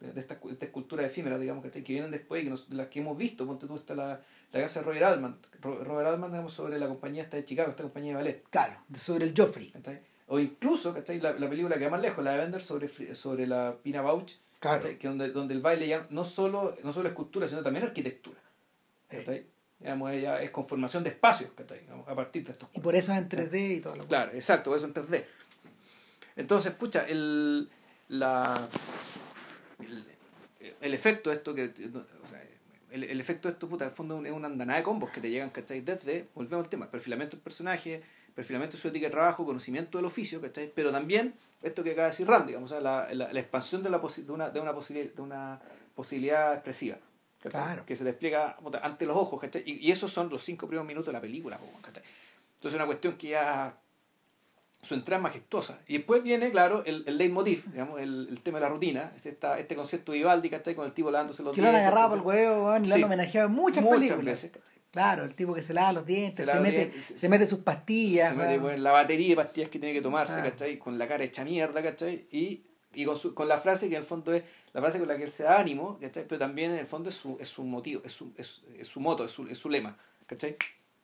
de esta, de esta escultura efímera, digamos, ¿cachai? Que vienen después y que nos- de las que hemos visto, ponte tú, está la, la casa de Robert Altman, Ro- Robert Altman, digamos, sobre la compañía esta de Chicago, esta compañía de ballet, Claro, sobre el Joffrey. ¿cachai? O incluso, ¿cachai? La, la película que va más lejos, la de Bender sobre, sobre la Pina Claro. ¿cachai? que donde, donde el baile ya no solo, no solo escultura, sino también arquitectura. ¿cachai? Digamos, ella es conformación de espacios, ¿cachai? Digamos, a partir de estos Y por eso es en 3D y todo lo Claro, exacto, por eso en 3D. Entonces, pucha, el, la, el, el efecto de esto que... o sea, el, el efecto de esto, puta, fondo es una andanada de combos que te llegan, ¿cachai? Desde, volvemos al tema, perfilamiento del personaje, perfilamiento de su ética de trabajo, conocimiento del oficio, ¿cachai? Pero también, esto que acaba de decir Ram, digamos, o sea, la, la, la expansión de, la posi- de, una, de, una de una posibilidad expresiva. Claro. Que se despliega ante los ojos, ¿cachai? Y, y esos son los cinco primeros minutos de la película, ¿cachai? Entonces es una cuestión que ya su entrada es majestuosa. Y después viene, claro, el, el leitmotiv, digamos, el, el tema de la rutina, este, esta- este concepto de Vivaldi, ¿cachai? Con el tipo lavándose los Que lo han dientes. agarrado por el huevo, weón, y lo han homenajeado en muchas, Muchas películas. veces. Claro, el tipo que se lava los dientes, Se se, mete, dientes, se, se- mete sus pastillas. Se mete pues, la batería de pastillas que tiene que tomarse. ¿cachai? Con la cara hecha mierda, ¿cachai? Y, y con, su, con la frase que en el fondo es la frase con la que él se da ánimo, ¿cachai? Pero también en el fondo es su, es su motivo, es su, es, es su moto, es su, es su lema, ¿cachai?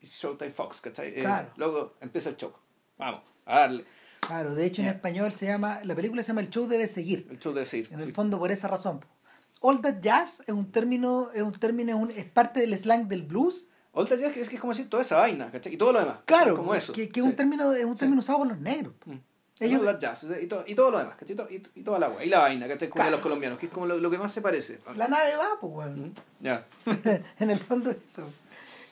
Showtime Fox, ¿cachai? Eh, Claro. luego empieza el show. Vamos, a darle. Claro, de hecho en español se llama, la película se llama El show debe seguir. El show debe seguir. En el fondo por esa razón. All That Jazz es un término, es un término, es, parte del slang del blues. That Jazz es que es como decir toda esa vaina, ¿cachai? Y todo lo demás. Claro, como eso. Que, es un término, es un término usado por los negros. Mm. Ellos... That Jazz y todo, y todo lo demás, ¿cachai? Y, toda la agua. Y la vaina, ¿cachai? Como de los colombianos, que es como lo, que más se parece. La nave va, pues, bueno. Mm, ya. <laughs> en el fondo eso.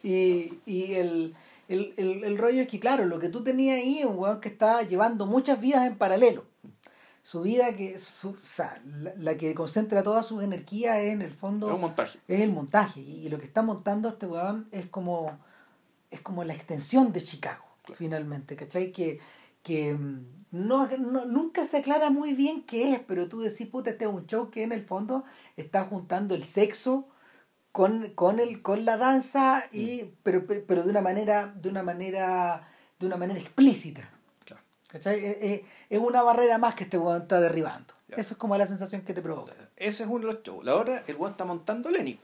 Y, y el, el, el, el, rollo es que, claro, lo que tú tenías ahí es un weón que está llevando muchas vidas en paralelo su vida que su, o sea, la, que concentra toda su energía en el fondo es, montaje. es el montaje y, lo que está montando este weón es como es como la extensión de Chicago finalmente ¿cachai? que que mm, no, nunca se aclara muy bien qué es pero tú decís puta este es un show que en el fondo está juntando el sexo con, con el con la danza y mm. pero, pero de una manera de una manera de una manera explícita ¿Cachai? Eh, eh, es una barrera más que este weón está derribando. Eso es como la sensación que te provoca. Ese es uno de los shows. La otra, el weón está montando Lenny.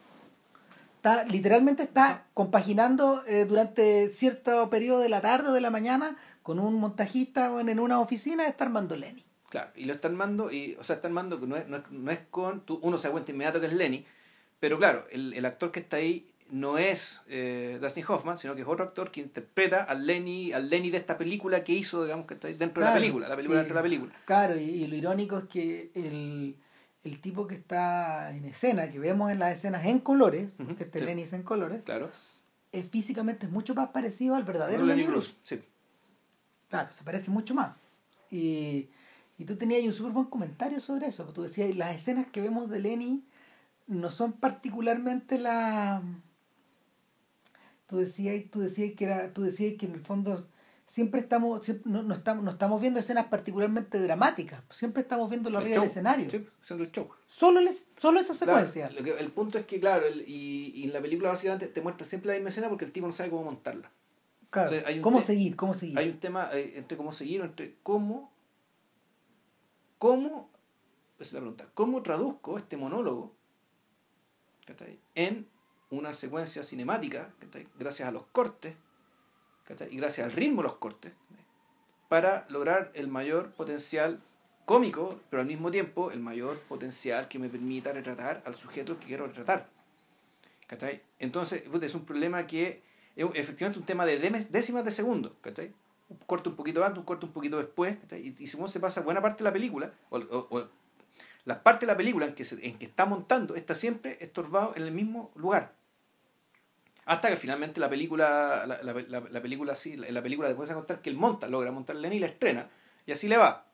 Está, literalmente está compaginando eh, durante cierto periodo de la tarde o de la mañana con un montajista en una oficina, está armando Lenny. Claro, y lo está armando, y, o sea, está armando que no es, no es, con, uno se da cuenta inmediato que es Lenny, pero claro, el, el actor que está ahí no es eh, Dustin Hoffman, sino que es otro actor que interpreta al Lenny, al Lenny de esta película que hizo, digamos, que está dentro de la película, la película dentro de la película. Claro, y, lo irónico es que el, tipo que está en escena, que vemos en las escenas en colores, que este Lenny es en colores, claro. es físicamente mucho más parecido al verdadero Lenny Bruce. Sí. Claro, se parece mucho más. Y, y tú tenías un súper buen comentario sobre eso. Tú decías, las escenas que vemos de Lenny no son particularmente la tú decías, tú decías que era, tú decías que en el fondo siempre estamos, no, estamos, no estamos viendo escenas particularmente dramáticas, siempre estamos viendo lo arriba del escenario. Sí, el show. Solo, les, solo esa secuencia. lo que, el punto es que, claro, y, y, en la película básicamente te muestra siempre la misma escena porque el tipo no sabe cómo montarla. Claro, ¿Cómo seguir? ¿Cómo seguir? Hay un tema eh, entre cómo seguir, entre cómo, cómo, esa es la pregunta, cómo traduzco este monólogo en una secuencia cinemática, gracias a los cortes, y gracias al ritmo de los cortes, para lograr el mayor potencial cómico, pero al mismo tiempo el mayor potencial que me permita retratar al sujeto que quiero retratar. Entonces, es un problema que es efectivamente un tema de décimas de segundo. Un corto un poquito antes, un corto un poquito después, y, y según se pasa buena parte de la película, la parte de la película en que, en que está montando está siempre estorbado en el mismo lugar. Hasta que finalmente la película, la, la, la, película sí, la, película después de contar que él monta, logra montar Lenny y la estrena. Y así le va.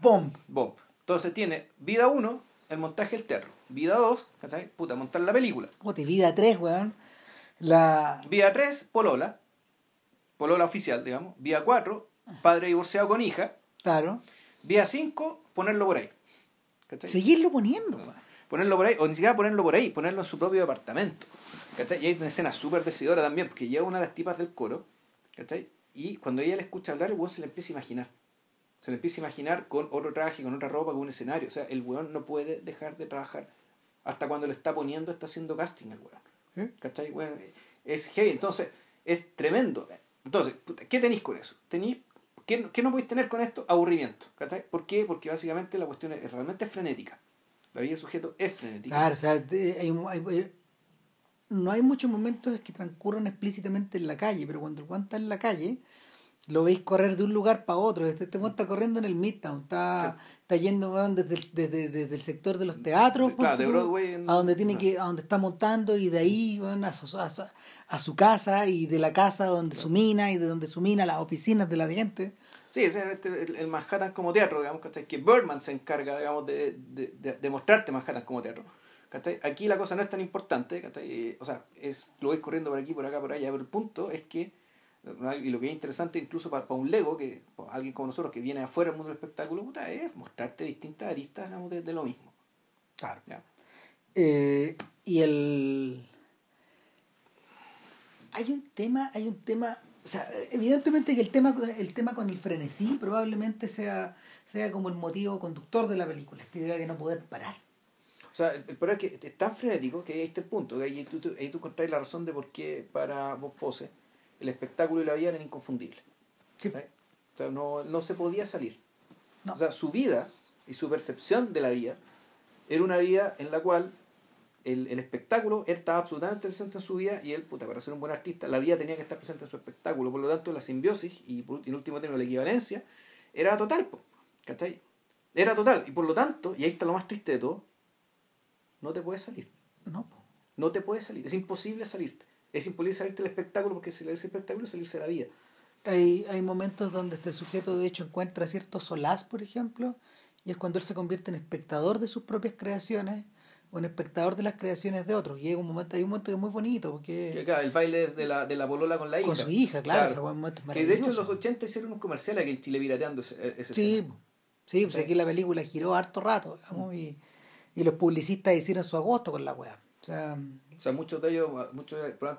Bomb. Bomb. Entonces tiene vida 1, el montaje del teatro. Vida 2, Puta, montar la película. Puta, vida 3, weón. La... Vida 3, Polola. Polola oficial, digamos. Vida 4, padre divorciado con hija. Claro. Vía 5, ponerlo por ahí. Seguirlo poniendo, weón ponerlo por ahí, o ni siquiera ponerlo por ahí, ponerlo en su propio departamento. ¿cachai? Y hay una escena súper decidora también, porque llega una de las tipas del coro, ¿cachai? Y cuando ella le escucha hablar, el weón se le empieza a imaginar. Se le empieza a imaginar con otro traje, con otra ropa, con un escenario. O sea, el weón no puede dejar de trabajar. Hasta cuando lo está poniendo, está haciendo casting el weón. ¿Eh? ¿Cachai? Bueno, es heavy. Entonces, es tremendo. Entonces, ¿qué tenéis con eso? Tenéis ¿Qué, ¿Qué, no podéis tener con esto? Aburrimiento. ¿cachai? ¿Por qué? Porque básicamente la cuestión es realmente frenética. La vida del sujeto es frenética. Claro, o sea, hay, no hay muchos momentos que transcurran explícitamente en la calle, pero cuando el está en la calle, lo veis correr de un lugar para otro. Este, este está corriendo en el Midtown, está, está yendo desde, desde, desde, el sector de los teatros claro, de Broadway a donde tiene que, a donde está montando y de ahí van a, su, a, su, casa y de la casa donde su mina y de donde su mina las oficinas de la gente. Sí, ese es este, el, Manhattan como teatro, digamos, ¿cachai? Que Birdman se encarga, digamos, de, de, de, mostrarte Manhattan como teatro. ¿cachai? Aquí la cosa no es tan importante, ¿cachai? O sea, es, lo ves corriendo por aquí, por acá, por allá, pero el punto es que, y lo que es interesante incluso para, para un Lego, que alguien como nosotros que viene afuera del mundo del espectáculo, puta, es mostrarte distintas aristas digamos, de, lo mismo. Claro. Eh, y el... Hay un tema, hay un tema o sea, evidentemente que el tema, el tema con el frenesí probablemente sea, sea como el motivo conductor de la película, esta idea de no poder parar. O sea, el problema es que es tan frenético que ahí está el punto, que ahí tú, tú, ahí tú la razón de por qué para Bob Fosse el espectáculo y la vida eran inconfundibles. Sí. O sea, no, no se podía salir. No. O sea, su vida y su percepción de la vida era una vida en la cual el, el espectáculo él estaba absolutamente presente en su vida y él, puta, para ser un buen artista, la vida tenía que estar presente en su espectáculo. Por lo tanto, la simbiosis y, por, en último término la equivalencia era total, ¿cachai? Era total. Y por lo tanto, y ahí está lo más triste de todo, no te puedes salir. No, po. No te puedes salir. Es imposible salirte. Es imposible salirte del espectáculo porque si le ese espectáculo es salirse de la vida. Hay, hay momentos donde este sujeto de hecho encuentra cierto solaz, por ejemplo, y es cuando él se convierte en espectador de sus propias creaciones en espectador de las creaciones de otros. Y hay un momento, hay un momento que es muy bonito, porque Que, claro, el baile de la, de la polola con la hija. con su hija, claro, ese buen momento es Que de hecho en maravilloso. los 80 hicieron un comercial aquí en Chile pirateando ese, ese Sí, escena. sí, pues Sí. aquí la película giró harto rato, digamos, y, y los publicistas hicieron su agosto con la weá. O sea, O sea, muchos de ellos, muchos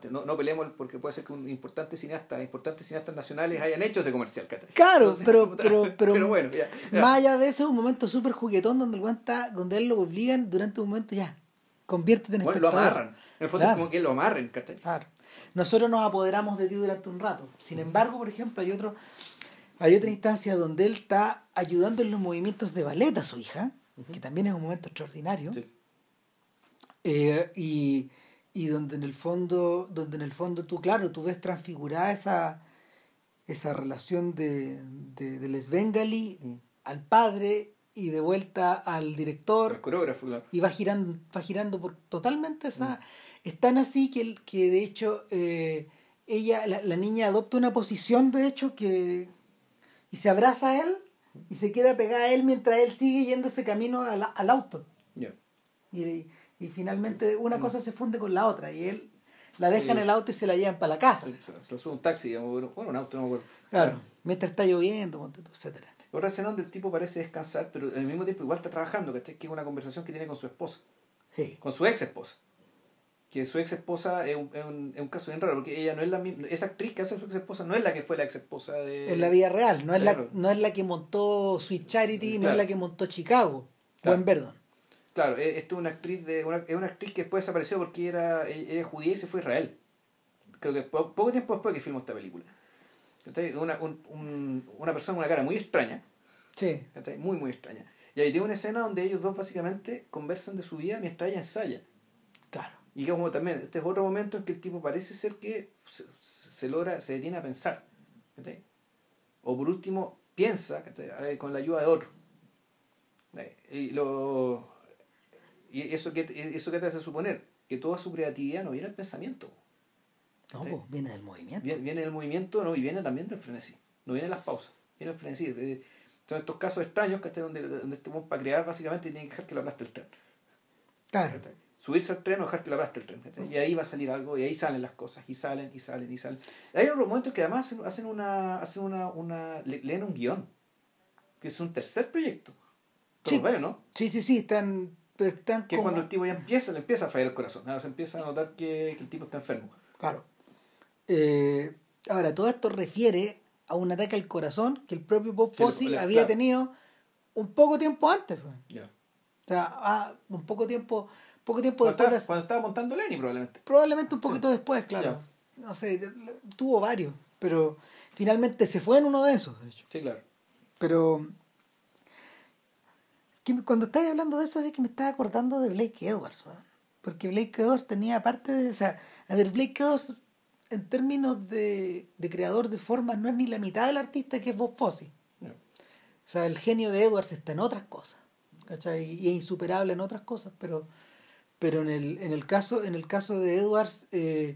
no, no peleemos porque puede ser que un importante cineasta, importantes cineastas nacionales hayan hecho ese comercial, ¿cachai? Claro, Entonces, pero- <laughs> pero- pero- bueno, ya, ya. más allá de eso, es un momento súper juguetón donde el está, donde él lo obligan durante un momento ya, conviértete en Bueno, lo amarran. En el fondo Claro. es como que lo amarren, ¿cachai? Claro. Nosotros nos apoderamos de ti durante un rato. Sin embargo, por ejemplo, hay otro, hay otra instancia donde él está ayudando en los movimientos de ballet a su hija, que también es un momento extraordinario. Sí. Eh, y, y donde en el fondo, donde en el fondo tú, claro, tú ves transfigurada esa, esa relación de, de, del Svengali Mm. al padre y de vuelta al director El coreógrafo, claro. y va girando, va girando por totalmente esa. Es tan así que, el- que de hecho eh, ella, la, la niña adopta una posición de hecho que y se abraza a él y se queda pegada a él mientras él sigue yendo ese camino al, al auto. Ya. Y, y finalmente una cosa se funde con la otra y él la deja Sí. en el auto y se la llevan para la casa. Se, sube un taxi, digamos, bueno, un auto, no me acuerdo. Claro, mientras está lloviendo, etcétera. Otra escena donde el tipo parece descansar, pero al mismo tiempo igual está trabajando, ¿cachai? Que es una conversación que tiene con su esposa, Sí. con su ex esposa. Que su ex esposa es un, es un, es un caso bien raro, porque ella no es la misma, esa actriz que hace su ex esposa no es la que fue la ex esposa de... En la vida real, no es, la, no es la que montó Sweet Charity, no es la que montó Chicago Claro. o en Verdon. Claro, e- esta es una actriz de una, es una actriz que después desapareció porque era, ella era judía y se fue a Israel. Creo que po- poco tiempo después que filmó esta película. Una, un- un- una persona con una cara muy extraña, Sí. muy muy extraña. Y ahí tiene una escena donde ellos dos básicamente conversan de su vida mientras ella ensaya. Claro. Y que como también, este es otro momento en que el tipo parece ser que se, se logra, se detiene a pensar. O por último, piensa con la ayuda de otro. Y, lo, y eso, que, eso que te hace suponer que toda su creatividad no viene del pensamiento. No, Sí. pues, viene del movimiento. Viene, viene del movimiento ¿no? y viene también del frenesí. No viene de las pausas, viene del frenesí. Son estos casos extraños ¿cachai? donde, donde este hombre para crear básicamente tiene que dejar que lo aplaste el tren. Claro. Subirse al tren o dejar que lo aplaste el tren. Y ahí va a salir algo, y ahí salen las cosas, y salen, y salen, y salen. Hay otros momentos que además hacen, una, hacen una, una, le- leen un guion, que es un tercer proyecto. Sí. ¿no? Sí, sí, sí, están, están Que es como- cuando el tipo ya empieza, le empieza a fallar el corazón. nada, Se empieza a notar que, que el tipo está enfermo. Claro. Eh, ahora, todo esto refiere a un ataque al corazón que el propio Bob Fosse había claro. tenido un poco tiempo antes. Ya. O sea, ah, un poco tiempo, poco tiempo Cuando, después estaba, de- cuando estaba montando Lenny probablemente. Probablemente un poquito después, claro. No sé, tuvo varios, pero finalmente se fue en uno de esos, de hecho. Sí, claro. Pero que cuando estáis hablando de eso es que me estaba acordando de Blake Edwards, weón. porque Blake Edwards tenía aparte de, o sea, a ver, Blake Edwards en términos de, de creador de formas no es ni la mitad del artista que es Bob Fosse. O sea, el genio de Edwards está en otras cosas, ¿cachai? Y es insuperable en otras cosas, pero, pero en, el, en, el caso, en el caso de Edwards, eh,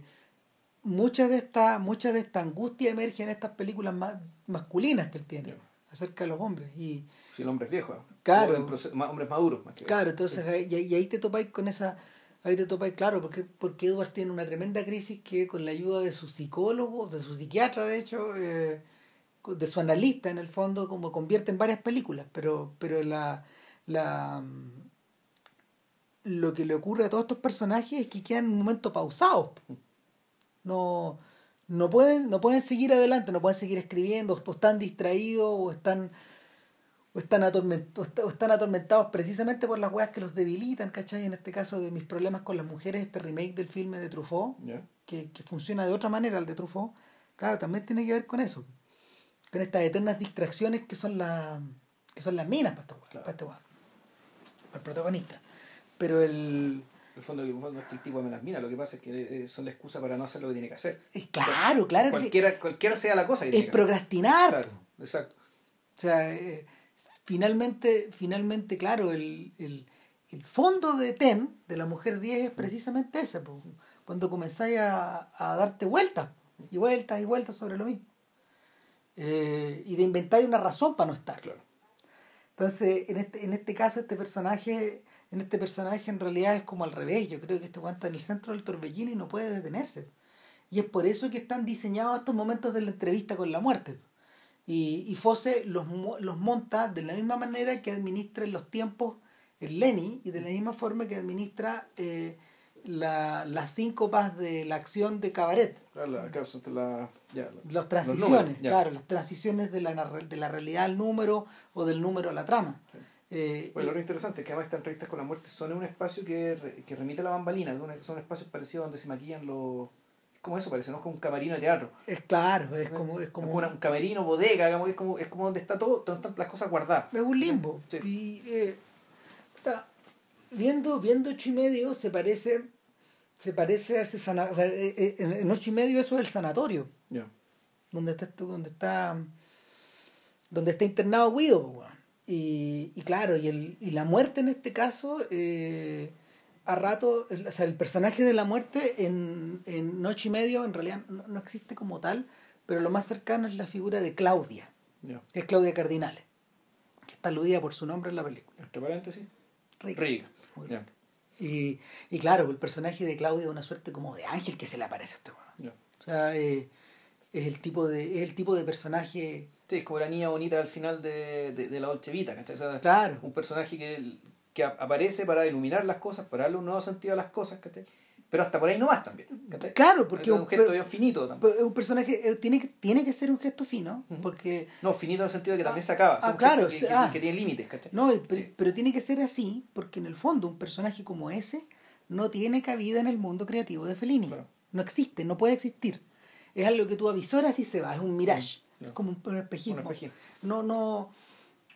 mucha, de esta, mucha de esta angustia emerge en estas películas ma- masculinas que él tiene acerca de los hombres. Y Si el hombre es viejo. ¿eh? Claro. Hombres maduros más que claro, entonces ahí- y, y ahí te topáis con esa... Ahí te topáis, claro, porque, porque Edwards tiene una tremenda crisis que con la ayuda de su psicólogo, de su psiquiatra, de hecho, eh, de su analista en el fondo, como convierte en varias películas, pero, pero la, la mm, lo que le ocurre a todos estos personajes es que quedan en un momento pausados. No, no pueden, no pueden seguir adelante, no pueden seguir escribiendo, o están distraídos, o están, o están, atorment- o está- o están atormentados precisamente por las weas que los debilitan, ¿cachai? En este caso de mis problemas con las mujeres, este remake del filme de Truffaut, Ya. que, que funciona de otra manera el de Truffaut, claro, también tiene que ver con eso. con estas eternas distracciones que son las que son las minas para este weón, Claro. para este weón, para el protagonista. Pero el En el fondo, fondo es que el tipo me las mira, lo que pasa es que eh, son la excusa para no hacer lo que tiene que hacer. claro, claro que sí. Cualquiera, cualquiera sea la cosa que es tiene que hacer. procrastinar. Claro, exacto. O sea, eh, finalmente, finalmente, claro, el, el, el fondo de TEN, de la mujer 10, es precisamente ese, cuando comenzáis a, a darte vueltas, y vueltas y vueltas sobre lo mismo. Eh, y de inventar una razón para no estar. Claro. Entonces, en este, en este caso, este personaje, en este personaje en realidad es como al revés. Yo creo que este weón está en el centro del torbellino y no puede detenerse. Y es por eso que están diseñados estos momentos de la entrevista con la muerte. Y, y Fosse los, los monta de la misma manera que administra los tiempos el Lenny y de la misma forma que administra eh, la, las síncopas de la acción de Cabaret. Claro, la, la, ya, Las transiciones, números, claro, las transiciones de la, de la realidad al número o del número a la trama. Sí. Eh, Bueno, lo interesante es que además estas entrevistas con la muerte son en un espacio que, re- que remite a la bambalina, son espacios parecidos donde se maquillan los... Como eso parece, ¿no? Es como un camerino de teatro. es claro, es como, es Es como un camerino, bodega, digamos, es como, es como donde está todo, donde están las cosas guardadas. es un limbo. Sí. Y eh, está- viendo, viendo ocho y medio se parece, se parece a ese sana- o sea, eh, eh, en, ocho y medio eso es el sanatorio, Ya. donde está donde está donde está internado Guido, y, y claro, y el, y la muerte en este caso, eh, a rato, el- o sea, el personaje de la muerte en, en Noche y Medio en realidad no, no existe como tal, pero lo más cercano es la figura de Claudia, que es Claudia Cardinale, que está aludida por su nombre en la película. Entre paréntesis. Riga. Muy Ya. Y, y claro, el personaje de Claudia es una suerte como de ángel que se le aparece a este. O sea, eh, es el tipo de, es el tipo de personaje, Sí, es como la niña bonita al final de, de, de la Dolce Vita, ¿cachai? O sea, claro, un personaje que, que aparece para iluminar las cosas, para darle un nuevo sentido a las cosas, ¿cachai? Pero hasta por ahí no más también, ¿cachai? claro, porque es un gesto pero- finito también. un personaje eh, tiene que, tiene que ser un gesto fino, Ujú. porque No, finito en el sentido de que también se acaba. ah, claro, que, sí, ah. que- que tiene límites, ¿cachai? no, y- pero, Sí. pero tiene que ser así, porque en el fondo un personaje como ese no tiene cabida en el mundo creativo de Fellini. Claro. No existe, no puede existir. Es algo que tú avisoras y se va, es un mirage, Mm, es como un, un espejismo. Un espejismo. no no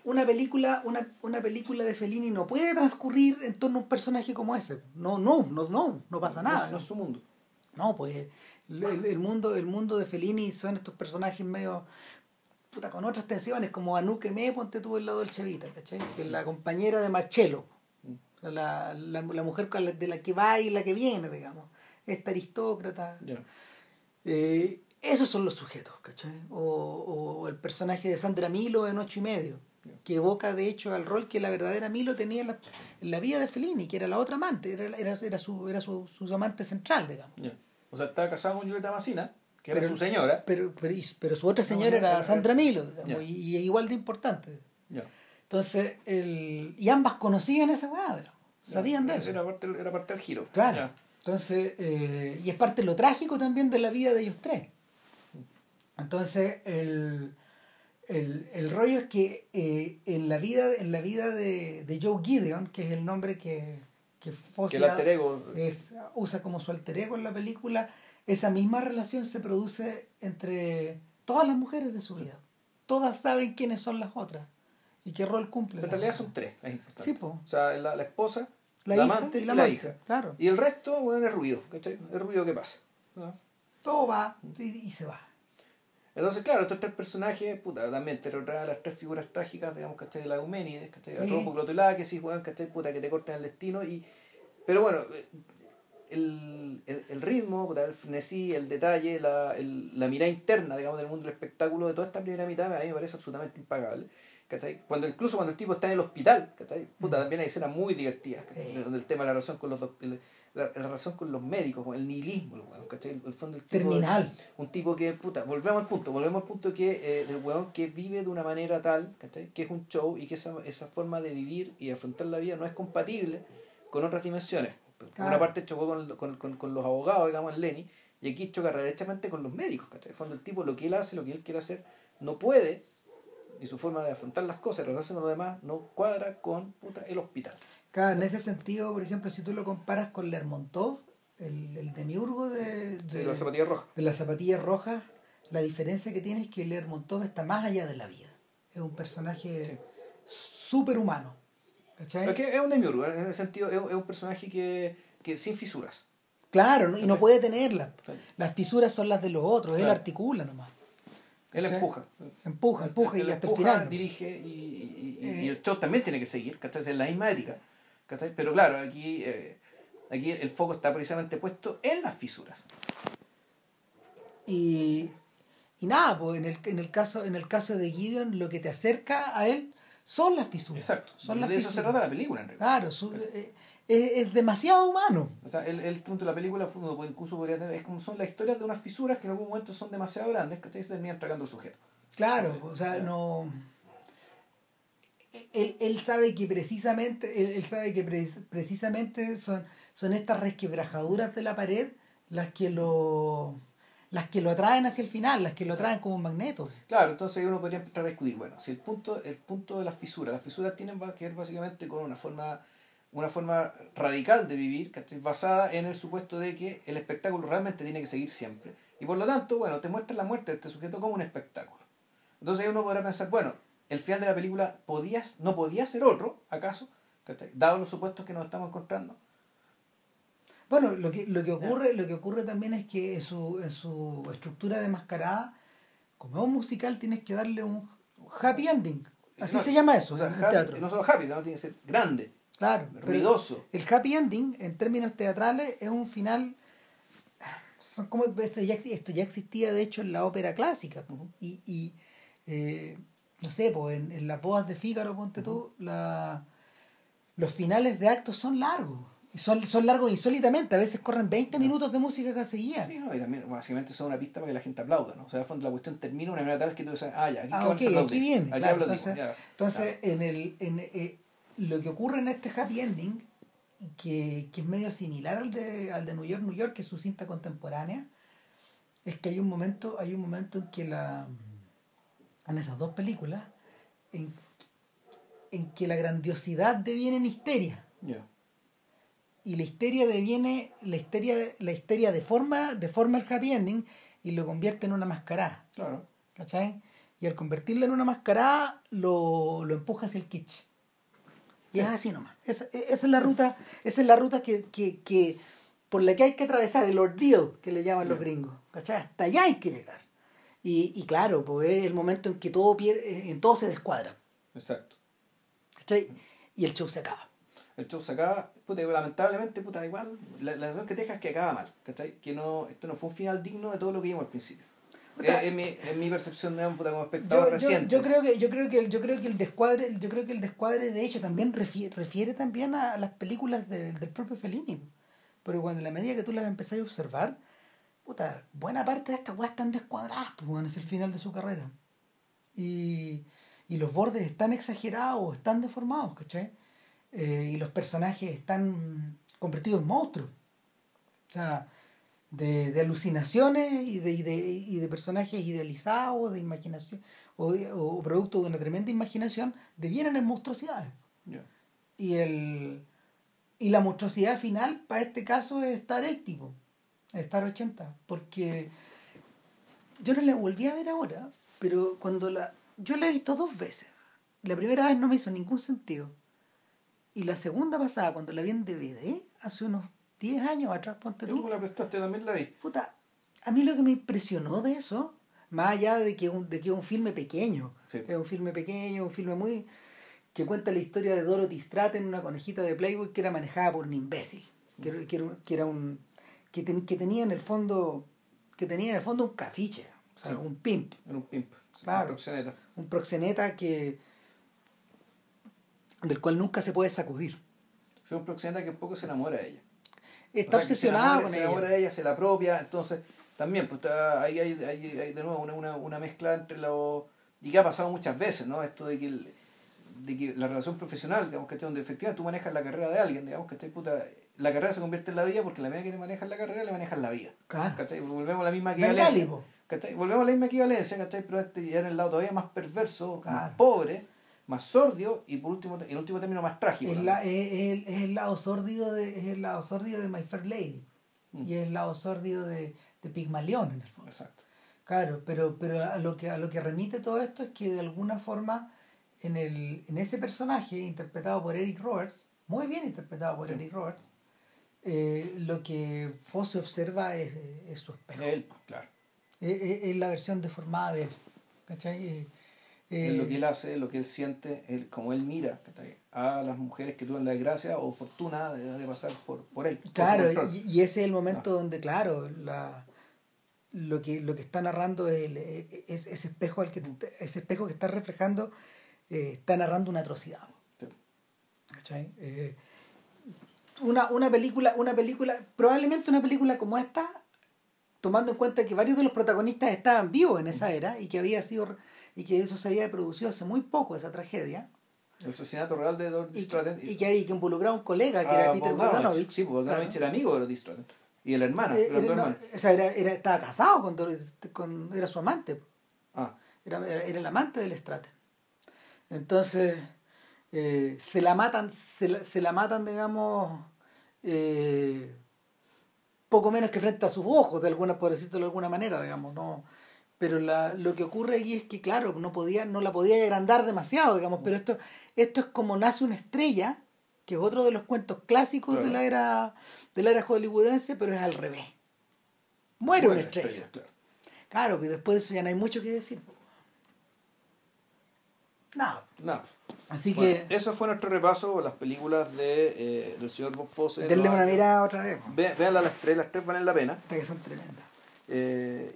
una película una, una película de Fellini no puede transcurrir en torno a un personaje como ese no no no no no pasa No nada No, es su mundo. no pues el, el- mundo el mundo de Fellini son estos personajes medio puta, con otras tensiones como Anuke Me ponte tú el lado del Chevita ¿cachai? que es la compañera de Marcello Mm. O la, la, la mujer de la que va y la que viene digamos esta aristócrata eh, esos son los sujetos, ¿cachai? O, o el personaje de Sandra Milo en ocho y medio, que evoca de hecho al rol que la verdadera Milo tenía en la, en la vida de Fellini, que era la otra amante, era, era, era su, era su, su amante central, digamos. Ya. O sea, estaba casado con Julieta Massina, que era Pero- su señora. Pero, pero, pero su otra señora no, era era- Sandra Milo, digamos, Ya. y, igual de importante. Ya. Entonces, el, y ambas conocían esa weá, sabían de Era- eso. Era parte, era parte del giro. Claro. Entonces, eh, y es parte de lo trágico también de la vida de ellos tres. Entonces, el, el, el rollo es que eh, en la vida, en la vida de, de Joe Gideon, que es el nombre que, que ego. es, usa como su alter ego en la película, esa misma relación se produce entre todas las mujeres de su vida. Todas saben quiénes son las otras y qué rol cumplen. En realidad son tres. es importante. Sí, po. O sea, la, la esposa, La, la, hija amante y y la, hija. Claro. Y el resto, bueno, es ruido. ¿cachai? Es ruido que pasa. ¿no? Todo va y, y se va. Entonces, claro, estos tres personajes, puta, también te retraen las tres figuras trágicas, digamos, ¿cachai? De la Euménides, ¿cachai? Sí. Glotulada, que sí, weón, ¿cachai? Puta, que te cortan el destino y... Pero bueno, el, el, el ritmo, puta, el frenesí, el detalle, la, el- la mirada interna, digamos, del mundo del espectáculo de toda esta primera mitad a mí me parece absolutamente impagable. ¿Cachai? Cuando incluso cuando el tipo está en el hospital, ¿cachai? Puta, Mm. también hay escenas muy divertidas, ¿cachai? Donde el tema de la relación con los el- la, la relación con los médicos, con el nihilismo, ¿cachai? El, el fondo del tipo de- Terminal. un tipo que, puta, volvemos al punto, volvemos al punto que eh, del weón que vive de una manera tal, ¿cachai? que es un show y que esa, esa forma de vivir y afrontar la vida no es compatible con otras dimensiones. Por Claro. una parte chocó con, con, con, con los abogados, digamos, en Lenny, y aquí choca derechamente con los médicos, ¿cachai? En el fondo el tipo lo que él hace, lo que él quiere hacer, no puede, y su forma de afrontar las cosas, relacionarse con lo demás, no cuadra con puta, el hospital. Claro, en ese sentido, por ejemplo, si tú lo comparas con Lermontov, el, el demiurgo de, Sí, de, la zapatilla roja. de las zapatillas rojas, la diferencia que tiene es que Lermontov está más allá de la vida. Es un personaje súper humano. ¿cachai? Es, un demiurgo, en ese sentido, es, un personaje que, que sin fisuras. Claro, y no puede tenerlas. Las fisuras son las de los otros, él articula nomás. Él empuja. Empuja, empuja y hasta el final. dirige y, y, y, el show también tiene que seguir, ¿cachai? Es la misma ética. ¿cachai? Pero claro, aquí, eh, aquí el foco está precisamente puesto en las fisuras. Y, y nada, pues en el, en, el caso, en el caso de Gideon, lo que te acerca a él son las fisuras. Exacto. Son de eso se trata la película, en realidad. Claro, eh, es, demasiado humano. O sea, el, el punto de la película incluso podría tener, es como son las historias de unas fisuras que en algún momento son demasiado grandes, que se terminan tragando el sujeto. Claro, o sea, no... Él, él, sabe que precisamente, él, sabe que precisamente son, son estas resquebrajaduras de la pared las que lo las que lo atraen hacia el final, las que lo atraen como un magneto. Claro, entonces uno podría empezar a discutir, bueno, si el punto, el punto de las fisuras, las fisuras tienen que ver básicamente con una forma una forma radical de vivir, basada en el supuesto de que el espectáculo realmente tiene que seguir siempre. Y por lo tanto, bueno, te muestra la muerte de este sujeto como un espectáculo. Entonces ahí uno podrá pensar, bueno, el final de la película podías, no podía ser otro, ¿acaso? Dado los supuestos que nos estamos encontrando. Bueno, lo que, lo que ocurre, lo que ocurre también es que en su, en su estructura de mascarada, como es un musical, tienes que darle un happy ending. Así se llama eso en el teatro. No solo happy, no tiene que ser grande. Claro, ruidoso. el happy ending, en términos teatrales, es un final. Son como, esto, ya, esto ya existía, de hecho, en la ópera clásica. Y, y eh, no sé, pues en, en las bodas de Fígaro, ponte tú, la, los finales de actos son largos. Y son, son largos insólitamente, a veces corren 20 minutos de música que seguía. Sí, no, y también básicamente son una pista para que la gente aplauda, ¿no? O sea, al fondo la cuestión termina de una manera tal que tú dices, ah, ya, aquí, ah, aquí viene. claro, entonces, entonces en el, en, eh, lo que ocurre en este happy ending, que, que, es medio similar al de, al de New York, New York, que es su cinta contemporánea, es que hay un momento, hay un momento en que la en esas dos películas, en, en que la grandiosidad deviene en histeria. Y la histeria deviene, la histeria, la histeria de forma, de forma el happy ending y lo convierte en una mascarada. Claro. ¿Cachai? Y al convertirla en una mascarada, lo, lo empuja hacia el kitsch. Y es así nomás. Esa, es la ruta, esa es la ruta que, que, que, por la que hay que atravesar, el ordeal que le llaman los gringos. ¿Cachai? Hasta allá hay que llegar. Y, y claro, pues es el momento en que todo, pierde, en todo se descuadra. Exacto. ¿Cachai? Y el show se acaba. El show se acaba, puta, lamentablemente, puta, igual, la, la sensación que te deja es que acaba mal, ¿cachai? Que no, esto no fue un final digno de todo lo que vimos al principio es, mi, mi, percepción de un como espectador reciente. Yo, creo que yo creo que yo creo que el descuadre yo creo que el descuadre de hecho también refiere, refiere también a las películas del propio Fellini. Pero cuando en la medida que tú las empezás a observar, puta, buena parte de estas weas están descuadradas, pues bueno, es el final de su carrera. Y, y los bordes están exagerados, están deformados, ¿cachai? Eh, y los personajes están convertidos en monstruos. O sea, de, de alucinaciones y de, y de, y de personajes idealizados, de imaginación, o, o, producto de una tremenda imaginación, devienen en monstruosidades. Y, el, y la monstruosidad final, para este caso, es Star 80, Star 80, porque yo no la volví a ver ahora, pero cuando la... Yo la he visto dos veces. La primera vez no me hizo ningún sentido. Y la segunda pasada, cuando la vi en DVD, hace unos 10 años atrás, ponte tú. ¿Tú la prestaste también la vi? Puta, a mí lo que me impresionó de eso, más allá de que, un, de que es un filme pequeño, es un filme pequeño, un filme muy. que cuenta la historia de Dorothy Stratton, una conejita de Playboy que era manejada por un imbécil, que, que, era un. Que, que, tenía en el fondo. que tenía en el fondo un cafiche, o sea, un pimp. Era un pimp, claro, un proxeneta. Un proxeneta que. del cual nunca se puede sacudir. Es un proxeneta que poco se enamora de ella está obsesionado con ella. Se enamora de ella, se la propia, entonces también pues ahí hay, hay, hay, de nuevo una, una, una mezcla entre lo y que ha pasado muchas veces, ¿no? Esto de que, de que la relación profesional, digamos, que donde efectivamente tú manejas la carrera de alguien, digamos, que puta, la carrera se convierte en la vida porque la medida que le manejas la carrera le manejas la vida. Claro. Volvemos a la misma equivalencia. Volvemos a la misma equivalencia, ¿cachai? Pero este ya en el lado todavía más perverso, más pobre más sordio y por último en último término más trágico. Es, la, es, es, el lado sórdido de, es el lado sórdido de My Fair Lady mm. y es el lado sórdido de, de Pigmalión en el fondo. Exacto. Claro, pero, pero a, lo que, a lo que remite todo esto es que de alguna forma en, el, en ese personaje interpretado por Eric Roberts, muy bien interpretado por Eric Roberts, eh, lo que Fosse observa es, es su espejo. Él, claro. Es, es la versión deformada de él. ¿cachai? Eh, Es lo que él hace, lo que él siente, él, como él mira a las mujeres que tuvieron la desgracia o fortuna de, de pasar por, por él. Claro, y, y ese es el momento donde, claro, la, lo, que, lo que está narrando es, el- es ese espejo al que te- ese espejo que está reflejando eh, está narrando una atrocidad. Sí. ¿Cachai? Eh, una, una película, una película, probablemente una película como esta, tomando en cuenta que varios de los protagonistas estaban vivos en esa era y que había sido y que eso se había producido hace muy poco esa tragedia El asesinato real de Dorothy y, Stratton. y que, y que involucraba a un colega que era Peter Bogdanovich. Sí, Bogdanovich Claro. era amigo de Dorothy Stratton. Y el hermano. Eh, era, no, o sea, era, era- estaba casado con, con era su amante Ah, era, era, era el amante del Straten entonces eh, se la matan se la, se la matan digamos eh, poco menos que frente a sus ojos de alguna por decirlo de alguna manera digamos no pero la, lo que ocurre allí es que claro no podía no la podía agrandar demasiado digamos pero esto esto es como nace una estrella que es otro de los cuentos clásicos de la era de la era hollywoodense pero es al revés muere una estrella claro. Claro, que después de eso ya no hay mucho que decir. No, Nada. así Bueno, que eso fue nuestro repaso por las películas de, eh, del señor Bob Fosse. denle ¿no? una mirada otra vez. Ve- Veanlas las tres, las tres valen la pena. Estas que son tremendas. Eh,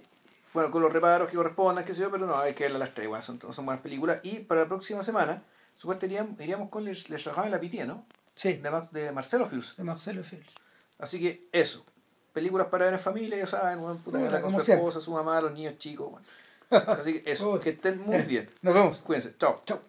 bueno, con los reparos que correspondan, qué sé yo, pero no, hay que verlas las tres, bueno, son, son buenas películas. Y para la próxima semana, supuestamente iríamos, con Les, Les de la Pitié, ¿no? Sí, De, Mar- de Marcelo Fields. de Marcelo Fields. Así que eso. Películas para ver en familia, ya saben, bueno, puta, verla con su esposa, su mamá, los niños chicos. bueno. <laughs> Así que eso, que estén muy bien. Nos vemos. Cuídense, chao. Chao.